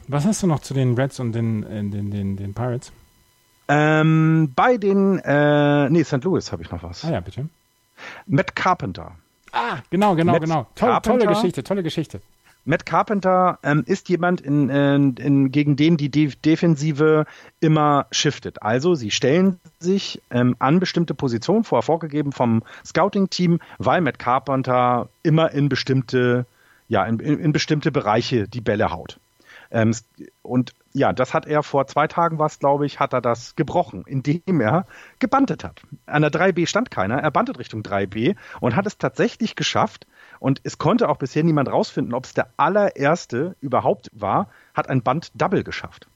Was hast du noch zu den Reds und den, äh, den, den, den Pirates? Ähm, bei den, äh, nee, St. Louis habe ich noch was. Ah ja, bitte. Matt Carpenter. Ah, genau, genau, Matt genau. Toll, tolle Geschichte, tolle Geschichte. Matt Carpenter ähm, ist jemand, in, in, in, gegen den die De Defensive immer shiftet. Also sie stellen sich ähm, an bestimmte Positionen, vorher vorgegeben vom Scouting-Team, weil Matt Carpenter immer in bestimmte, ja, in, in bestimmte Bereiche die Bälle haut. Ähm, und ja, das hat er vor zwei Tagen was, glaube ich, hat er das gebrochen, indem er gebantet hat. An der 3B stand keiner, er bantet Richtung 3B und hat es tatsächlich geschafft. Und es konnte auch bisher niemand rausfinden, ob es der allererste überhaupt war, hat ein Band Double geschafft.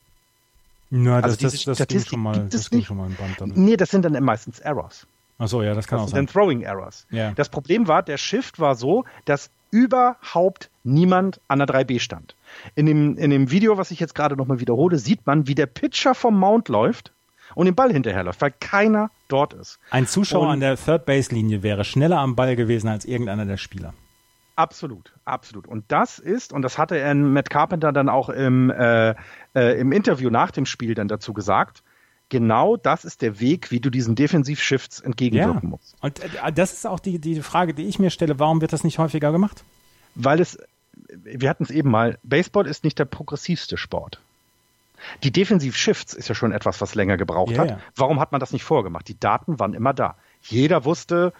Na, das, also das, das, das ging schon mal, das ging schon mal ein Band Double. Nee, das sind dann meistens Errors. Ach so, ja, das kann das auch sein. Das sind dann Throwing Errors. Ja. Das Problem war, der Shift war so, dass überhaupt niemand an der 3B stand. In dem, in dem Video, was ich jetzt gerade nochmal wiederhole, sieht man, wie der Pitcher vom Mount läuft und den Ball hinterherläuft, weil keiner dort ist. Ein Zuschauer und an der Third Base Linie wäre schneller am Ball gewesen als irgendeiner der Spieler. Absolut, absolut. Und das ist, und das hatte er Matt Carpenter dann auch im, äh, äh, im Interview nach dem Spiel dann dazu gesagt, genau das ist der Weg, wie du diesen Defensiv-Shifts entgegenwirken ja. musst. Und äh, das ist auch die, die Frage, die ich mir stelle, warum wird das nicht häufiger gemacht? Weil es wir hatten es eben mal, Baseball ist nicht der progressivste Sport. Die Defensiv-Shifts ist ja schon etwas, was länger gebraucht yeah, hat. Warum hat man das nicht vorgemacht? Die Daten waren immer da. Jeder wusste,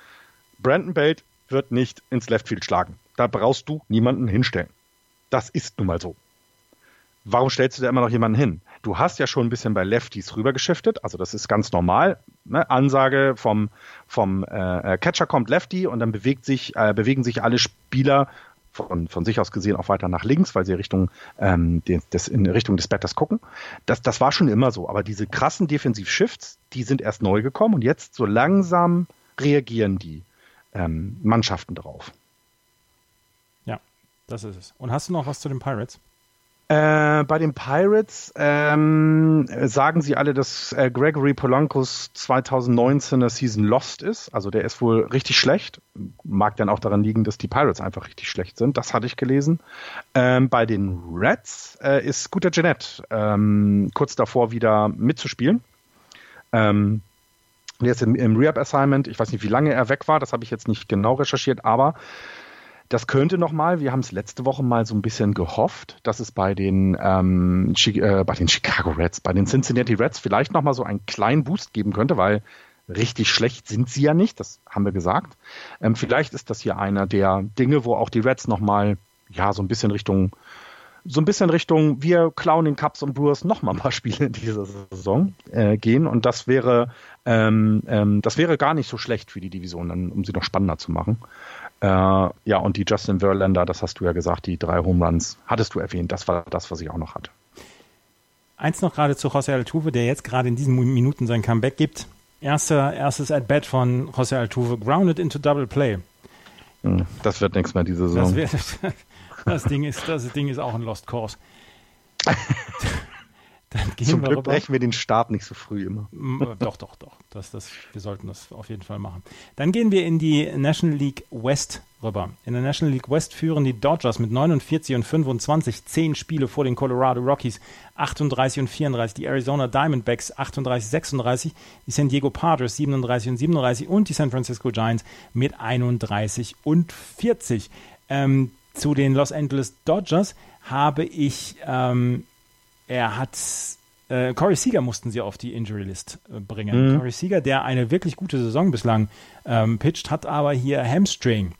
Brandon Belt wird nicht ins Leftfield schlagen. Da brauchst du niemanden hinstellen. Das ist nun mal so. Warum stellst du da immer noch jemanden hin? Du hast ja schon ein bisschen bei Lefties rübergeschiftet, also das ist ganz normal. Ne? Ansage vom, vom äh, Catcher kommt Lefty und dann bewegt sich, äh, bewegen sich alle Spieler von, von sich aus gesehen auch weiter nach links, weil sie Richtung, ähm, des, in Richtung des Batters gucken. Das, das war schon immer so. Aber diese krassen Defensiv-Shifts, die sind erst neu gekommen und jetzt so langsam reagieren die ähm, Mannschaften drauf. Das ist es. Und hast du noch was zu den Pirates? Äh, bei den Pirates ähm, sagen sie alle, dass äh, Gregory Polankos 2019er Season lost ist. Also der ist wohl richtig schlecht. Mag dann auch daran liegen, dass die Pirates einfach richtig schlecht sind. Das hatte ich gelesen. Ähm, bei den Reds äh, ist Guter Jeanette ähm, kurz davor wieder mitzuspielen. Ähm, der ist im, im Rehab-Assignment. Ich weiß nicht, wie lange er weg war. Das habe ich jetzt nicht genau recherchiert. Aber das könnte nochmal, wir haben es letzte Woche mal so ein bisschen gehofft, dass es bei den, ähm, äh, bei den Chicago Reds, bei den Cincinnati Reds vielleicht nochmal so einen kleinen Boost geben könnte, weil richtig schlecht sind sie ja nicht, das haben wir gesagt. Ähm, vielleicht ist das hier einer der Dinge, wo auch die Reds nochmal, ja, so ein bisschen Richtung, so ein bisschen Richtung, wir klauen den Cubs und Brewers nochmal ein paar Spiele in dieser Saison äh, gehen und das wäre, ähm, ähm, das wäre gar nicht so schlecht für die Division, dann, um sie noch spannender zu machen. Äh, ja, und die Justin Verlander, das hast du ja gesagt, die drei Home Runs, hattest du erwähnt. Das war das, was ich auch noch hatte. Eins noch gerade zu José Altuve, der jetzt gerade in diesen Minuten sein Comeback gibt. Erster, erstes At-Bat von José Altuve, grounded into Double Play. Hm, das wird nichts mehr diese Saison. Das, wird, das, Ding ist, das Ding ist auch ein Lost Course. Zum wir Glück rüber. brechen wir den Start nicht so früh immer. Äh, doch, doch, doch. Das, das, wir sollten das auf jeden Fall machen. Dann gehen wir in die National League West rüber. In der National League West führen die Dodgers mit 49 und 25 10 Spiele vor den Colorado Rockies 38 und 34, die Arizona Diamondbacks 38 36, die San Diego Padres 37 und 37 und die San Francisco Giants mit 31 und 40. Ähm, zu den Los Angeles Dodgers habe ich ähm, er hat äh, Corey Seager mussten sie auf die Injury List äh, bringen. Mhm. Corey Seager, der eine wirklich gute Saison bislang ähm, pitcht, hat aber hier Hamstring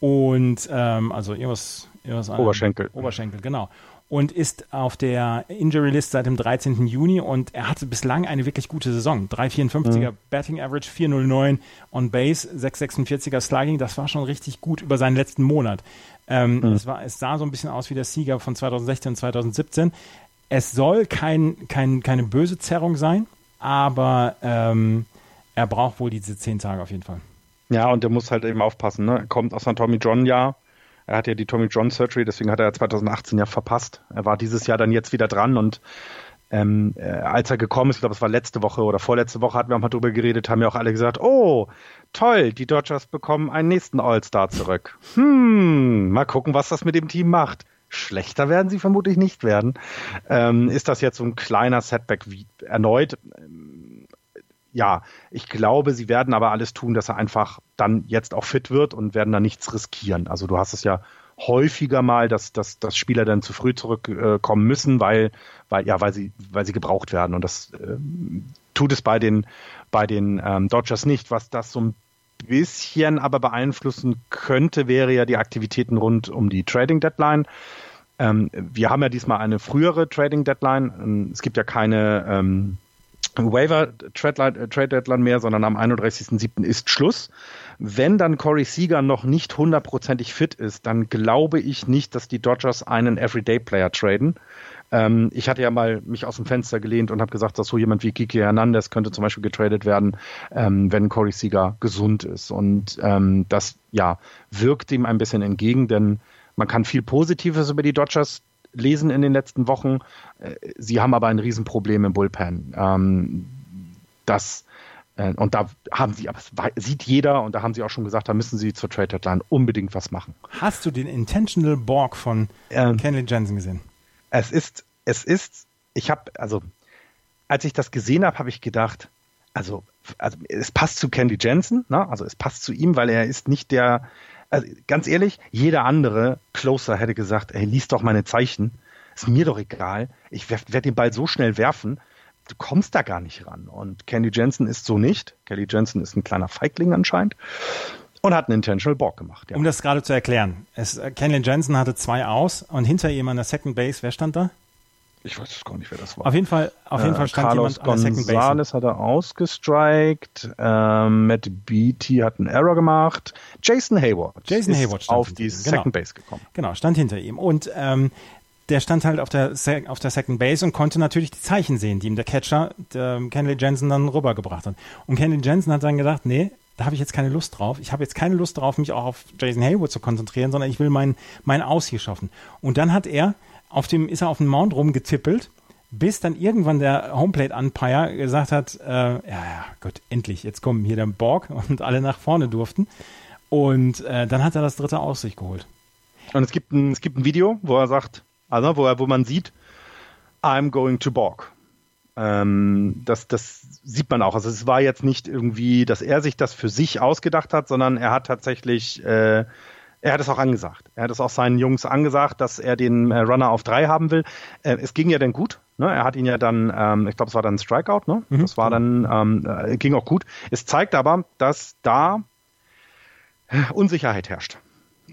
und ähm, also irgendwas, irgendwas Oberschenkel. Oberschenkel, genau. Und ist auf der Injury List seit dem 13. Juni und er hatte bislang eine wirklich gute Saison. 3,54er mhm. Batting Average, 4,09 on Base, 6,46er Slugging, das war schon richtig gut über seinen letzten Monat. Ähm, mhm. es, war, es sah so ein bisschen aus wie der Sieger von 2016 und 2017 es soll kein, kein, keine böse Zerrung sein, aber ähm, er braucht wohl diese zehn Tage auf jeden Fall. Ja, und der muss halt eben aufpassen. Ne? Er kommt aus einem Tommy John Jahr. Er hat ja die Tommy John Surgery, deswegen hat er 2018 ja verpasst. Er war dieses Jahr dann jetzt wieder dran und ähm, äh, als er gekommen ist, ich glaube, es war letzte Woche oder vorletzte Woche, hatten wir auch mal drüber geredet, haben ja auch alle gesagt, oh, toll, die Dodgers bekommen einen nächsten All-Star zurück. Hm, mal gucken, was das mit dem Team macht. Schlechter werden sie vermutlich nicht werden. Ähm, ist das jetzt so ein kleiner Setback wie erneut? Ähm, ja, ich glaube, sie werden aber alles tun, dass er einfach dann jetzt auch fit wird und werden da nichts riskieren. Also du hast es ja häufiger mal, dass, dass, dass Spieler dann zu früh zurückkommen müssen, weil, weil, ja, weil sie, weil sie gebraucht werden. Und das äh, tut es bei den, bei den ähm, Dodgers nicht. Was das so ein bisschen aber beeinflussen könnte, wäre ja die Aktivitäten rund um die Trading Deadline. Ähm, wir haben ja diesmal eine frühere Trading Deadline. Ähm, es gibt ja keine ähm, Waiver Trade Deadline mehr, sondern am 31.07. ist Schluss. Wenn dann Corey Seager noch nicht hundertprozentig fit ist, dann glaube ich nicht, dass die Dodgers einen Everyday-Player traden. Ähm, ich hatte ja mal mich aus dem Fenster gelehnt und habe gesagt, dass so jemand wie Kiki Hernandez könnte zum Beispiel getradet werden, ähm, wenn Corey Seager gesund ist. Und ähm, das ja wirkt ihm ein bisschen entgegen, denn man kann viel Positives über die Dodgers lesen in den letzten Wochen. Äh, sie haben aber ein Riesenproblem im Bullpen. Ähm, das äh, und da haben sie, aber sieht jeder und da haben sie auch schon gesagt, da müssen sie zur Trade Deadline unbedingt was machen. Hast du den Intentional Borg von ähm, Kenley Jensen gesehen? Es ist, es ist, ich habe, also als ich das gesehen habe, habe ich gedacht, also, also es passt zu Candy Jensen, ne? also es passt zu ihm, weil er ist nicht der, also ganz ehrlich, jeder andere Closer hätte gesagt, ey, lies doch meine Zeichen, ist mir doch egal, ich werde den Ball so schnell werfen, du kommst da gar nicht ran. Und Candy Jensen ist so nicht. Kelly Jensen ist ein kleiner Feigling anscheinend und hat einen Intentional Borg gemacht. Ja. Um das gerade zu erklären, es, äh, Kenley Jensen hatte zwei aus und hinter ihm an der Second Base, wer stand da? Ich weiß es gar nicht, wer das war. Auf jeden Fall, auf jeden äh, Fall stand Carlos jemand an der Second Base. Gonzalez hat er ausgestrikt. Ähm, Matt Beatty hat einen Error gemacht. Jason Hayward Jason Hayward stand auf die Second genau. Base gekommen. Genau, stand hinter ihm. Und ähm, der stand halt auf der, auf der Second Base und konnte natürlich die Zeichen sehen, die ihm der Catcher, der Kenley Jensen, dann rübergebracht hat. Und Kenley Jensen hat dann gedacht, nee, da habe ich jetzt keine Lust drauf. Ich habe jetzt keine Lust drauf, mich auch auf Jason Hayward zu konzentrieren, sondern ich will mein, mein Aus hier schaffen. Und dann hat er auf dem, ist er auf dem Mount rumgetippelt, bis dann irgendwann der Homeplate Umpire gesagt hat, äh, ja, ja, gut, endlich, jetzt kommen hier der Borg und alle nach vorne durften. Und äh, dann hat er das dritte aus sich geholt. Und es gibt ein, es gibt ein Video, wo er sagt, also wo, wo man sieht, I'm going to Borg. Ähm, das, das sieht man auch. Also es war jetzt nicht irgendwie, dass er sich das für sich ausgedacht hat, sondern er hat tatsächlich, äh, er hat es auch angesagt. Er hat es auch seinen Jungs angesagt, dass er den äh, Runner auf drei haben will. Äh, es ging ja dann gut. Ne? Er hat ihn ja dann, ähm, ich glaube, es war dann ein Strikeout. Ne? Mhm. Das war dann, ähm, äh, ging auch gut. Es zeigt aber, dass da Unsicherheit herrscht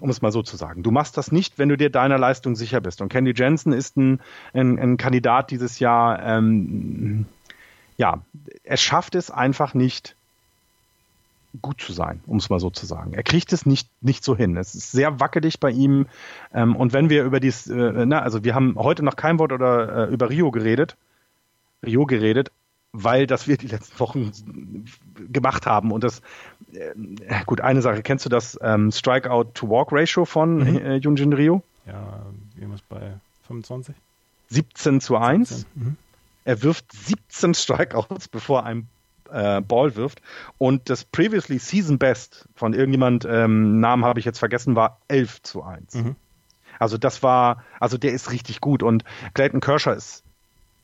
um es mal so zu sagen. Du machst das nicht, wenn du dir deiner Leistung sicher bist. Und Candy Jensen ist ein, ein, ein Kandidat dieses Jahr, ähm, ja, er schafft es einfach nicht, gut zu sein, um es mal so zu sagen. Er kriegt es nicht, nicht so hin. Es ist sehr wackelig bei ihm. Ähm, und wenn wir über dies, äh, na, also wir haben heute noch kein Wort oder äh, über Rio geredet, Rio geredet, weil das wir die letzten Wochen gemacht haben. Und das, gut, eine Sache, kennst du das ähm, Strikeout-to-Walk-Ratio von mhm. äh, Junjin Ryu? Ja, irgendwas bei 25? 17 zu 1. 17. Mhm. Er wirft 17 Strikeouts, bevor er einen äh, Ball wirft. Und das Previously Season Best von irgendjemand, ähm, Namen habe ich jetzt vergessen, war 11 zu 1. Mhm. Also das war, also der ist richtig gut. Und Clayton Kershaw ist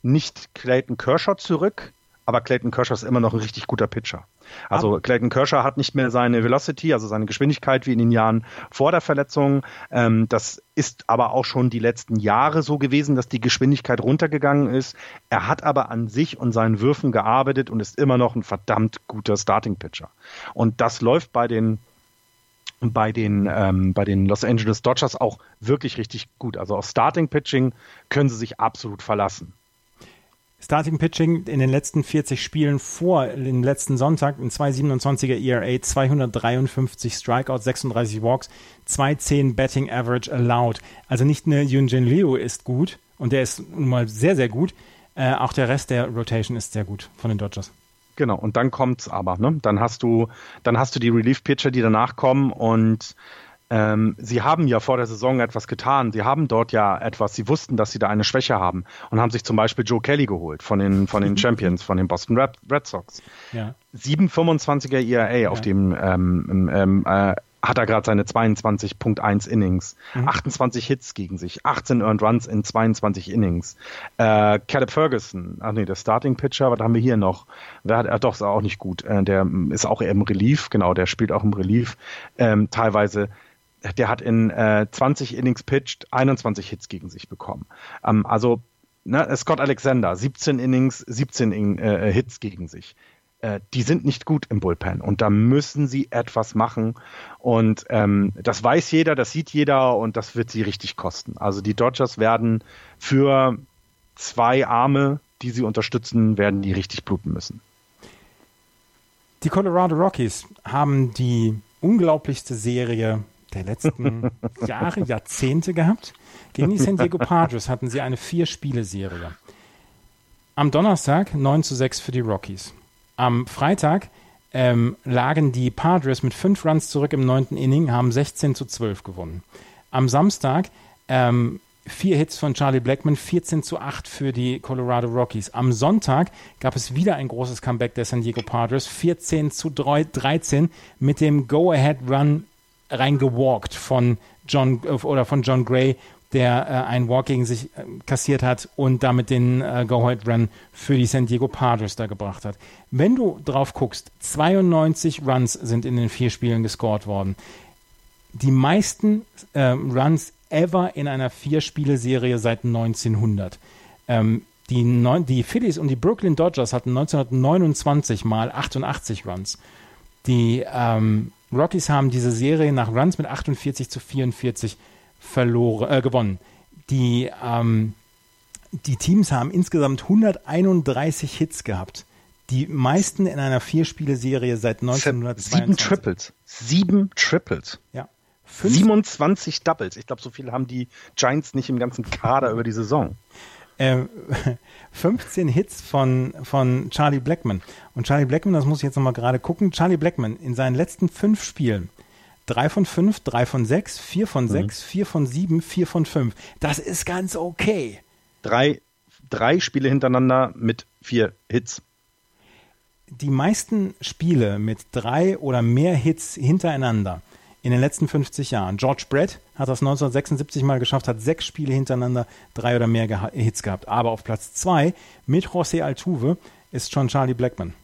nicht Clayton Kershaw zurück, aber Clayton Kershaw ist immer noch ein richtig guter Pitcher. Also ah. Clayton Kershaw hat nicht mehr seine Velocity, also seine Geschwindigkeit wie in den Jahren vor der Verletzung. Ähm, das ist aber auch schon die letzten Jahre so gewesen, dass die Geschwindigkeit runtergegangen ist. Er hat aber an sich und seinen Würfen gearbeitet und ist immer noch ein verdammt guter Starting Pitcher. Und das läuft bei den bei den, ähm, bei den Los Angeles Dodgers auch wirklich richtig gut. Also auf Starting Pitching können sie sich absolut verlassen. Starting Pitching in den letzten 40 Spielen vor dem letzten Sonntag ein 2,27er ERA, 253 Strikeouts, 36 Walks, 2,10 Betting Average allowed. Also nicht nur Yunjin Liu ist gut und der ist nun mal sehr, sehr gut, äh, auch der Rest der Rotation ist sehr gut von den Dodgers. Genau, und dann kommt's aber, ne? Dann hast du, dann hast du die Relief-Pitcher, die danach kommen und ähm, sie haben ja vor der Saison etwas getan. Sie haben dort ja etwas, sie wussten, dass sie da eine Schwäche haben und haben sich zum Beispiel Joe Kelly geholt von den, von den Champions, von den Boston Red, Red Sox. Ja. 7,25er ERA ja. auf dem ähm, ähm, äh, hat er gerade seine 22.1 Innings, mhm. 28 Hits gegen sich, 18 Earned Runs in 22 Innings. Äh, Caleb Ferguson, ach nee, der Starting Pitcher, was haben wir hier noch? Der hat, äh, doch, ist auch nicht gut. Äh, der ist auch im Relief, genau, der spielt auch im Relief. Ähm, teilweise der hat in äh, 20 Innings pitched 21 Hits gegen sich bekommen. Ähm, also ne, Scott Alexander, 17 Innings, 17 in, äh, Hits gegen sich. Äh, die sind nicht gut im Bullpen und da müssen sie etwas machen. Und ähm, das weiß jeder, das sieht jeder und das wird sie richtig kosten. Also die Dodgers werden für zwei Arme, die sie unterstützen, werden die richtig bluten müssen. Die Colorado Rockies haben die unglaublichste Serie der letzten Jahre, Jahrzehnte gehabt. Gegen die San Diego Padres hatten sie eine Vier-Spiele-Serie. Am Donnerstag 9 zu 6 für die Rockies. Am Freitag ähm, lagen die Padres mit fünf Runs zurück im neunten Inning, haben 16 zu 12 gewonnen. Am Samstag ähm, vier Hits von Charlie Blackman, 14 zu 8 für die Colorado Rockies. Am Sonntag gab es wieder ein großes Comeback der San Diego Padres, 14 zu 13 mit dem Go-Ahead-Run reingewalkt von John oder von John Gray, der äh, einen Walk gegen sich äh, kassiert hat und damit den äh, Go-Ahead-Run für die San Diego Padres da gebracht hat. Wenn du drauf guckst, 92 Runs sind in den vier Spielen gescored worden. Die meisten äh, Runs ever in einer Vier-Spiele-Serie seit 1900. Ähm, die, die Phillies und die Brooklyn Dodgers hatten 1929 mal 88 Runs. Die ähm, Rockies haben diese Serie nach Runs mit 48 zu 44 verloren, äh, gewonnen. Die, ähm, die Teams haben insgesamt 131 Hits gehabt. Die meisten in einer Vierspiele-Serie seit 1922. Sieben Triples. Sieben Triples. Ja. Fünf 27 Doubles. Ich glaube, so viele haben die Giants nicht im ganzen Kader über die Saison. 15 ähm, Hits von, von Charlie Blackman. Und Charlie Blackman, das muss ich jetzt nochmal gerade gucken, Charlie Blackman in seinen letzten fünf Spielen, 3 von 5, 3 von 6, 4 von 6, mhm. 4 von 7, 4 von 5. Das ist ganz okay. Drei, drei Spiele hintereinander mit vier Hits. Die meisten Spiele mit drei oder mehr Hits hintereinander in den letzten 50 Jahren. George Brett hat das 1976 mal geschafft, hat sechs Spiele hintereinander drei oder mehr geha Hits gehabt. Aber auf Platz zwei mit José Altuve ist schon Charlie Blackman.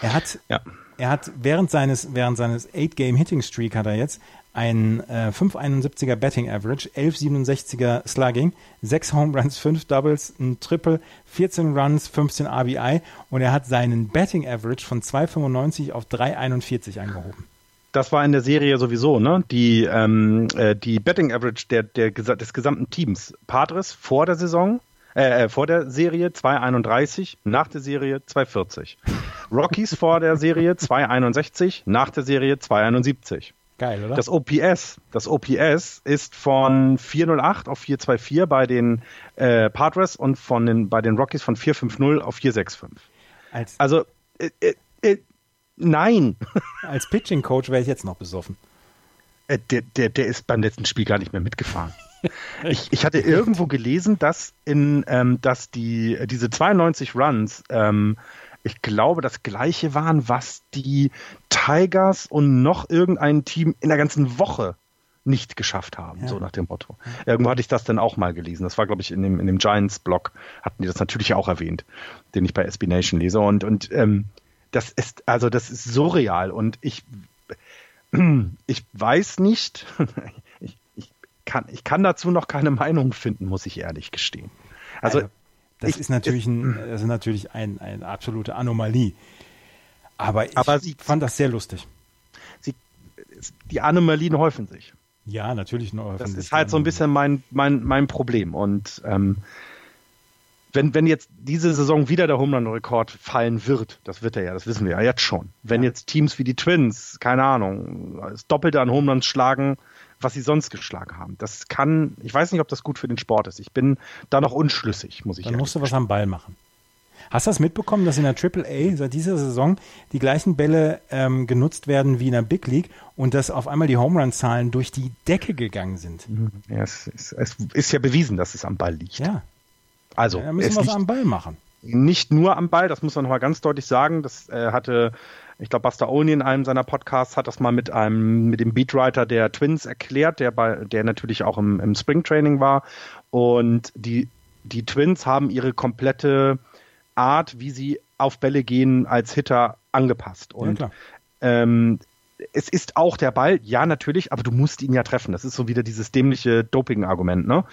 Er hat, ja. er hat während seines, während seines Eight-Game-Hitting-Streak hat er jetzt ein äh, 5,71er Betting Average, 11,67er Slugging, 6 Home Runs, 5 Doubles, ein Triple, 14 Runs, 15 RBI und er hat seinen Betting Average von 2,95 auf 3,41 angehoben das war in der Serie sowieso, ne? Die, ähm, äh, die Betting Average der, der, des gesamten Teams. Padres vor der Saison, äh, äh vor der Serie 2,31, nach der Serie 2,40. Rockies vor der Serie 2,61, nach der Serie 2,71. Geil, oder? Das OPS, das OPS ist von 408 auf 424 bei den äh, Padres und von den, bei den Rockies von 450 auf 465. Als also äh, äh, äh Nein. Als Pitching Coach wäre ich jetzt noch besoffen. Äh, der, der, der ist beim letzten Spiel gar nicht mehr mitgefahren. ich, ich hatte irgendwo gelesen, dass in ähm, dass die diese 92 Runs ähm, ich glaube, das gleiche waren, was die Tigers und noch irgendein Team in der ganzen Woche nicht geschafft haben, ja. so nach dem Motto. Irgendwo hatte ich das dann auch mal gelesen. Das war, glaube ich, in dem, in dem Giants-Blog hatten die das natürlich auch erwähnt, den ich bei SB Nation lese. Und, und ähm, das ist, also das ist surreal und ich, ich weiß nicht, ich, ich, kann, ich kann dazu noch keine Meinung finden, muss ich ehrlich gestehen. Also, also das ich, ist natürlich, ein, das ist natürlich ein, eine absolute Anomalie. Aber ich aber sie, fand das sehr lustig. Sie, die Anomalien häufen sich. Ja, natürlich häufen Das ist halt so ein bisschen mein, mein, mein Problem. Und ähm, wenn, wenn jetzt diese Saison wieder der Home Rekord fallen wird, das wird er ja, das wissen wir ja jetzt schon. Wenn ja. jetzt Teams wie die Twins, keine Ahnung, das Doppelte an Home schlagen, was sie sonst geschlagen haben. Das kann, ich weiß nicht, ob das gut für den Sport ist. Ich bin da noch unschlüssig, muss ich sagen. Dann musst du was am Ball machen. Hast du das mitbekommen, dass in der Triple A seit dieser Saison die gleichen Bälle ähm, genutzt werden wie in der Big League und dass auf einmal die Home Run Zahlen durch die Decke gegangen sind? Mhm. Ja, es, ist, es ist ja bewiesen, dass es am Ball liegt. Ja. Also, ja, da müssen wir was am Ball machen. Nicht nur am Ball, das muss man nochmal ganz deutlich sagen. Das äh, hatte, ich glaube, Buster Olney in einem seiner Podcasts hat das mal mit einem, mit dem Beatwriter der Twins erklärt, der bei, der natürlich auch im, im Springtraining war. Und die, die Twins haben ihre komplette Art, wie sie auf Bälle gehen, als Hitter angepasst. Und ja, ähm, es ist auch der Ball, ja, natürlich, aber du musst ihn ja treffen. Das ist so wieder dieses dämliche Doping-Argument, ne?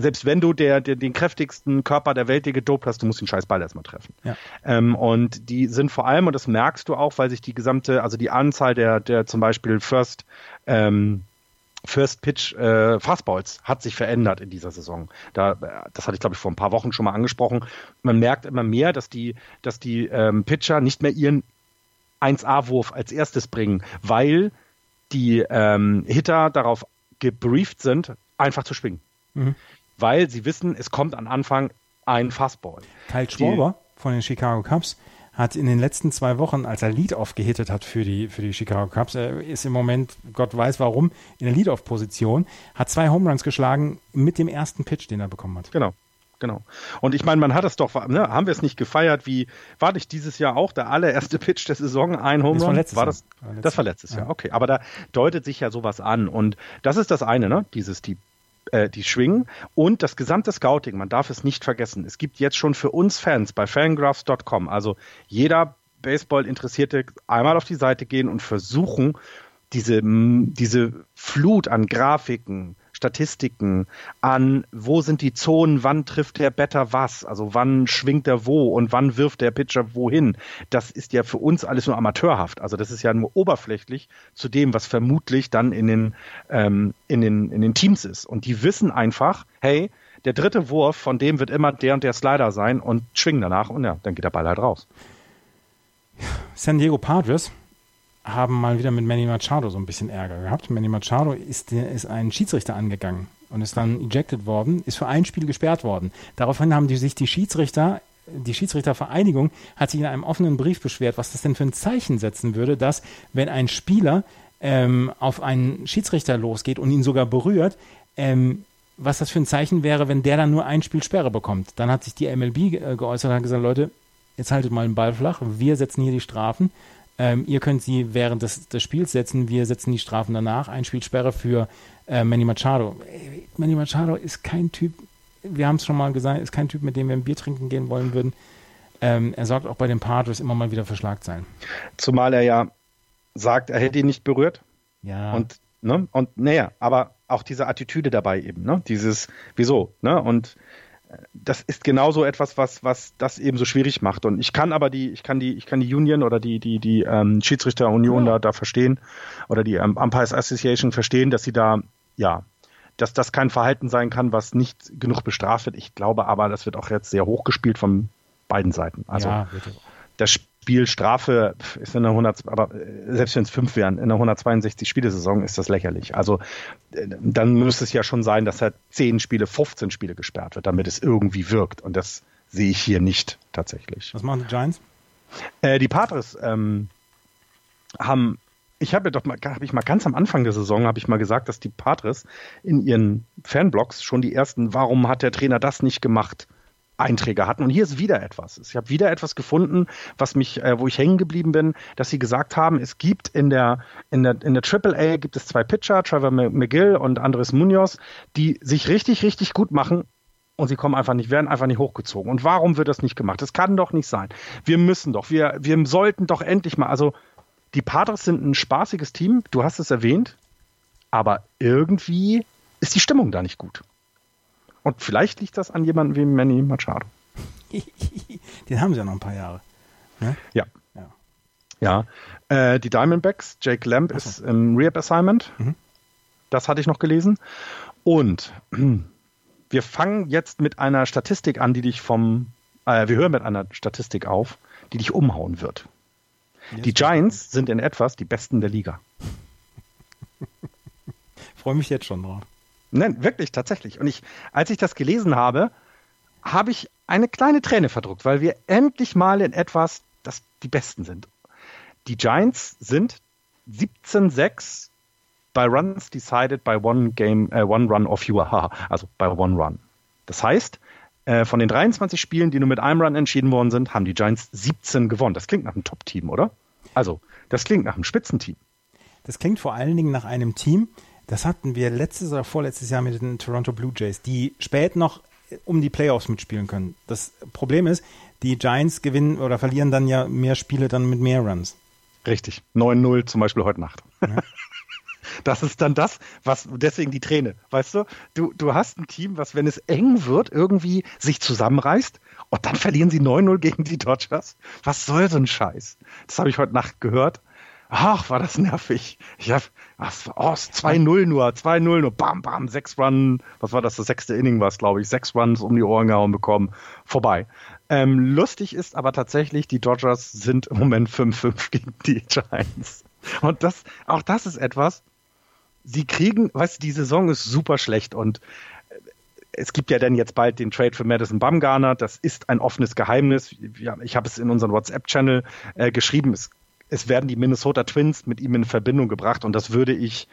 Selbst wenn du der, der, den kräftigsten Körper der Welt dir gedopt hast, du musst den scheiß Ball erstmal treffen. Ja. Ähm, und die sind vor allem, und das merkst du auch, weil sich die gesamte, also die Anzahl der, der zum Beispiel First ähm, First Pitch äh, Fastballs hat sich verändert in dieser Saison. Da, das hatte ich glaube ich vor ein paar Wochen schon mal angesprochen. Man merkt immer mehr, dass die, dass die ähm, Pitcher nicht mehr ihren 1A-Wurf als erstes bringen, weil die ähm, Hitter darauf gebrieft sind, einfach zu schwingen. Mhm. Weil sie wissen, es kommt an Anfang ein Fastball. Kyle Schwarber von den Chicago Cubs hat in den letzten zwei Wochen, als er Lead-Off gehittet hat für die, für die Chicago Cubs, er ist im Moment, Gott weiß warum, in der Lead-Off-Position, hat zwei Home Runs geschlagen mit dem ersten Pitch, den er bekommen hat. Genau. Genau. Und ich meine, man hat es doch, ne, haben wir es nicht gefeiert, wie war nicht dieses Jahr auch der allererste Pitch der Saison ein Home Run? Das war letztes war das, Jahr. das war letztes Jahr. Okay, aber da deutet sich ja sowas an und das ist das eine, ne? Dieses die äh, die schwingen und das gesamte Scouting, man darf es nicht vergessen. Es gibt jetzt schon für uns Fans bei fangraphs.com, also jeder Baseball-Interessierte einmal auf die Seite gehen und versuchen, diese, diese Flut an Grafiken, Statistiken an, wo sind die Zonen, wann trifft der Better was, also wann schwingt er wo und wann wirft der Pitcher wohin. Das ist ja für uns alles nur amateurhaft. Also das ist ja nur oberflächlich zu dem, was vermutlich dann in den, ähm, in den, in den Teams ist. Und die wissen einfach, hey, der dritte Wurf, von dem wird immer der und der Slider sein und schwingen danach und ja, dann geht der Ball halt raus. San Diego Padres haben mal wieder mit Manny Machado so ein bisschen Ärger gehabt. Manny Machado ist, ist einen Schiedsrichter angegangen und ist dann ejected worden, ist für ein Spiel gesperrt worden. Daraufhin haben die sich die Schiedsrichter die Schiedsrichtervereinigung hat sich in einem offenen Brief beschwert, was das denn für ein Zeichen setzen würde, dass wenn ein Spieler ähm, auf einen Schiedsrichter losgeht und ihn sogar berührt, ähm, was das für ein Zeichen wäre, wenn der dann nur ein Spiel Sperre bekommt. Dann hat sich die MLB äh, geäußert und hat gesagt, Leute, jetzt haltet mal den Ball flach, wir setzen hier die Strafen ähm, ihr könnt sie während des, des, Spiels setzen, wir setzen die Strafen danach. Ein Spielsperre für äh, Manny Machado. Manny Machado ist kein Typ, wir haben es schon mal gesagt, ist kein Typ, mit dem wir ein Bier trinken gehen wollen würden. Ähm, er sorgt auch bei den Padres immer mal wieder für Schlagzeilen. Zumal er ja sagt, er hätte ihn nicht berührt. Ja. Und, ne, und naja, aber auch diese Attitüde dabei eben, ne? Dieses, wieso, ne? Und das ist genauso etwas, was, was das eben so schwierig macht. Und ich kann aber die, ich kann die, ich kann die Union oder die, die, die ähm, Schiedsrichterunion ja. da, da verstehen oder die ähm, Umpires Association verstehen, dass sie da, ja, dass das kein Verhalten sein kann, was nicht genug bestraft wird. Ich glaube aber, das wird auch jetzt sehr hoch gespielt von beiden Seiten. Also ja, das Spielstrafe ist in der 100, aber äh, selbst wenn es fünf wären, in der 162 Spielesaison ist das lächerlich. Also äh, dann müsste es ja schon sein, dass er zehn Spiele, 15 Spiele gesperrt wird, damit es irgendwie wirkt. Und das sehe ich hier nicht tatsächlich. Was machen die Giants? Äh, die Padres ähm, haben ich habe doch mal, habe ich mal ganz am Anfang der Saison habe ich mal gesagt, dass die Padres in ihren Fanblogs schon die ersten, warum hat der Trainer das nicht gemacht? Einträge hatten. Und hier ist wieder etwas. Ich habe wieder etwas gefunden, was mich, äh, wo ich hängen geblieben bin, dass sie gesagt haben, es gibt in der in der in der AAA gibt es zwei Pitcher, Trevor McGill und Andres Munoz, die sich richtig richtig gut machen. Und sie kommen einfach nicht, werden einfach nicht hochgezogen. Und warum wird das nicht gemacht? Das kann doch nicht sein. Wir müssen doch, wir, wir sollten doch endlich mal, also die Padres sind ein spaßiges Team, du hast es erwähnt, aber irgendwie ist die Stimmung da nicht gut. Und vielleicht liegt das an jemandem wie Manny Machado. Den haben sie ja noch ein paar Jahre. Ne? Ja. Ja. ja. Äh, die Diamondbacks, Jake Lamb so. ist im Rehab Assignment. Mhm. Das hatte ich noch gelesen. Und wir fangen jetzt mit einer Statistik an, die dich vom, äh, wir hören mit einer Statistik auf, die dich umhauen wird. Jetzt die Giants sind in etwas die Besten der Liga. Freue mich jetzt schon drauf. Nein, wirklich, tatsächlich. Und ich, als ich das gelesen habe, habe ich eine kleine Träne verdruckt, weil wir endlich mal in etwas, das die Besten sind. Die Giants sind 17-6 bei Runs decided by one game, äh, one run or fewer, also bei one run. Das heißt, äh, von den 23 Spielen, die nur mit einem Run entschieden worden sind, haben die Giants 17 gewonnen. Das klingt nach einem Top-Team, oder? Also, das klingt nach einem Spitzenteam. Das klingt vor allen Dingen nach einem Team, das hatten wir letztes oder vorletztes Jahr mit den Toronto Blue Jays, die spät noch um die Playoffs mitspielen können. Das Problem ist, die Giants gewinnen oder verlieren dann ja mehr Spiele dann mit mehr Runs. Richtig. 9-0 zum Beispiel heute Nacht. Ja. Das ist dann das, was, deswegen die Träne, weißt du? Du, du hast ein Team, was, wenn es eng wird, irgendwie sich zusammenreißt und dann verlieren sie 9-0 gegen die Dodgers. Was soll so ein Scheiß? Das habe ich heute Nacht gehört. Ach, war das nervig. Ich hab, was, oh, 2-0 nur, 2-0 nur, bam, bam, sechs Run, was war das, das sechste Inning war es, glaube ich, sechs Runs um die Ohren gehauen bekommen, vorbei. Ähm, lustig ist aber tatsächlich, die Dodgers sind im Moment 5-5 gegen die Giants. Und das, auch das ist etwas, sie kriegen, weißt du, die Saison ist super schlecht und es gibt ja dann jetzt bald den Trade für Madison Bumgarner. Das ist ein offenes Geheimnis. Ich habe es in unserem WhatsApp-Channel äh, geschrieben. Es es werden die Minnesota Twins mit ihm in Verbindung gebracht und das würde ich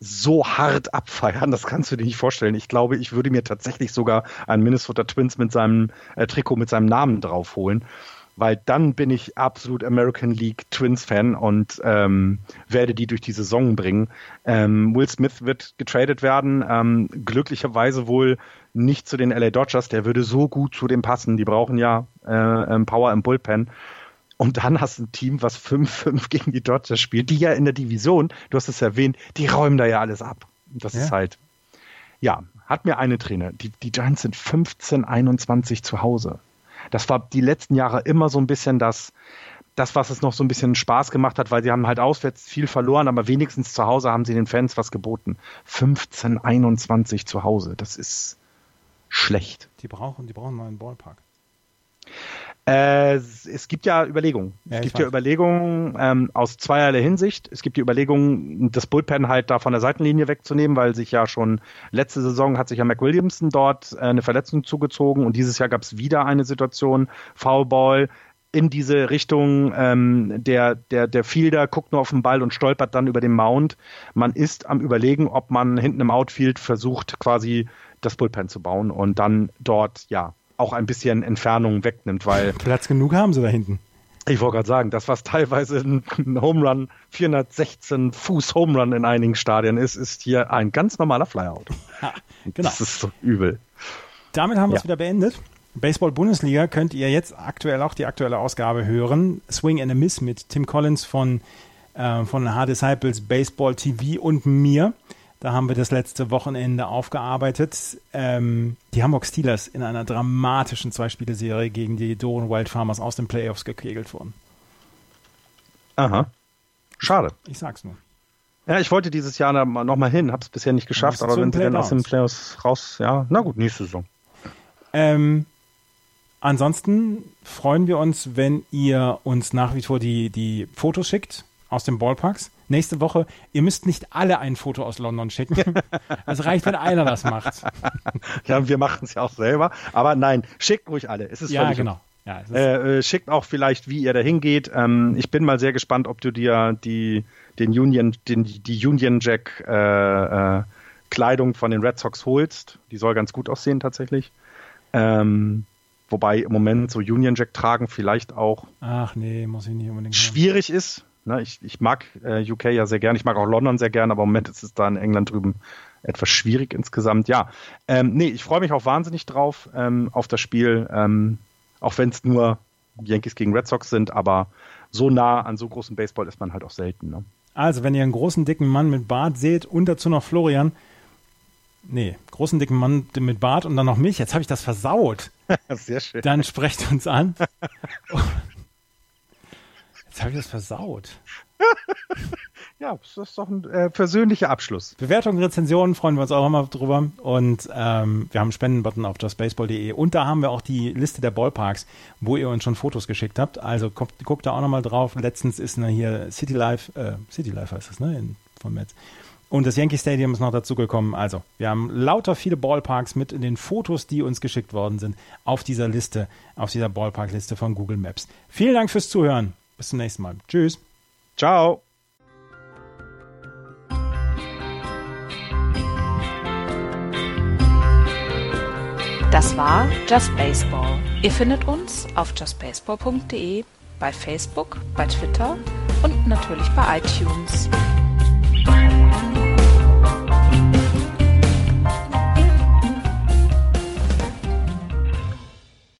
so hart abfeiern, das kannst du dir nicht vorstellen. Ich glaube, ich würde mir tatsächlich sogar einen Minnesota Twins mit seinem äh, Trikot mit seinem Namen draufholen, weil dann bin ich absolut American League Twins Fan und ähm, werde die durch die Saison bringen. Ähm, Will Smith wird getradet werden, ähm, glücklicherweise wohl nicht zu den LA Dodgers, der würde so gut zu dem passen. Die brauchen ja äh, ähm, Power im Bullpen. Und dann hast du ein Team, was 5-5 gegen die Dodgers spielt, die ja in der Division, du hast es erwähnt, die räumen da ja alles ab. Das ja. ist halt, ja, hat mir eine Trainer. Die, die Giants sind 15-21 zu Hause. Das war die letzten Jahre immer so ein bisschen das, das, was es noch so ein bisschen Spaß gemacht hat, weil sie haben halt auswärts viel verloren, aber wenigstens zu Hause haben sie den Fans was geboten. 15-21 zu Hause, das ist schlecht. Die brauchen, die brauchen mal einen Ballpark. Äh, es gibt ja Überlegungen. Ja, es gibt ja Überlegungen ähm, aus zweierlei Hinsicht. Es gibt die Überlegungen, das Bullpen halt da von der Seitenlinie wegzunehmen, weil sich ja schon letzte Saison hat sich ja McWilliamson dort äh, eine Verletzung zugezogen und dieses Jahr gab es wieder eine Situation, Foulball in diese Richtung, ähm, der, der, der Fielder guckt nur auf den Ball und stolpert dann über den Mount. Man ist am überlegen, ob man hinten im Outfield versucht, quasi das Bullpen zu bauen und dann dort, ja, auch ein bisschen Entfernung wegnimmt, weil. Platz genug haben sie da hinten. Ich wollte gerade sagen, das, was teilweise ein Home Run, 416 Fuß Home Run in einigen Stadien ist, ist hier ein ganz normaler Flyout. Ja, genau. Das ist so übel. Damit haben wir es wieder beendet. Baseball Bundesliga könnt ihr jetzt aktuell auch die aktuelle Ausgabe hören. Swing and a Miss mit Tim Collins von, äh, von Hard Disciples Baseball TV und mir. Da haben wir das letzte Wochenende aufgearbeitet. Ähm, die Hamburg Steelers in einer dramatischen Zwei-Spiele-Serie gegen die Doren Wild Farmers aus den Playoffs gekegelt wurden. Aha. Schade. Ich sag's nur. Ja, ich wollte dieses Jahr noch mal hin, hab's bisher nicht geschafft, aber wenn sie dann aus den Playoffs raus, ja, na gut, nächste Saison. Ähm, ansonsten freuen wir uns, wenn ihr uns nach wie vor die, die Fotos schickt aus den Ballparks nächste Woche, ihr müsst nicht alle ein Foto aus London schicken. Es reicht, wenn einer das macht. Ja, wir machen es ja auch selber. Aber nein, schickt ruhig alle. Es ist ja, genau. Ja, äh, äh, schickt auch vielleicht, wie ihr da hingeht. Ähm, ich bin mal sehr gespannt, ob du dir die, den Union, den, die Union Jack äh, äh, Kleidung von den Red Sox holst. Die soll ganz gut aussehen tatsächlich. Ähm, wobei im Moment so Union Jack tragen vielleicht auch. Ach nee, muss ich nicht unbedingt. Schwierig haben. ist, Ne, ich, ich mag äh, UK ja sehr gern, ich mag auch London sehr gern, aber im Moment ist es da in England drüben etwas schwierig insgesamt. Ja, ähm, nee, ich freue mich auch wahnsinnig drauf ähm, auf das Spiel, ähm, auch wenn es nur Yankees gegen Red Sox sind, aber so nah an so großem Baseball ist man halt auch selten. Ne? Also, wenn ihr einen großen, dicken Mann mit Bart seht und dazu noch Florian, nee, großen, dicken Mann mit Bart und dann noch mich, jetzt habe ich das versaut. Sehr schön. Dann sprecht uns an. Jetzt habe ich das versaut. ja, das ist doch ein äh, persönlicher Abschluss. Bewertungen, Rezensionen freuen wir uns auch immer drüber. Und ähm, wir haben einen Spendenbutton auf justbaseball.de. Und da haben wir auch die Liste der Ballparks, wo ihr uns schon Fotos geschickt habt. Also guckt, guckt da auch nochmal drauf. Letztens ist hier City Life, äh, City Life heißt das, ne? In, von Metz. Und das Yankee Stadium ist noch dazugekommen. Also, wir haben lauter viele Ballparks mit in den Fotos, die uns geschickt worden sind, auf dieser Liste, auf dieser Ballpark-Liste von Google Maps. Vielen Dank fürs Zuhören. Bis zum nächsten Mal. Tschüss. Ciao. Das war Just Baseball. Ihr findet uns auf justbaseball.de, bei Facebook, bei Twitter und natürlich bei iTunes.